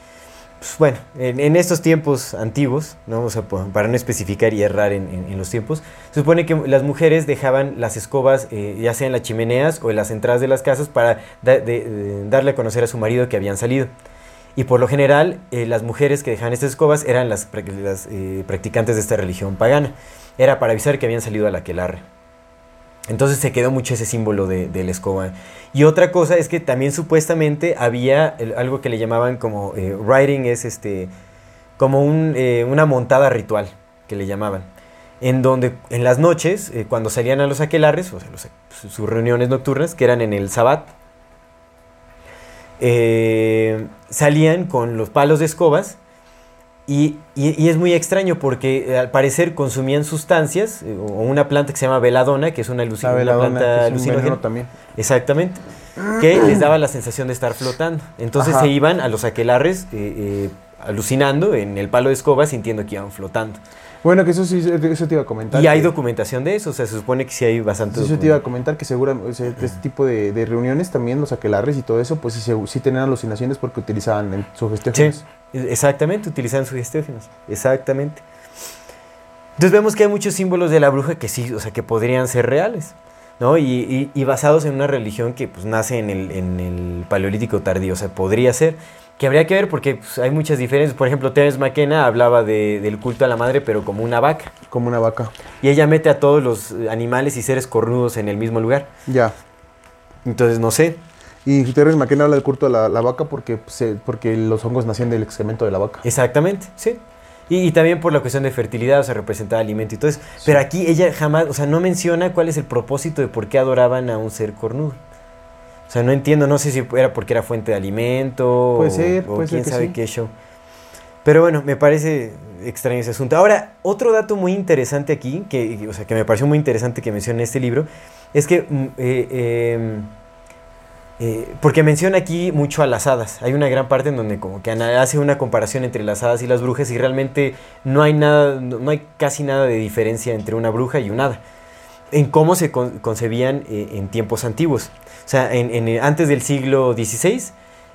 Bueno, en, estos tiempos antiguos, para no especificar y errar en, los tiempos, se supone que las mujeres dejaban las escobas, eh, ya sea en las chimeneas o en las entradas de las casas, para de- darle a conocer a su marido que habían salido. Y por lo general, eh, las mujeres que dejaban estas escobas eran las, prac- las, eh, practicantes de esta religión pagana. Era para avisar que habían salido a la aquelarre. Entonces se quedó mucho ese símbolo de, la escoba. Y otra cosa es que también supuestamente había algo que le llamaban como eh, writing, es este, como eh, una montada ritual que le llamaban. en donde en las noches, eh, cuando salían a los aquelarres, o sea, sus- reuniones nocturnas, que eran en el Sabbat, salían con los palos de escobas y, y- y es muy extraño porque eh, al parecer consumían sustancias eh, o una planta que se llama veladona, que es una, aluci- La una veladona, planta alucinógena. también. Exactamente. [clears throat] Que les daba la sensación de estar flotando. Entonces Ajá. se iban a los aquelarres eh, eh, alucinando en el palo de escoba, sintiendo que iban flotando. Bueno, que eso sí, eso te iba a comentar. Y hay documentación de eso, o sea, se supone que sí hay bastante Sí, eso te iba a comentar que seguramente este tipo de, de reuniones también, los aquelarres y todo eso, pues sí, sí tenían alucinaciones porque utilizaban el Sí, sugestiones. Exactamente, utilizan sugestiones. Exactamente. Entonces vemos que hay muchos símbolos de la bruja que sí, o sea, que podrían ser reales, ¿no? Y, y- y basados en una religión que pues nace en el, en el paleolítico tardío, o sea, podría ser. Que habría que ver porque pues, hay muchas diferencias. Por ejemplo, Terence McKenna hablaba de- del culto a la madre, pero como una vaca. Como una vaca. Y ella mete a todos los animales y seres cornudos en el mismo lugar. Ya. Entonces, no sé. Y Terence McKenna habla del culto a la, la vaca porque, porque los hongos nacían del excremento de la vaca. Exactamente, sí. Y, y también por la cuestión de fertilidad, o sea, representaba alimento y todo eso. Pero aquí ella jamás, o sea, no menciona cuál es el propósito de por qué adoraban a un ser cornudo. O sea, no entiendo, no sé si era porque era fuente de alimento Puede o, ser, o puede quién sabe sí. qué show. Pero bueno, me parece extraño ese asunto. Ahora, otro dato muy interesante aquí, que, o sea, que me pareció muy interesante que menciona este libro, es que, mm, eh, eh, eh, porque menciona aquí mucho a las hadas. Hay una gran parte en donde como que hace una comparación entre las hadas y las brujas y realmente no hay nada, no, hay casi nada de diferencia entre una bruja y un hada. En cómo se con- concebían eh, en tiempos antiguos. O sea, en- en- antes del siglo XVI,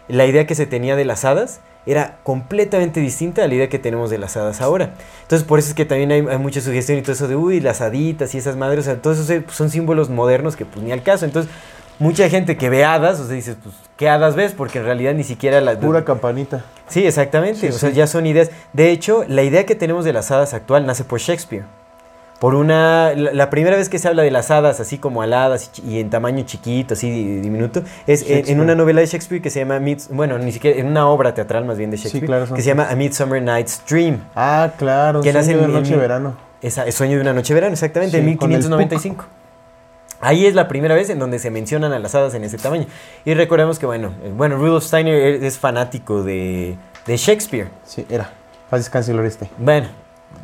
la idea que se tenía de las hadas era completamente distinta a la idea que tenemos de las hadas ahora. Entonces, por eso es que también hay, mucha sugestión y todo eso de, uy, las haditas y esas madres, o sea, todos esos eh, son símbolos modernos que pues ni al caso. Entonces, mucha gente que ve hadas, o sea, dices, pues, ¿qué hadas ves? Porque en realidad ni siquiera las... Pura campanita. Sí, exactamente. Sí, o sea, sí. ya son ideas. De hecho, la idea que tenemos de las hadas actual nace por Shakespeare. Por una. La, la primera vez que se habla de las hadas, así como aladas y, en tamaño chiquito, así di- diminuto, es en, una novela de Shakespeare que se llama. Mids- bueno, ni siquiera. En una obra teatral más bien de Sí, Shakespeare. claro, son que se llama A Midsummer Night's Dream. Ah, claro. Que sueño nace de en- noche en- de verano. Esa, es Sueño de una noche de verano, exactamente, en Sí, con el 1595. Ahí es la primera vez en donde se mencionan a las hadas en ese tamaño. Y recordemos que, bueno, eh, bueno Rudolf Steiner es, es fanático de, de Shakespeare. Sí, era. Paz descanse este. Bueno,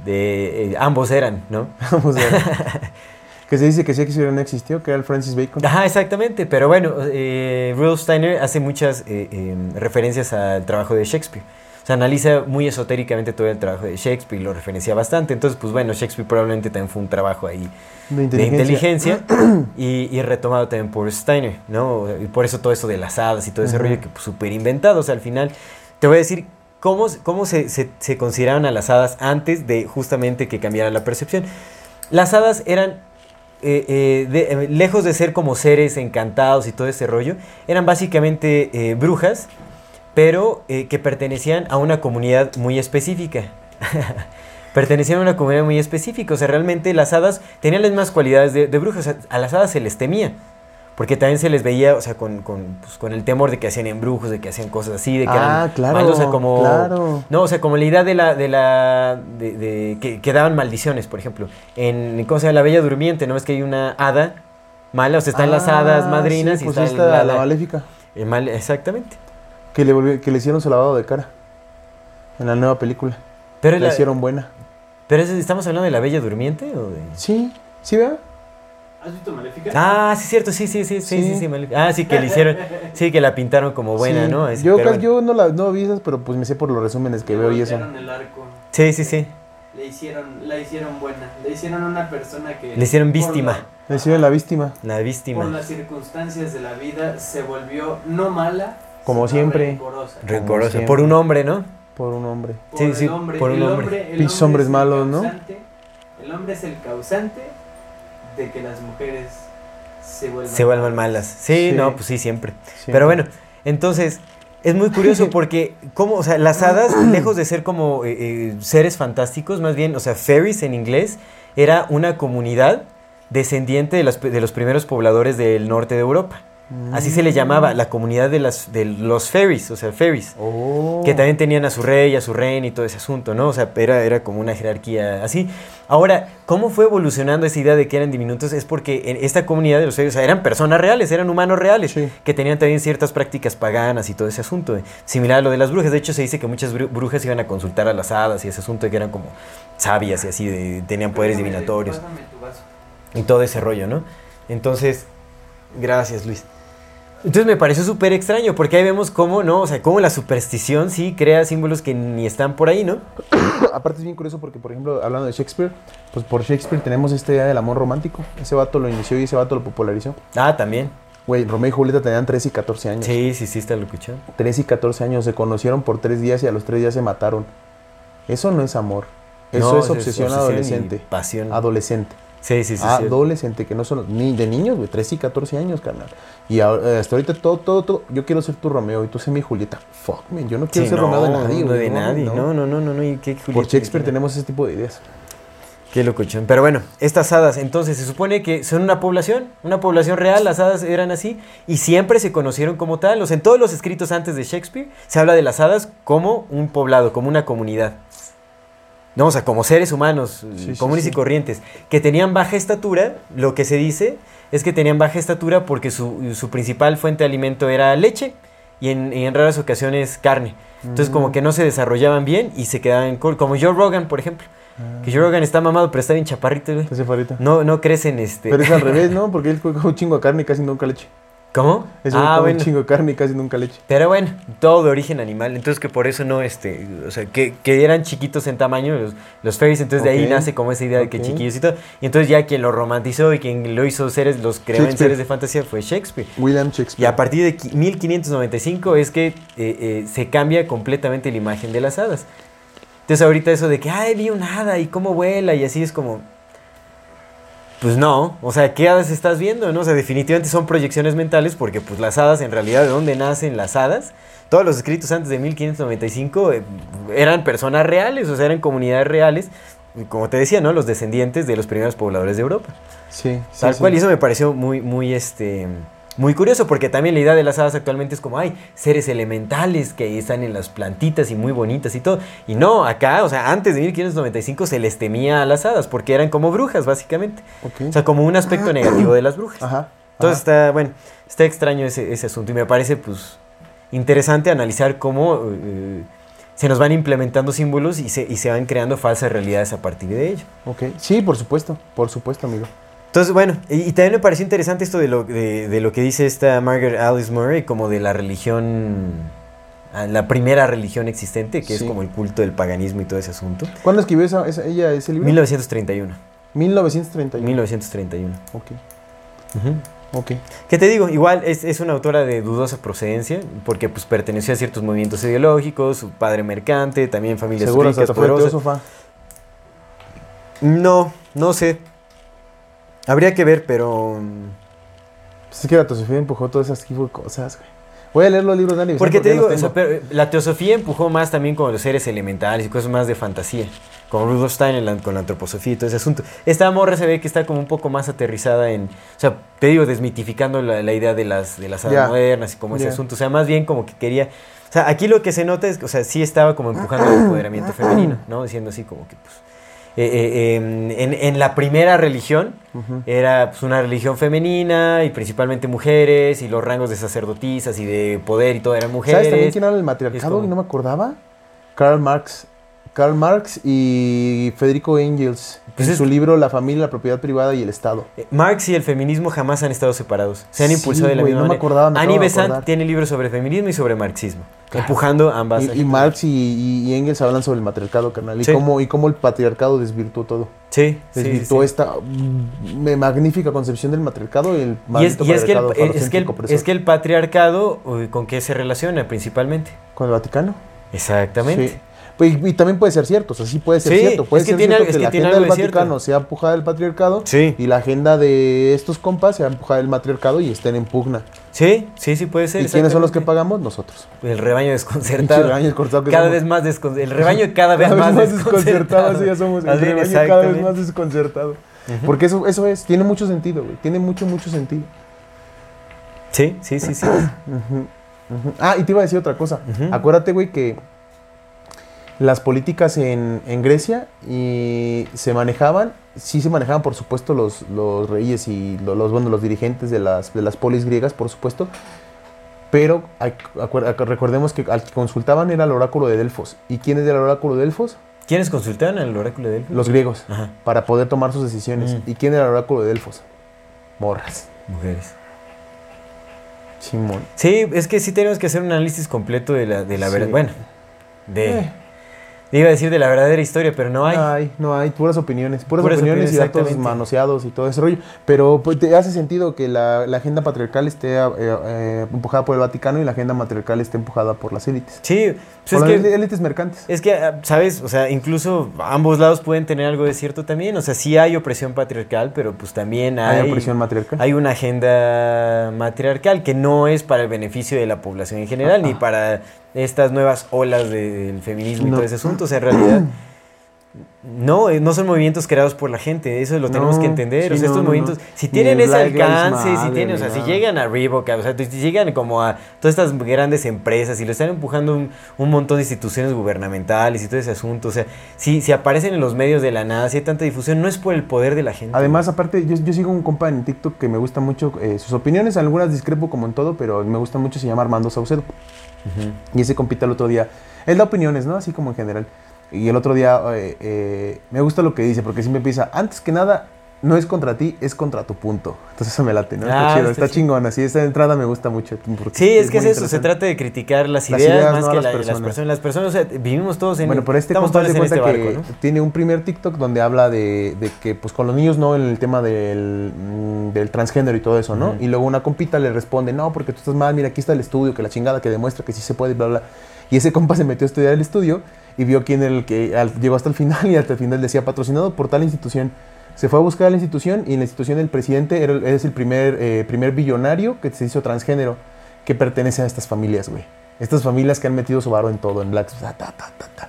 de, eh, ambos eran, ¿no? Vamos a ver. que se dice que Shakespeare no existió, que era el Francis Bacon. Ajá, exactamente, pero bueno, eh, Rudolf Steiner hace muchas eh, eh, referencias al trabajo de Shakespeare. O sea, analiza muy esotéricamente todo el trabajo de Shakespeare y lo referencia bastante. Entonces, pues bueno, Shakespeare probablemente también fue un trabajo ahí De de inteligencia [clears throat] y, y retomado también por Steiner, ¿no? Y por eso todo eso de las hadas y todo ese rollo que pues, súper inventado. O sea, al final, te voy a decir cómo, cómo se, se, se consideraban a las hadas antes de justamente que cambiara la percepción. Las hadas eran, eh, eh, de- eh, lejos de ser como seres encantados y todo ese rollo, eran básicamente brujas, pero eh, que pertenecían a una comunidad muy específica. [laughs] pertenecían a una comunidad muy específica. O sea, realmente las hadas tenían las mismas cualidades de, de brujas. O sea, a las hadas se les temía. Porque también se les veía, o sea, con, con, pues, con el temor de que hacían embrujos, de que hacían cosas así, de que Ah, eran claro, malos, o sea, como... claro. No, o sea, como la idea de la... De la de, de- que, que daban maldiciones, por ejemplo. En, ¿cómo se llama? La Bella Durmiente, ¿no? Es que hay una hada mala, o sea, están las Ah, hadas madrinas sí, y pues está la, maléfica. mal- exactamente. Que le, volvió- que le hicieron su lavado de cara. En la nueva película. Pero, La la- hicieron buena. pero es- ¿estamos hablando de la Bella Durmiente o de...? Sí, sí, vea. ¿Has visto Maléfica? Ah, sí, cierto, sí, sí, sí, sí, sí, Sí. sí, Maléfica. Ah, sí, que le hicieron, sí, que la pintaron como buena, Sí. ¿no? Es- Yo, pero bueno. yo no, la, no vi esas, pero pues me sé por los resúmenes que Le veo y eso. el arco. Sí, sí, sí. Le hicieron, la hicieron buena. Le hicieron una persona que. Le hicieron por víctima. la- Le hicieron la víctima. La Por, víctima. las circunstancias de la vida se volvió no mala. Como siempre. rencorosa. Rencorosa. siempre. Por un hombre, ¿no? Por un hombre. Por Sí, el sí, hombre, por un el hombre. el hombre hombres es el malos, ¿no? causante- El hombre es el causante de que las mujeres se vuelvan, Se vuelvan malas. Sí, Sí. no, pues sí, siempre. Siempre. Pero bueno, entonces, es muy curioso [laughs] porque, como, o sea, las hadas, [clears throat] lejos de ser como eh, eh, seres fantásticos, más bien, o sea, fairies en inglés, era una comunidad descendiente de, las- de los primeros pobladores del norte de Europa. Así se le llamaba, la comunidad de, las, de los fairies, o sea, fairies. Oh. Que también tenían a su rey, a su reina y todo ese asunto, ¿no? O sea, era, era como una jerarquía así. Ahora, ¿cómo fue evolucionando esa idea de que eran diminutos? Es porque en esta comunidad de los fairies, o sea, eran personas reales, eran humanos reales, Sí. que tenían también ciertas prácticas paganas y todo ese asunto. eh. Similar a lo de las brujas. De hecho, se dice que muchas bru- brujas iban a consultar a las hadas y ese asunto de que eran como sabias y así, de- tenían poderes Pásame- divinatorios pásame tu vaso. y todo ese rollo, ¿no? Entonces, gracias Luis. Entonces me pareció súper extraño, porque ahí vemos cómo, ¿no? O sea, cómo la superstición sí crea símbolos que ni están por ahí, ¿no? [coughs] Aparte es bien curioso porque, por ejemplo, hablando de Shakespeare, pues por Shakespeare tenemos esta idea del amor romántico. Ese vato lo inició y ese vato lo popularizó. Ah, también. Güey, Romeo y Julieta tenían 13 y 14 años. Sí, sí, sí, está lo escuchó. 13 y 14 años se conocieron por 3 días y a los 3 días se mataron. Eso no es amor. Eso No, es obsesión, adolescente. y pasión. Adolescente. Sí, sí, sí. sí. adolescente, que no son ni de niños, güey, 13 y 14 años, carnal. Y ahora- hasta ahorita todo, todo, todo, yo quiero ser tu Romeo y tú sé mi Julieta. Fuck, man, yo no quiero Sí, ser no, Romeo de nadie, no de no, nadie. no. No, no, no, no, no. ¿y qué Por Julieta Shakespeare ni qué? tenemos ese tipo de ideas. Qué locochón. Pero bueno, estas hadas, entonces se supone que son una población, una población real, las hadas eran así, y siempre se conocieron como tal. O sea, en todos los escritos antes de Shakespeare se habla de las hadas como un poblado, como una comunidad. No, o sea, como seres humanos, eh, Sí, comunes sí. y corrientes, que tenían baja estatura, lo que se dice es que tenían baja estatura porque su, su principal fuente de alimento era leche y en, y en raras ocasiones carne. Entonces Mm. como que no se desarrollaban bien y se quedaban como Joe Rogan, por ejemplo. Ah. Que Joe Rogan está mamado, pero está bien chaparrito, güey. No, no crecen este. Pero es al [laughs] revés, ¿no? Porque él come un chingo de carne y casi nunca leche. ¿Cómo? Ese ah, bueno. un chingo de carne y casi nunca leche. Pero bueno, todo de origen animal. Entonces que por eso no, este, o sea, que, que eran chiquitos en tamaño los, los fairies. Entonces de ahí nace como esa idea de que chiquillos y todo. Y entonces ya quien lo romantizó y quien lo hizo seres, los creó en seres de fantasía fue Shakespeare. William Y Shakespeare. a partir de qui- 1595 es que eh, eh, se cambia completamente la imagen de las hadas. Entonces ahorita eso de que, ay, vi una hada y cómo vuela y así es como... Pues no, o sea, ¿qué hadas estás viendo? No? O sea, definitivamente son proyecciones mentales porque pues las hadas, en realidad, ¿de dónde nacen las hadas? Todos los escritos antes de 1595 eh, eran personas reales, o sea, eran comunidades reales, como te decía, ¿no? Los descendientes de los primeros pobladores de Europa. Sí, sí, Tal sí. cual, y eso me pareció muy, muy, este, muy curioso, porque también la idea de las hadas actualmente es como, hay seres elementales que están en las plantitas y muy bonitas y todo. Y no, acá, o sea, antes de 1595 se les temía a las hadas, porque eran como brujas, básicamente. O sea, como un aspecto [clears throat] negativo de las brujas. Ajá. Entonces ajá. está, bueno, está extraño ese, ese asunto y me parece, pues, interesante analizar cómo eh, se nos van implementando símbolos y se, y se van creando falsas realidades a partir de ello. Ok. Sí, por supuesto. Por supuesto, amigo. Entonces, bueno, y, y también me pareció interesante esto de lo, de, de lo que dice esta Margaret Alice Murray, como de la religión, ah, la primera religión existente, que es como el culto del paganismo y todo ese asunto. ¿Cuándo escribió esa, esa- ella ese libro? 1931. 1931. 1931. Ok. Ujú. Ok. ¿Qué te digo? Igual es, es una autora de dudosa procedencia, porque pues perteneció a ciertos movimientos ideológicos, su padre mercante, también familias Seguro ricas, poderosas. No, no sé. Habría que ver, pero... mm, Pues es que la teosofía empujó todas esas tipo de cosas, güey. Voy a leer los libros de Annie Porque te digo, pero, la teosofía empujó más también con los seres elementales y cosas más de fantasía. Como Rudolf Steiner la- con la antroposofía y todo ese asunto. Esta morra se ve que está como un poco más aterrizada en. O sea, te digo, desmitificando la, la idea de las, de las Ya. modernas y como ese asunto. O sea, más bien como que quería. O sea, aquí lo que se nota es que, o sea, sí estaba como empujando el [clears throat] empoderamiento femenino, ¿no? Diciendo así como que, pues. Eh, eh, em, en, en la primera religión era pues, una religión femenina y principalmente mujeres y los rangos de sacerdotisas y de poder y todo eran mujeres. ¿Sabes también quién era el matriarcado? Como- Y no me acordaba. Karl Marx. Karl Marx y Federico Engels. Pues en es- su libro La familia, la propiedad privada y el Estado. Eh, Marx y el feminismo jamás han estado separados. Se han Sí, impulsado de la misma no me manera. acordaba, me Annie Besant tiene libros sobre feminismo y sobre marxismo, Claro. empujando ambas. Y, y. Marx y, Engels hablan sobre el matriarcado, carnal. Y, cómo, y cómo el patriarcado desvirtuó todo. Sí, Desvirtuó sí. esta mm, magnífica concepción del matriarcado y el Y es, y es que el, patriarcado es, que el, falocéntrico opresor. es que el patriarcado, ¿con qué se relaciona principalmente? ¿Con el Vaticano? Exactamente. Pues, y, también puede ser cierto, o sea, sí puede ser Sí, cierto. Puede es que ser tiene cierto es que, que la agenda del de cierto. Vaticano sea empujada del patriarcado Sí. y la agenda de estos compas sea empujada del matriarcado y estén en pugna. Sí, sí, sí puede ser. ¿Y quiénes son los que pagamos? Nosotros. El rebaño desconcertado. rebaño desconcertado que cada somos. vez más desconcertado. El rebaño cada vez [laughs] más, desconcertado, así ya somos. El rebaño cada vez más desconcertado. Porque eso, eso es, tiene mucho sentido, güey. Tiene mucho, mucho sentido. Sí, sí, sí, sí. [coughs] Ah, y te iba a decir otra cosa. Acuérdate, güey, que las políticas en, en Grecia y se manejaban, sí se manejaban, por supuesto, los, los reyes y lo- los, bueno, los dirigentes de las, de las polis griegas, por supuesto. Pero recordemos que al que consultaban era el oráculo de Delfos. ¿Y quién es el oráculo de Delfos? ¿Quiénes consultaron al oráculo de Delfos? Los griegos, Ajá, para poder tomar sus decisiones. Mm. ¿Y quién era el oráculo de Delfos? Morras. mujeres. Simón. Sí, es que sí tenemos que hacer un análisis completo de la, de la Sí. verdad. Bueno, de. Eh. Iba a decir de la verdadera historia, pero no hay. No hay, no hay, puras opiniones, puras, Puras opiniones, opiniones, y datos manoseados y todo ese rollo. Pero pues, te hace sentido que la, la agenda patriarcal esté eh, eh, empujada por el Vaticano y la agenda matriarcal esté empujada por las élites. Sí, pues por es las que. élites mercantes. Es que, ah, ¿sabes? O sea, incluso ambos lados pueden tener algo de cierto también. O sea, sí hay opresión patriarcal, pero pues también hay, Hay opresión matriarcal. hay una agenda matriarcal que no es para el beneficio de la población en general, ni para estas nuevas olas de- del feminismo y No. todo ese asunto. O sea, en realidad, no, eh, no son movimientos creados por la gente. Eso lo tenemos No, que entender. sí, o sea, estos no, movimientos, si tienen ese alcance, si tienen, o sea, si llegan a Reebok, o sea, si llegan como a todas estas grandes empresas y lo están empujando un, un montón de instituciones gubernamentales y todo ese asunto, o sea, si, si aparecen en los medios de la nada, si hay tanta difusión, no es por el poder de la gente. Además, aparte, yo, yo sigo un compa en TikTok que me gusta mucho eh, sus opiniones, algunas discrepo como en todo, pero me gusta mucho, se llama Armando Saucedo. Y ese compita el otro día, él da opiniones, ¿no? Así como en general. Y el otro día eh, eh, me gusta lo que dice, porque siempre empieza, antes que nada, no es contra ti, es contra tu punto. Entonces eso me late, ¿no? Ah, está chido, está chingón, así esa entrada me gusta mucho. Sí, es que es eso, se trata de criticar las Las ideas, ideas, más no que las la- las personas. Las personas, o sea, vivimos todos en Bueno, pero este estamos compa todos en este cuenta barco, que ¿no? tiene un primer TikTok donde habla de, de que pues con los niños no en el tema del, mm, del transgénero y todo eso, ¿no? Y luego una compita le responde, no, porque tú estás mal, mira, aquí está el estudio, que la chingada que demuestra que sí se puede, bla, bla. Y ese compa se metió a estudiar el estudio y vio quién era el que al- llegó hasta el final y hasta el final decía patrocinado por tal institución. Se fue a buscar a la institución y en la institución el presidente era, el- es el primer, eh, primer billonario que se hizo transgénero que pertenece a estas familias, güey. Estas familias que han metido su varo en todo, en Black. ta, ta, ta, ta, ta.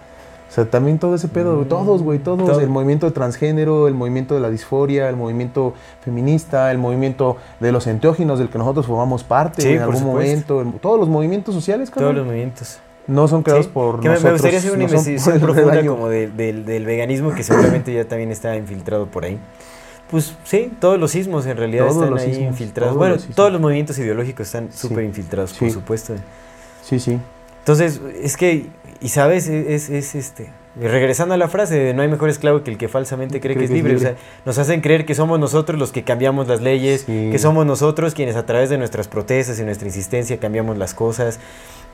O sea, también todo ese pedo, güey, todos, güey, todos. Todo. El movimiento de transgénero, el movimiento de la disforia, el movimiento feminista, el movimiento de los enteógenos del que nosotros formamos parte Sí, en algún supuesto. momento. el- todos los movimientos sociales, Todos cabrón, los movimientos. No son creados Sí, por que nosotros. me gustaría hacer una no investigación profunda como de- del, del veganismo que seguramente ya también está infiltrado por ahí. Pues sí, todos los sismos en realidad Todos están ahí sismos, infiltrados. todos Bueno, los todos los movimientos ideológicos están Sí. súper infiltrados, Sí. por supuesto. Sí, sí. Entonces, es que, y sabes, es, es, este. Regresando a la frase de no hay mejor esclavo que el que falsamente cree que es libre. O sea, nos hacen creer que somos nosotros los que cambiamos las leyes, Sí. que somos nosotros quienes a través de nuestras protestas y nuestra insistencia cambiamos las cosas.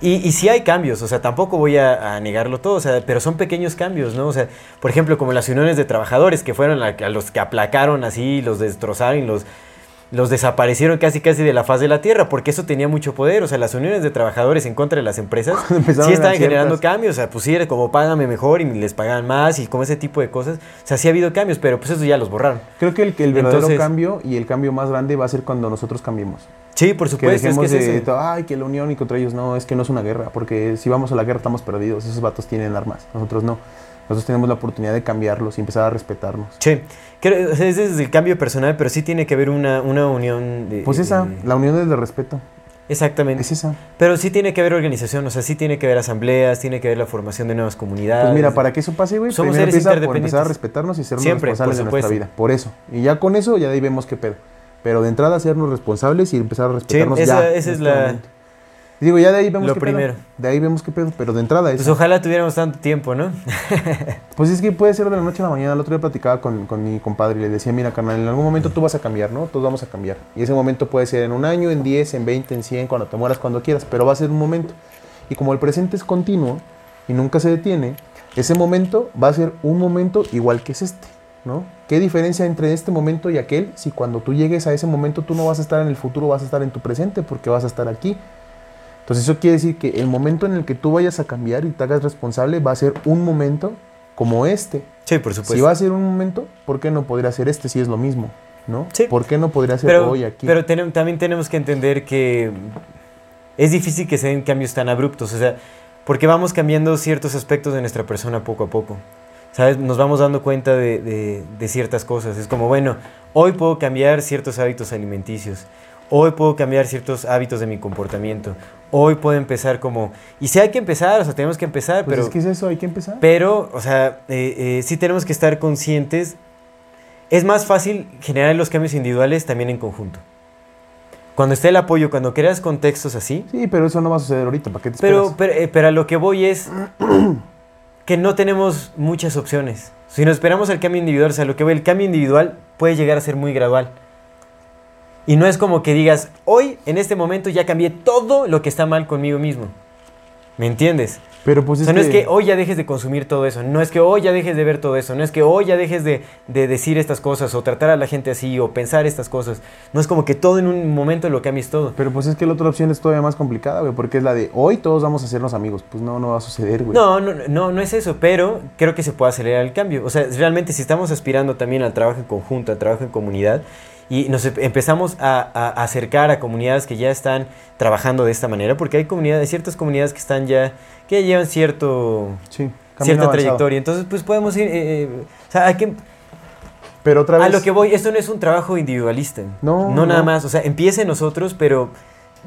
Y, y sí hay cambios, o sea, tampoco voy a, a negarlo todo, o sea, pero son pequeños cambios, ¿no? O sea, por ejemplo, como las uniones de trabajadores que fueron a, a los que aplacaron así, los destrozaron y los, los desaparecieron casi casi de la faz de la tierra, porque eso tenía mucho poder, o sea, las uniones de trabajadores en contra de las empresas [laughs] sí estaban eran generando cambios, o sea, pues sí, era como págame mejor y les pagaban más y como ese tipo de cosas, o sea, sí ha habido cambios, pero pues eso ya los borraron. Creo que el, el verdadero Entonces- cambio y el cambio más grande va a ser cuando nosotros cambiemos. Sí, por Que supuesto, es que es de, eso. ay, que la unión y contra ellos. No, es que no es una guerra, porque si vamos a la guerra estamos perdidos. Esos vatos tienen armas, nosotros no. Nosotros tenemos la oportunidad de cambiarlos y empezar a respetarnos. Sí, creo, o sea, ese es el cambio personal, pero sí tiene que haber una, una unión. De, Pues esa, de- la unión es de respeto. Exactamente. Es esa. Pero sí tiene que haber organización, o sea, sí tiene que haber asambleas, tiene que haber la formación de nuevas comunidades. Pues mira, para que eso pase, güey, Somos seres empieza por interdependientes. empezar a respetarnos y Siempre, responsables de nuestra vida. Por eso. Y ya con eso, ya de ahí vemos qué pedo. Pero de entrada, sernos responsables y empezar a respetarnos esa- ya. esa es la-. Y digo, ya de ahí vemos lo qué primero. pedo. De ahí vemos qué pedo. Pero de entrada, Pues eso. ojalá tuviéramos tanto tiempo, ¿no? [laughs] Pues es que puede ser de la noche a la mañana. El otro día platicaba con, con mi compadre y le decía, mira, carnal, en algún momento tú vas a cambiar, ¿no? Todos vamos a cambiar. Y ese momento puede ser en un año, en 10, en 20, en 100, cuando te mueras, cuando quieras, pero va a ser un momento. Y como el presente es continuo y nunca se detiene, ese momento va a ser un momento igual que es este, ¿no? ¿Qué diferencia entre este momento y aquel si cuando tú llegues a ese momento tú no vas a estar en el futuro, vas a estar en tu presente porque vas a estar aquí? Entonces eso quiere decir que el momento en el que tú vayas a cambiar y te hagas responsable va a ser un momento como este. Sí, por supuesto. Si va a ser un momento, ¿por qué no podría ser este si es lo mismo? ¿No? Sí. ¿Por qué no podría ser pero hoy aquí? pero también tenemos que entender que es difícil que se den cambios tan abruptos, o sea, porque vamos cambiando ciertos aspectos de nuestra persona poco a poco. ¿Sabes? Nos vamos dando cuenta de, de- de ciertas cosas. Es como, bueno, hoy puedo cambiar ciertos hábitos alimenticios. hoy puedo cambiar ciertos hábitos de mi comportamiento, hoy puedo empezar como... Y si hay que empezar, o sea, tenemos que empezar, Pues pero... es que es eso, hay que empezar. Pero, o sea, eh, eh, sí tenemos que estar conscientes. Es más fácil generar los cambios individuales también en conjunto. Cuando esté el apoyo, cuando creas contextos así. Sí, pero eso no va a suceder ahorita, ¿para qué te Pero, pero, eh, pero a lo que voy es que no tenemos muchas opciones. Si nos esperamos al cambio individual, o sea, lo que voy, el cambio individual puede llegar a ser muy gradual. Y no es como que digas, hoy, en este momento, ya cambié todo lo que está mal conmigo mismo. ¿Me entiendes? Pero pues O es sea, no es que- que hoy ya dejes de consumir todo eso, no es que hoy ya dejes de ver todo eso, no es que hoy ya dejes de, de decir estas cosas o tratar a la gente así o pensar estas cosas. No es como que todo en un momento lo cambies todo. Pero pues es que la otra opción es todavía más complicada, güey, porque es la de hoy todos vamos a hacernos amigos. Pues no, no va a suceder, güey. No, no, no, no es eso, pero creo que se puede acelerar el cambio. O sea, realmente si estamos aspirando también al trabajo en conjunto, al trabajo en comunidad, y nos em- empezamos a, a acercar a comunidades que ya están trabajando de esta manera, porque hay comunidades, ciertas comunidades que están ya, que llevan cierto, Sí, cierta avanzado. trayectoria. Entonces, pues podemos ir, eh, eh, o sea, hay que, Pero otra vez. a lo que voy, esto no es un trabajo individualista. No, No nada más, o sea, empieza en nosotros, pero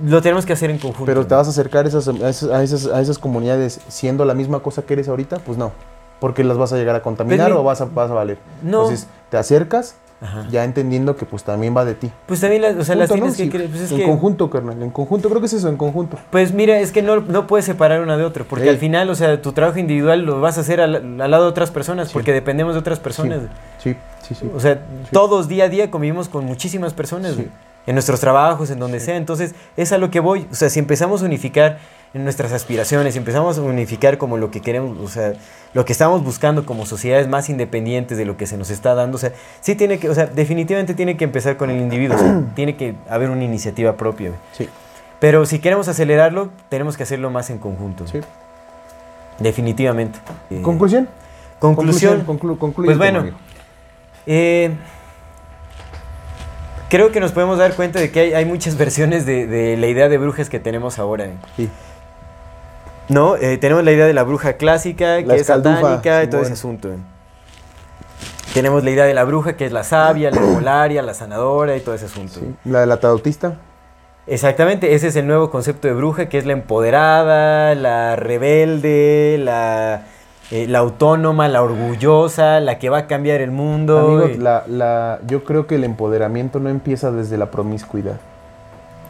lo tenemos que hacer en conjunto. Pero te vas a acercar a esas, a, esas, a, esas, a esas comunidades siendo la misma cosa que eres ahorita, pues no. Porque las vas a llegar a contaminar Pues o vas a, vas a valer. No. Entonces, te acercas Ajá. ya entendiendo que pues también va de ti. Pues también, las- o sea, las tienes ¿no? que Sí, creer, pues es en que... conjunto, carnal, en conjunto. Creo que es eso, en conjunto. Pues mira, es que no, no puedes separar una de otra, porque al final, o sea, tu trabajo individual lo vas a hacer al, al lado de otras personas, Sí. porque dependemos de otras personas. Sí, sí, sí. O sea, todos día a día convivimos con muchísimas personas, en nuestros trabajos, en donde sea. Entonces, es a lo que voy. O sea, si empezamos a unificar en nuestras aspiraciones, empezamos a unificar como lo que queremos, o sea, lo que estamos buscando como sociedades más independientes de lo que se nos está dando, o sea, sí tiene que, o sea, definitivamente tiene que empezar con el individuo, o sea, [clears throat] tiene que haber una iniciativa propia. Sí, Pero si queremos acelerarlo, tenemos que hacerlo más en conjunto. sí. Definitivamente. Eh, ¿Conclusión? conclusión. conclu- concluye Pues bueno, eh, creo que nos podemos dar cuenta de que hay, hay muchas [laughs] versiones de, de la idea de brujas que tenemos ahora. eh. Sí. ¿No? Eh, tenemos la idea de la bruja clásica, que es satánica y todo ese asunto. eh. Tenemos la idea de la bruja, que es la sabia, la [clears throat] herbolaria, la sanadora y todo ese asunto. Sí. La de la tautista. Exactamente, ese es el nuevo concepto de bruja, que es la empoderada, la rebelde, la, eh, la autónoma, la orgullosa, la que va a cambiar el mundo. Amigo, y- la, la, yo creo que el empoderamiento no empieza desde la promiscuidad,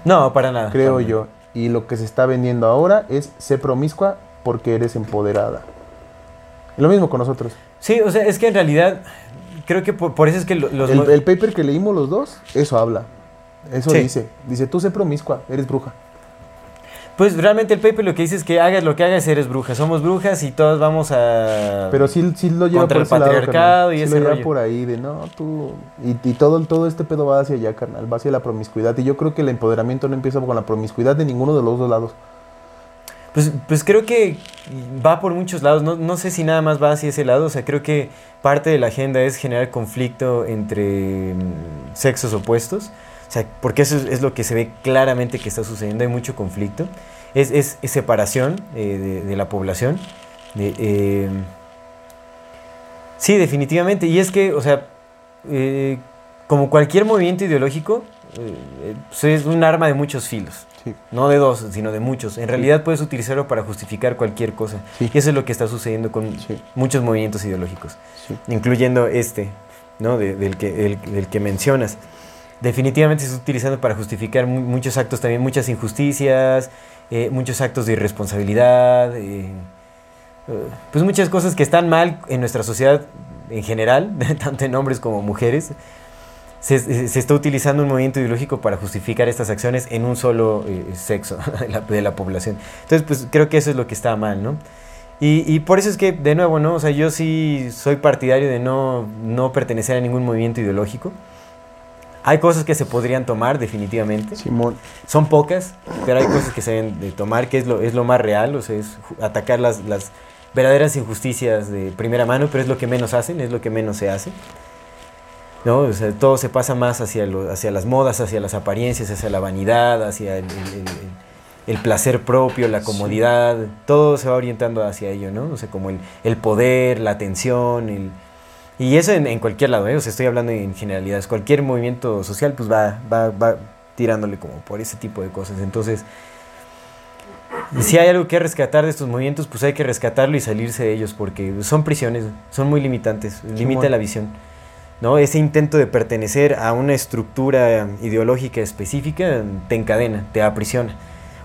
No, para nada. creo para yo. Y lo que se está vendiendo ahora es ser promiscua porque eres empoderada. Lo mismo con nosotros. Sí, o sea, es que en realidad creo que por, por eso es que lo- los... El, el paper que leímos los dos, eso habla. Eso Sí. dice. Dice, tú sé promiscua, eres bruja. Pues realmente el paper lo que dice es que hagas lo que hagas, eres bruja. Somos brujas y todos vamos a... Pero sí, sí lo lleva Contra por el ese lado, patriarcado carnal. y Sí ese lo lleva rollo. por ahí de, no, tú... Y, y todo, todo este pedo va hacia allá, carnal. Va hacia la promiscuidad. Y yo creo que el empoderamiento no empieza con la promiscuidad de ninguno de los dos lados. Pues, pues creo que va por muchos lados. No, no sé si nada más va hacia ese lado. O sea, creo que parte de la agenda es generar conflicto entre mm, sexos opuestos. O sea, porque eso es, lo que se ve claramente que está sucediendo. Hay mucho conflicto. Es, es- es separación eh, de, de la población. De, eh, sí, definitivamente. Y es que, o sea, eh, como cualquier movimiento ideológico, eh, pues es un arma de muchos filos. Sí. No de dos, sino de muchos. En realidad puedes utilizarlo para justificar cualquier cosa. Sí. Y eso es lo que está sucediendo con Sí. muchos movimientos ideológicos, Sí. incluyendo este, ¿no? De- del, que, del- del que mencionas. Definitivamente se está utilizando para justificar mu- muchos actos también, muchas injusticias, eh, muchos actos de irresponsabilidad, eh, eh, pues muchas cosas que están mal en nuestra sociedad en general, [laughs] tanto en hombres como mujeres. Se, se- está utilizando un movimiento ideológico para justificar estas acciones en un solo eh, sexo [laughs] de la, de la población. Entonces, pues creo que eso es lo que está mal, ¿no? Y, y por eso es que, de nuevo, ¿no? O sea, yo sí soy partidario de no, no pertenecer a ningún movimiento ideológico. Hay cosas que se podrían tomar, definitivamente. Simón. Son pocas, pero hay cosas que se deben de tomar, que es lo, es lo más real, o sea, es atacar las, las verdaderas injusticias de primera mano, pero es lo que menos hacen, es lo que menos se hace. ¿No? O sea, todo se pasa más hacia, lo- hacia las modas, hacia las apariencias, hacia la vanidad, hacia el, el- el- el- el placer propio, la comodidad, todo se va orientando hacia ello, ¿no? O sea, como el, el poder, la atención, el... Y eso en, en cualquier lado, ¿eh? O sea, estoy hablando en generalidades. Cualquier movimiento social, pues va, va, va, tirándole como por ese tipo de cosas. Entonces, si hay algo que rescatar de estos movimientos, pues hay que rescatarlo y salirse de ellos, porque son prisiones, son muy limitantes, limita bueno. la visión. ¿no? Ese intento de pertenecer a una estructura ideológica específica te encadena, te aprisiona.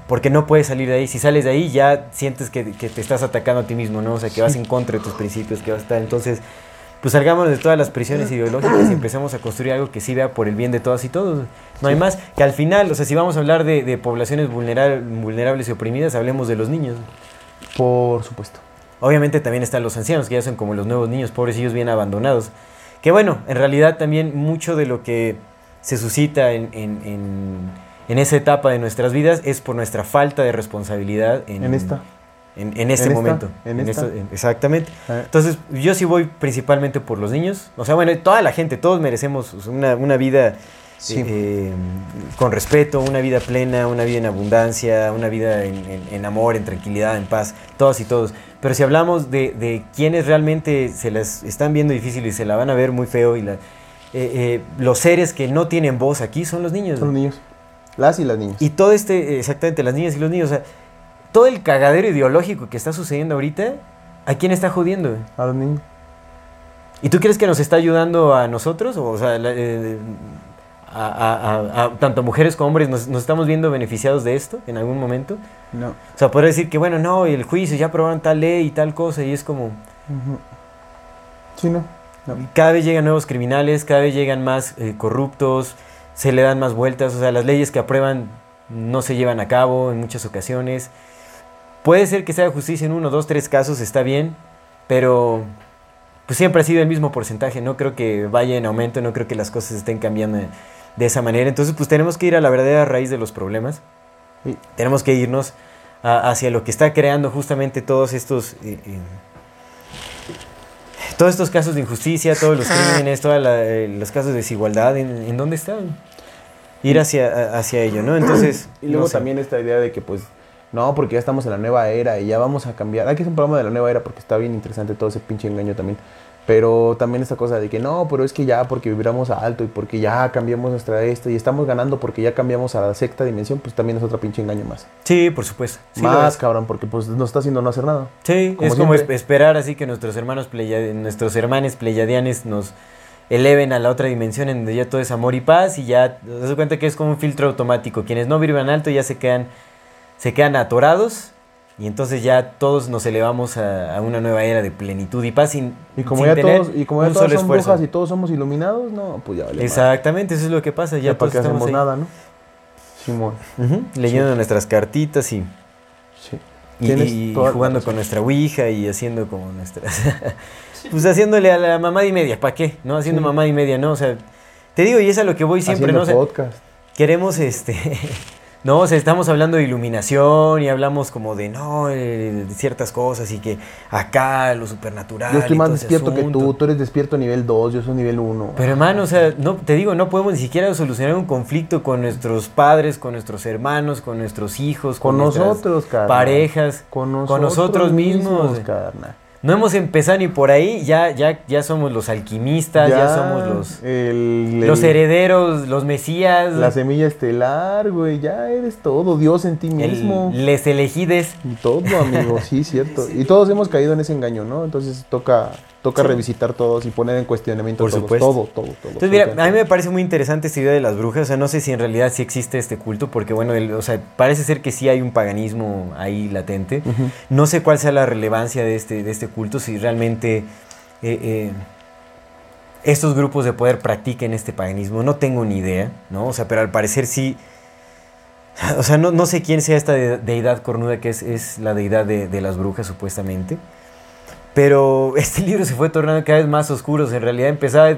Porque no puedes salir de ahí. Si sales de ahí ya sientes que, que te estás atacando a ti mismo, ¿no? O sea, que vas en contra de tus principios, que vas a estar. Entonces, pues salgamos de todas las prisiones ideológicas y empecemos a construir algo que sí vea por el bien de todas y todos. No hay más. Que al final, o sea, si vamos a hablar de, de poblaciones vulnera- vulnerables y oprimidas, hablemos de los niños. Por supuesto. Obviamente también están los ancianos, que ya son como los nuevos niños, pobrecillos bien abandonados. Que bueno, en realidad también mucho de lo que se suscita en, en- en- en esa etapa de nuestras vidas es por nuestra falta de responsabilidad en, En esta. En, en este En momento. en esta. esto- en- exactamente. Ah. Entonces, yo sí voy principalmente por los niños. O sea, bueno, toda la gente, todos merecemos una, una vida Sí. eh, con respeto, una vida plena, una vida en abundancia, una vida en, amor, en tranquilidad, en paz, todos y todos. Pero si hablamos de, de quienes realmente se las están viendo difícil y se la van a ver muy feo, y la- eh, eh, los seres que no tienen voz aquí son los niños. Son los niños. Las y las niñas. Y todo este, exactamente, las niñas y los niños, o sea, todo el cagadero ideológico que está sucediendo ahorita, ¿a quién está jodiendo? A los niños. ¿Y tú crees que nos está ayudando a nosotros? O sea, eh, a, a- a- a tanto mujeres como hombres, ¿nos, nos estamos viendo beneficiados de esto en algún momento? No. O sea, podría decir que, bueno, no, el juicio, ya aprobaron tal ley y tal cosa, y es como. Sí, no. No. cada vez llegan nuevos criminales, cada vez llegan más eh, corruptos, se le dan más vueltas, o sea, las leyes que aprueban no se llevan a cabo en muchas ocasiones. Puede ser que sea justicia en uno, dos, tres casos, está bien, pero pues siempre ha sido el mismo porcentaje, no creo que vaya en aumento, no creo que las cosas estén cambiando de, esa manera. Entonces, pues tenemos que ir a la verdadera raíz de los problemas. Sí. Tenemos que irnos a- hacia lo que está creando justamente todos estos... eh, eh, todos estos casos de injusticia, todos los [laughs] crímenes, todos los casos de desigualdad, ¿en, en dónde están? Ir hacia, a- hacia ello, ¿no? Entonces... Y luego no sé. también esta idea de que, pues, no, porque ya estamos en la nueva era y ya vamos a cambiar. Que hacer un programa de la nueva era porque está bien interesante todo ese pinche engaño también. Pero también esta cosa de que no, pero es que ya porque vibramos a alto y porque ya cambiamos nuestra esto y estamos ganando porque ya cambiamos a la sexta dimensión, pues también es otro pinche engaño más. Sí, por supuesto. Sí, más es. cabrón, porque pues nos está haciendo no hacer nada. Sí, Como es como siempre. esperar así que nuestros hermanos pleya- nuestros hermanos pleyadianes nos eleven a la otra dimensión en donde ya todo es amor y paz y ya te das cuenta que es como un filtro automático. Quienes no vibran alto ya se quedan se quedan atorados y entonces ya todos nos elevamos a, a una nueva era de plenitud y paz sin Y como sin ya tener todos, y como ya todos son esfuerzo. brujas y todos somos iluminados, no, pues ya vale. madre. Exactamente, eso es lo que pasa. Ya, Ya para todos qué estamos hacemos ahí. nada, ¿no? Simón. Leyendo nuestras cartitas y Sí. Y, jugando con nuestra Ouija y haciendo como nuestras... [laughs] pues haciéndole a la mamá y media, ¿para qué? ¿No? Haciendo Sí. mamá y media, ¿no? O sea, te digo, y es a lo que voy siempre, Haciendo ¿no? O sea, podcast. queremos, este... [laughs] no, o sea, estamos hablando de iluminación y hablamos como de, no, eh, de ciertas cosas y que acá lo supernatural Yo estoy más despierto que tú, tú eres despierto nivel 2, yo soy nivel 1. Pero hermano, o sea, no, te digo, no podemos ni siquiera solucionar un conflicto con nuestros padres, con nuestros hermanos, con nuestros hijos, con nuestras nosotros, carnal. parejas, Con nosotros, con nosotros mismos. carnal. No hemos empezado ni por ahí, ya, ya, ya somos los alquimistas, ya, somos los, el- los el- herederos, los mesías, La semilla estelar, güey, ya eres todo, Dios en ti el- mismo. les elegides. Todo, amigo, sí, cierto. [laughs] Y todos hemos caído en ese engaño, ¿no? Entonces toca, toca revisitar todos y poner en cuestionamiento Por todos. supuesto. Todo, todo, todo. Entonces, mira, a mí me parece muy interesante esta idea de las brujas. O sea, no sé si en realidad sí existe este culto, porque bueno, el- o sea, parece ser que sí hay un paganismo ahí latente. No sé cuál sea la relevancia de este, de este culto, si realmente eh, eh, estos grupos de poder practiquen este paganismo. No tengo ni idea, ¿no? O sea, pero al parecer sí. O sea, no, no sé quién sea esta de- deidad cornuda que es, es la deidad de, de las brujas, supuestamente. Pero [laughs] este libro se fue tornando cada vez más oscuro. En realidad empezaba,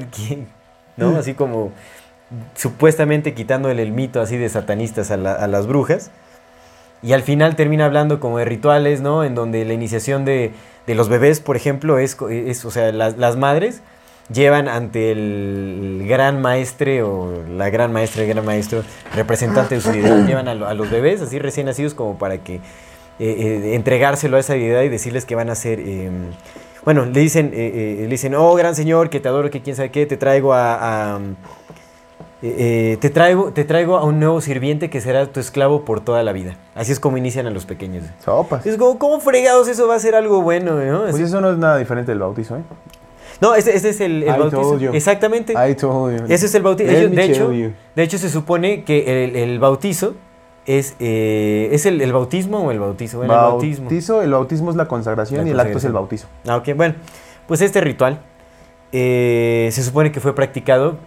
¿no? Así como supuestamente quitándole el mito así de satanistas a, la- a las brujas. Y al final termina hablando como de rituales, ¿no? En donde la iniciación de, de los bebés, por ejemplo, es, es o sea, las, las madres llevan ante el gran maestre o la gran maestra, el gran maestro, representante de su deidad, llevan a, a los bebés así recién nacidos como para que eh, eh, entregárselo a esa deidad y decirles que van a ser... eh, bueno, le dicen, eh, le dicen, oh gran señor, que te adoro, que quién sabe qué, te traigo a... a, eh, eh, te, traigo, te traigo a un nuevo sirviente que será tu esclavo por toda la vida. Así es como inician a los pequeños. Sopas. Es como, ¿cómo fregados eso va a ser algo bueno? ¿no? Pues eso no es nada diferente del bautizo, ¿eh? No, ese, ese es el, el I bautizo. told you. Exactamente. I told you. Ese es el bautizo. Ellos- de, hecho, you. de hecho, se supone que el, el bautizo es, eh, ¿es el, el bautismo o el bautizo. Bueno, el bautismo. El bautismo es la consagración La y el acto es el bautizo. Ah, ok, bueno, pues este ritual eh, se supone que fue practicado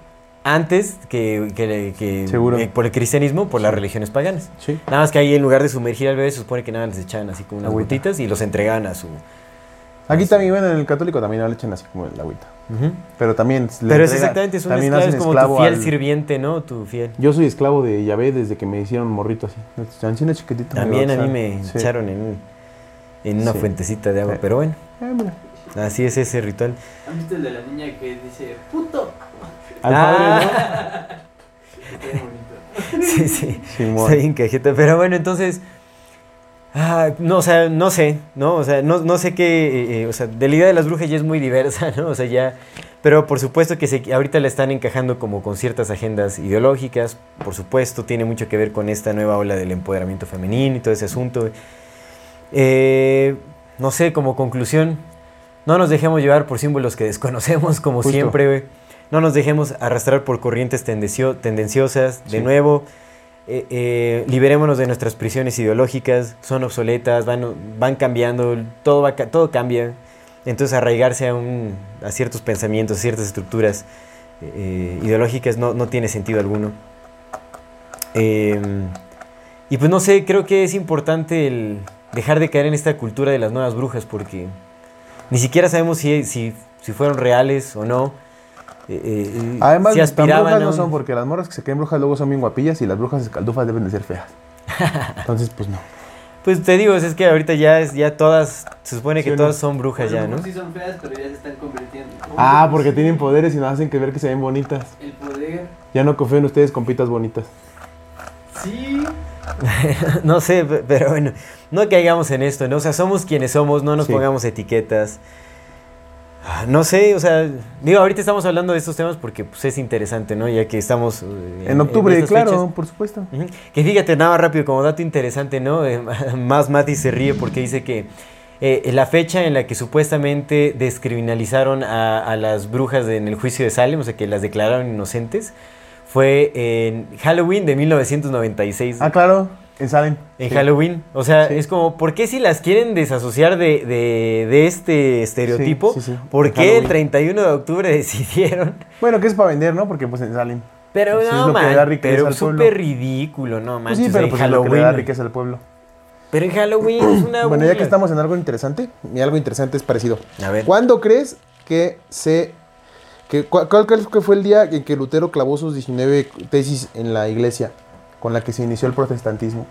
antes que, que- eh, por el cristianismo, por las religiones paganas. Sí. Nada más que ahí en lugar de sumergir al bebé se supone que nada les echaban así como unas Agüita. gotitas y los entregaban a su... Aquí Así. también, bueno, en el católico también le echan así como el agüita. Pero también. le Pero es exactamente, es un también esclavo, es como tu fiel al- sirviente, ¿no? Tu fiel. Yo soy esclavo de Yahvé desde que me hicieron morrito así. Ancina chiquitito. También a mí me Sí. echaron en, un- en una Sí. fuentecita de agua, Eh. pero bueno, Eh, mira. así es ese ritual. ¿Han visto el de la niña que dice puto? Al Ah. Qué bonito. [laughs] Sí, sí. Simón. Está bien cajeta. Pero bueno, entonces. Ah, no, o sea, no sé, ¿no? O sea, no, no sé qué. eh, eh, o sea, de la idea de las brujas ya es muy diversa, [laughs] ¿no? O sea, ya. Pero por supuesto que se, ahorita la están encajando como con ciertas agendas ideológicas. Por supuesto, tiene mucho que ver con esta nueva ola del empoderamiento femenino y todo ese asunto. Eh, no sé, como conclusión, no nos dejemos llevar por símbolos que desconocemos, como Justo. siempre, güey. No nos dejemos arrastrar por corrientes tendencio- tendenciosas. De Sí. nuevo, eh, eh, liberémonos de nuestras prisiones ideológicas. Son obsoletas, van, van cambiando, todo, va, todo cambia. Entonces, arraigarse a, un, a ciertos pensamientos, ciertas estructuras eh, ideológicas no, no tiene sentido alguno. Eh, y pues no sé, creo que es importante el dejar de caer en esta cultura de las nuevas brujas porque ni siquiera sabemos si, si, si fueron reales o no. Eh, eh, Además, si tan brujas no son porque las morras que se creen brujas luego son bien guapillas y las brujas escaldufas deben de ser feas. [laughs] Entonces, pues no. Pues te digo, es que ahorita ya, es, ya todas, se supone que Sí, ¿no? todas son brujas ya, ¿no? sí son feas, pero ya se están convirtiendo. Ah, porque tienen poderes y nos hacen que ver que se ven bonitas. El poder. Ya no confío en ustedes, compitas bonitas. Sí. [laughs] no sé, pe- pero bueno, no caigamos en esto, ¿no? O sea, somos quienes somos, no nos Sí. pongamos etiquetas. No sé, o sea, digo, ahorita estamos hablando de estos temas porque pues, es interesante, ¿no? Ya que estamos... eh, En octubre, estas claro, fechas. por supuesto. Que fíjate, nada más rápido, como dato interesante, ¿no? Eh, [laughs] más Mati se ríe porque dice que eh, la fecha en la que supuestamente descriminalizaron a, a las brujas de- en el juicio de Salem, o sea, que las declararon inocentes, fue en Halloween de 1996. Ah, claro, en Salem. En Sí. Halloween. O sea, Sí. es como, ¿por qué si las quieren desasociar de, de- de este estereotipo? Sí. ¿Por En qué el Halloween. 31 de octubre [laughs] decidieron? Bueno, que es para vender, ¿no? Porque pues en Salem. Pero Pues es no, lo que le man, pero súper ridículo, no Pues manches, sí, pero pues es lo que le da Halloween. riqueza al pueblo. Pero en Halloween es una [clears throat] Bueno, ya que estamos en algo interesante, y algo interesante es parecido. A ver. ¿Cuándo crees que se... Que, cu- ¿Cuál crees que fue el día en que Lutero clavó sus 19 tesis en la iglesia con la que se inició el protestantismo?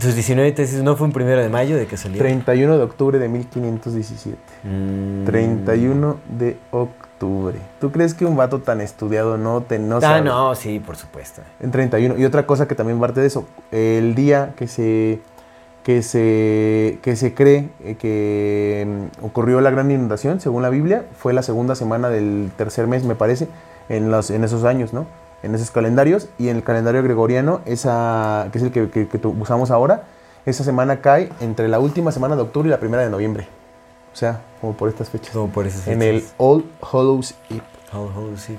Sus 19 tesis no fue un primero de mayo de casualidad. 31 de octubre de 1517. Mm. 31 de octubre. ¿Tú crees que un vato tan estudiado no te no Ah, sabe? no, sí, por supuesto. En 31. Y otra cosa que también parte de eso, el día que se que se que se cree eh, que mm, ocurrió la gran inundación, según la Biblia, fue la segunda semana del tercer mes, me parece, en los en esos años, ¿no? En esos calendarios y en el calendario gregoriano, esa que es el que, que- que usamos ahora, esa semana cae entre la última semana de octubre y la primera de noviembre. O sea, como por estas fechas. Como por esas En el fechas. All Hallows Eve. Oh, oh, sí.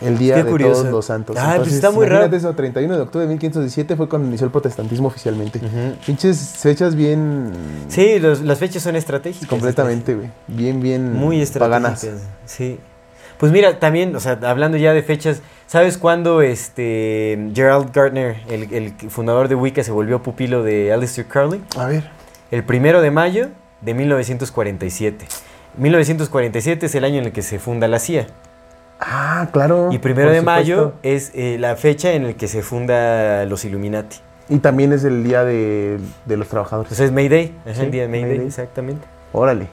El día Qué de curioso. todos los santos. Ah, pues está muy raro. eso, 31 de octubre de 1517 fue cuando inició el protestantismo oficialmente. Ujú. Pinches fechas bien... Sí, los- las fechas son estratégicas. Completamente, güey. Bien, bien... Muy paganas. estratégicas. Sí. Pues mira, también, o sea, hablando ya de fechas, ¿sabes cuándo este Gerald Gardner, el, el fundador de Wicca, se volvió pupilo de Aleister Crowley? A ver. El primero de mayo de 1947. 1947 es el año en el que se funda la CIA. Ah, claro. Y primero de mayo es eh, la fecha en el que se funda los Illuminati. Y también es el día de, de los trabajadores. Entonces es May Day, es Sí, el día de May, May Day, Day. exactamente. Órale,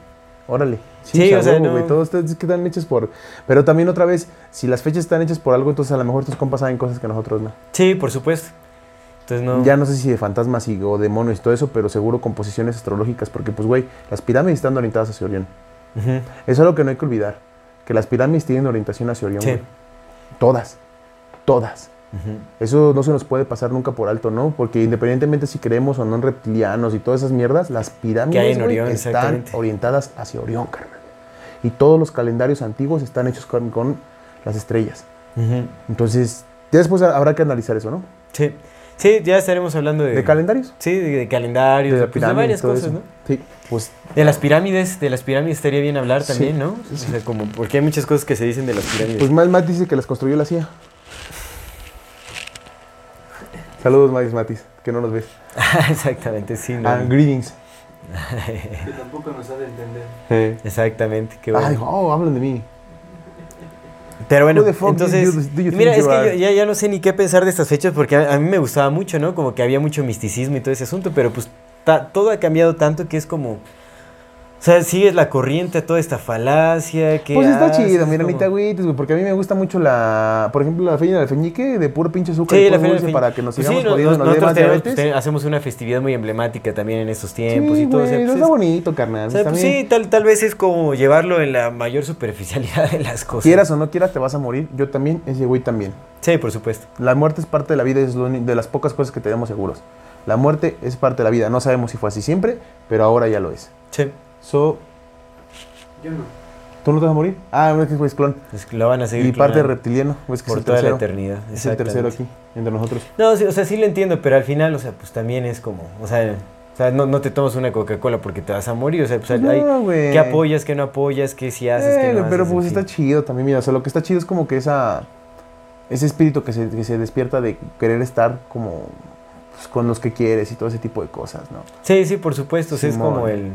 órale. Sí, o sea, no- Todos están hechos por... Pero también otra vez, si las fechas están hechas por algo, entonces a lo mejor tus compas saben cosas que nosotros no. Sí, por supuesto. Entonces no... Ya no sé si de fantasmas y, o demonios y todo eso, pero seguro composiciones astrológicas, porque pues, güey, las pirámides están orientadas hacia Orión. Eso es algo que no hay que olvidar. Que las pirámides tienen orientación hacia Orión. Sí. güey. Todas. Eso no se nos puede pasar nunca por alto, ¿no? Porque independientemente si creemos o no en reptilianos y todas esas mierdas, las pirámides hay en están orientadas hacia Orión, carnal. Y todos los calendarios antiguos están hechos con, con las estrellas. Entonces, ya después habrá que analizar eso, ¿no? Sí. Sí, ya estaremos hablando de... ¿De calendarios? Sí, de, de calendarios, de, pues, de varias cosas, eso. ¿no? Sí, pues De las pirámides, de las pirámides estaría bien hablar Sí, también, ¿no? sí. O sea, como, porque hay muchas cosas que se dicen de las pirámides. Pues Mal Matt dice que las construyó la CIA. Saludos, Matis Matis, que no nos ves. [laughs] Exactamente, sí, ¿no? Greetings. [laughs] Que tampoco nos ha de entender. Exactamente, qué bueno. Ay, oh, hablan de mí. Pero bueno, entonces, do you- do you mira, es que yo ya, ya no sé ni qué pensar de estas fechas porque a, a mí me gustaba mucho, ¿no? Como que había mucho misticismo y todo ese asunto, pero pues ta- todo ha cambiado tanto que es como, o sea, sigues la corriente a toda esta falacia que... Pues está haces, chido, mira, ni te agüites, güey, porque a mí me gusta mucho la, por ejemplo, la feña del feñique de puro pinche azúcar Sí, y la dulce del para Feñique. que nos Pues sigamos sí, jodiendo, nos- nosotros tenemos- pues, hacemos una festividad muy emblemática también en estos tiempos Sí, y todo. o sea, pues, está es- bonito, carnal. o sea, pues sí, tal, tal vez es como llevarlo en la mayor superficialidad de las cosas. Quieras o no quieras, te vas a morir. Yo también, ese güey también. Sí, por supuesto. La muerte es parte de la vida, es lo de las pocas cosas que tenemos seguros. La muerte es parte de la vida. No sabemos si fue así siempre, pero ahora ya lo es. Sí, So, Yo no. ¿Tú no te vas a morir? Ah, es que es clon. es que lo van a seguir Y parte reptiliano. Es que por es el toda la tercero. eternidad. Es el tercero aquí, entre nosotros. No, sí, o sea, sí lo entiendo, pero al final, o sea, pues también es como, o sea, o sea no, no te tomas una Coca-Cola porque te vas a morir, o sea, pues hay No, güey. qué apoyas, qué no apoyas, qué si haces, qué Eh, no pero haces, pues está chido también, mira, o sea, lo que está chido es como que esa ese espíritu que se, que se despierta de querer estar como pues, con los que quieres y todo ese tipo de cosas, ¿no? Sí, sí, por supuesto, o sea, es como el,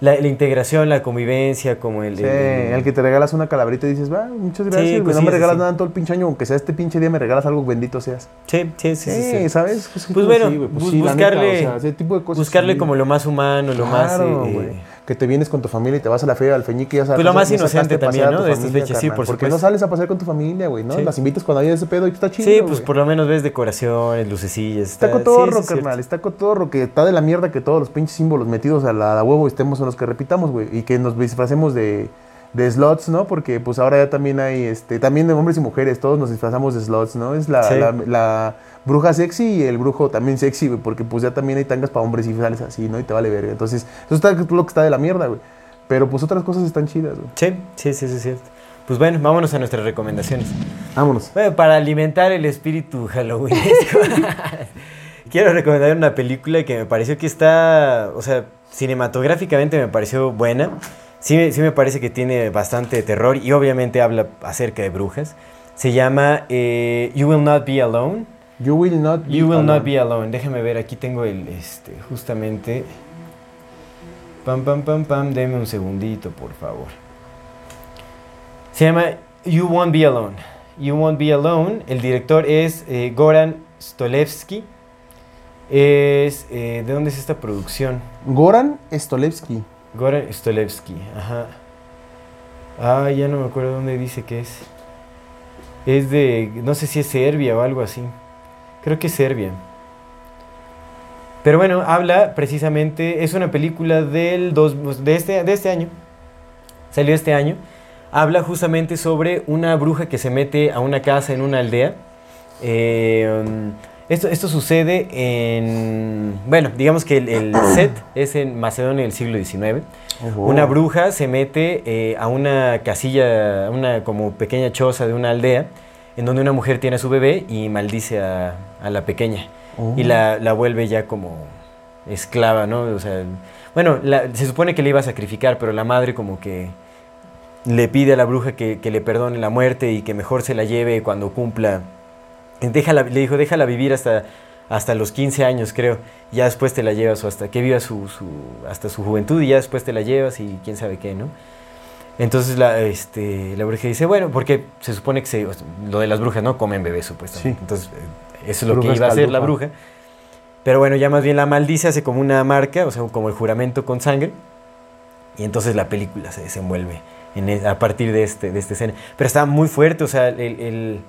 la, la integración, la convivencia, como el... Sí, el que te regalas una calaverita y dices, va, muchas gracias, güey, pues no sí, me sí, regalas sí. nada en todo el pinche año, aunque sea este pinche día me regalas algo, bendito seas. Sí, sí, sí, sí, sí. ¿sabes? Pues bueno, pues sí, neta, buscarle- o sea, ese tipo de cosas. Buscarle sí. como lo más humano, lo más... Claro, güey. eh, que te vienes con tu familia y te vas a la feria al feñique y ya sabes. Pues lo más inocente también, ¿no? De estas fechas, sí, por Porque no sales a pasear con tu familia, güey, ¿no? Sí. Las invitas cuando hay ese pedo y está chido. Sí, pues por lo menos ves decoraciones, lucecillas. Está cotorro, sí, carnal, cierto. está cotorro, que está de la mierda que todos los pinches símbolos metidos a la a huevo estemos en los que repitamos, güey, y que nos disfracemos de, de slots, ¿no? Porque pues ahora ya también hay, este, también de hombres y mujeres, todos nos disfrazamos de slots, ¿no? Es la, Sí. la, la bruja sexy y el brujo también sexy, güey, porque pues ya también hay tangas para hombres y sales así, ¿no? Y te vale verga. Entonces, eso está lo que está de la mierda, güey. Pero pues otras cosas están chidas, güey. Sí, sí, sí, sí, es cierto. Pues bueno, vámonos a nuestras recomendaciones. Vámonos. Bueno, para alimentar el espíritu Halloween, [laughs] [laughs] quiero recomendar una película que me pareció que está, o sea, cinematográficamente me pareció buena. Sí, me- sí me parece que tiene bastante terror y obviamente habla acerca de brujas. Se llama eh, You Will Not Be Alone. You will not be You Will Not alone. Be Alone. Déjame ver, aquí tengo el, este, justamente... Pam, pam, pam, pam, deme un segundito, por favor. Se llama You Won't Be Alone. You Won't Be Alone. El director es eh, Goran Stolevsky. Es... eh, ¿De dónde es esta producción? Goran Stolevsky. Goran Stolevsky, ajá. Ah, ya no me acuerdo dónde dice que es. Es de, no sé si es Serbia o algo así. Creo que es Serbia. Pero bueno, habla precisamente, es una película del dos, pues, de, este, de este año. Salió este año. Habla justamente sobre una bruja que se mete a una casa en una aldea. Eh, esto, esto sucede en... Bueno, digamos que el, el [clears throat] set es en Macedonia del siglo XIX. Una bruja se mete eh, a una casilla, a una como pequeña choza de una aldea, en donde una mujer tiene a su bebé y maldice a, a la pequeña. Y la, la vuelve ya como esclava, ¿no? O sea, bueno, la- se supone que le iba a sacrificar, pero la madre como que le pide a la bruja que, que le perdone la muerte y que mejor se la lleve cuando cumpla. Déjala, le dijo, déjala vivir hasta, hasta los 15 años, creo. Ya después te la llevas o hasta que viva su, su- hasta su juventud y ya después te la llevas y quién sabe qué, ¿no? Entonces la, este, la bruja dice, bueno, porque se supone que se, o sea, lo de las brujas, ¿no? Comen bebés supuestamente. Sí. Entonces, eh, eso es lo que iba a hacer la bruja. Pero bueno, ya más bien la maldice, hace como una marca, o sea, como el juramento con sangre. Y entonces la película se desenvuelve en e- a partir de, este, de esta escena. Pero está muy fuerte, o sea, el,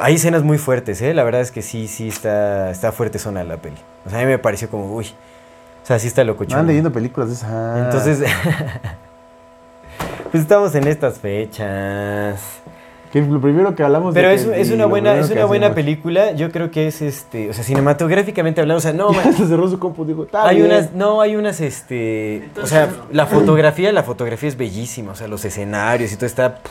hay escenas muy fuertes, ¿eh? La verdad es que sí, sí está, está fuerte zona la peli. O sea, a mí me pareció como, uy. O sea, sí está loco. Van leyendo películas de esas. Entonces, [laughs] pues estamos en estas fechas. Que lo primero que hablamos Pero de es, que- es una buena, es una buena película. Yo creo que es este, o sea, cinematográficamente hablando, o sea, no, [laughs] man, Se cerró su compu, dijo, "Está hay bien". unas, no, hay unas, este, o sea, no. la fotografía, la fotografía es bellísima, o sea, los escenarios y todo está pff,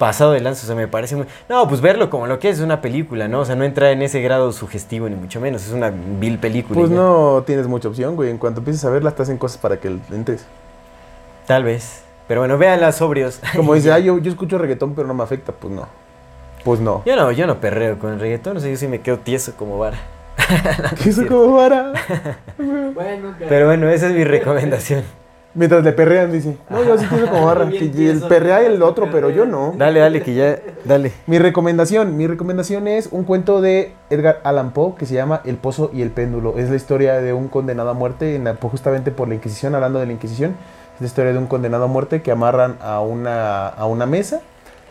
pasado de lanza, o sea, me parece muy, no, pues verlo como lo que es una película, ¿no? O sea, no entra en ese grado sugestivo ni mucho menos, es una vil película. Pues no tienes mucha opción, güey. En cuanto empieces a verla, te hacen cosas para que entres. Tal vez, pero bueno, véanla sobrios. [laughs] Como dice, ah, yo, yo escucho reggaetón, pero no me afecta. Pues no. Pues no. Yo no, yo no perreo con el reggaetón, o sea, yo sí me quedo tieso como vara. [laughs] ¿Qué eso como vara? [laughs] Bueno, Pero bueno, esa es mi recomendación. Mientras le perrean, dice. No, yo sí pienso como [laughs] barra. Que el perrea el bien otro, pero yo no. Dale, dale, que ya, dale. Mi recomendación, mi recomendación es un cuento de Edgar Allan Poe que se llama El Pozo y el Péndulo. Es la historia de un condenado a muerte, en la- justamente por la Inquisición, hablando de la Inquisición. Es la historia de un condenado a muerte que amarran a una, a una mesa.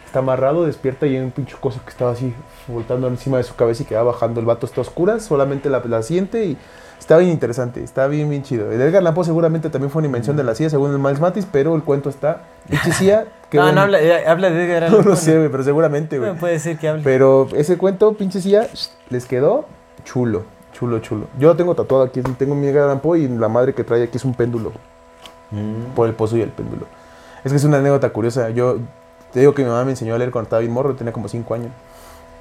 Está amarrado, despierta y hay un pinche cosa que estaba así voltando encima de su cabeza y que va bajando. El vato está a oscuras, solamente la, la siente y está bien interesante, está bien, bien chido. El Edgar Allan Poe seguramente también fue una invención de la CIA, según el Miles Matis, pero el cuento está... Pinche CIA, [laughs] qué No, no, habla, habla de Edgar [laughs] No Allan lo Poe, sé, güey, pero seguramente, güey. No puede ser que hable. Pero ese cuento, pinche silla, les quedó chulo, chulo, chulo. Yo lo tengo tatuado aquí, tengo mi Edgar Poe y la madre que trae aquí es un péndulo, Mm. por el pozo y el péndulo. Es que es una anécdota curiosa. Yo te digo que mi mamá me enseñó a leer cuando estaba bien morro, tenía como 5 años.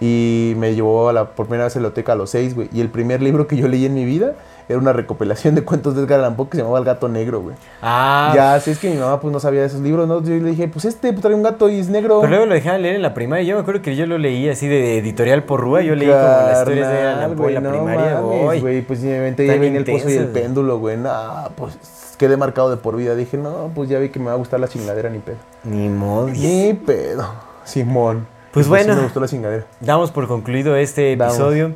Y me llevó a la por primera vez a la biblioteca a los 6, güey. Y el primer libro que yo leí en mi vida era una recopilación de cuentos de Edgar Allan Poe que se llamaba El gato negro, güey. Ah, Ya, así es que mi mamá pues no sabía de esos libros, ¿no? Yo le dije, pues este trae un gato y es negro. Pero luego lo dejaban leer en la primaria. Yo me acuerdo que yo lo leí así de editorial por Rúa. Yo leí como las historias de Allan Poe en la primaria. no Uy. güey, pues ya viene el pozo y el péndulo, güey. No, pues quedé marcado de por vida. Dije, no, pues ya vi que me va a gustar la chingadera, ni pedo. Ni modo. Ni pedo. Simón. Pues sí bueno. me gustó la chingadera. Damos por concluido este Damos. episodio.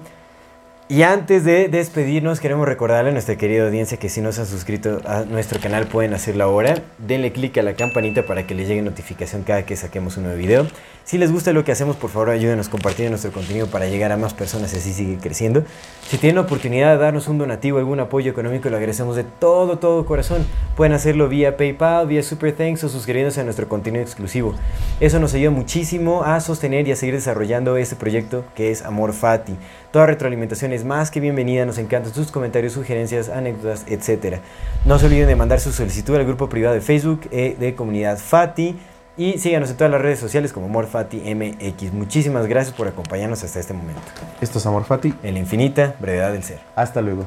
Y antes de despedirnos, queremos recordarle a nuestra querida audiencia que si no se han suscrito a nuestro canal pueden hacerlo ahora. Denle click a la campanita para que les llegue notificación cada que saquemos un nuevo video. Si les gusta lo que hacemos, por favor ayúdenos compartiendo nuestro contenido para llegar a más personas y así sigue creciendo. Si tienen oportunidad de darnos un donativo, algún apoyo económico, lo agradecemos de todo, todo corazón. Pueden hacerlo vía PayPal, vía Super Thanks o suscribiéndose a nuestro contenido exclusivo. Eso nos ayuda muchísimo a sostener y a seguir desarrollando este proyecto que es Amor Fati. Toda retroalimentación es más que bienvenida, nos encantan sus comentarios, sugerencias, anécdotas, etc. No se olviden de mandar su solicitud al grupo privado de Facebook eh, de Comunidad Fati y síganos en todas las redes sociales como Amor Fati MX. Muchísimas gracias por acompañarnos hasta este momento. Esto es Amor Fati. En la infinita brevedad del ser. Hasta luego.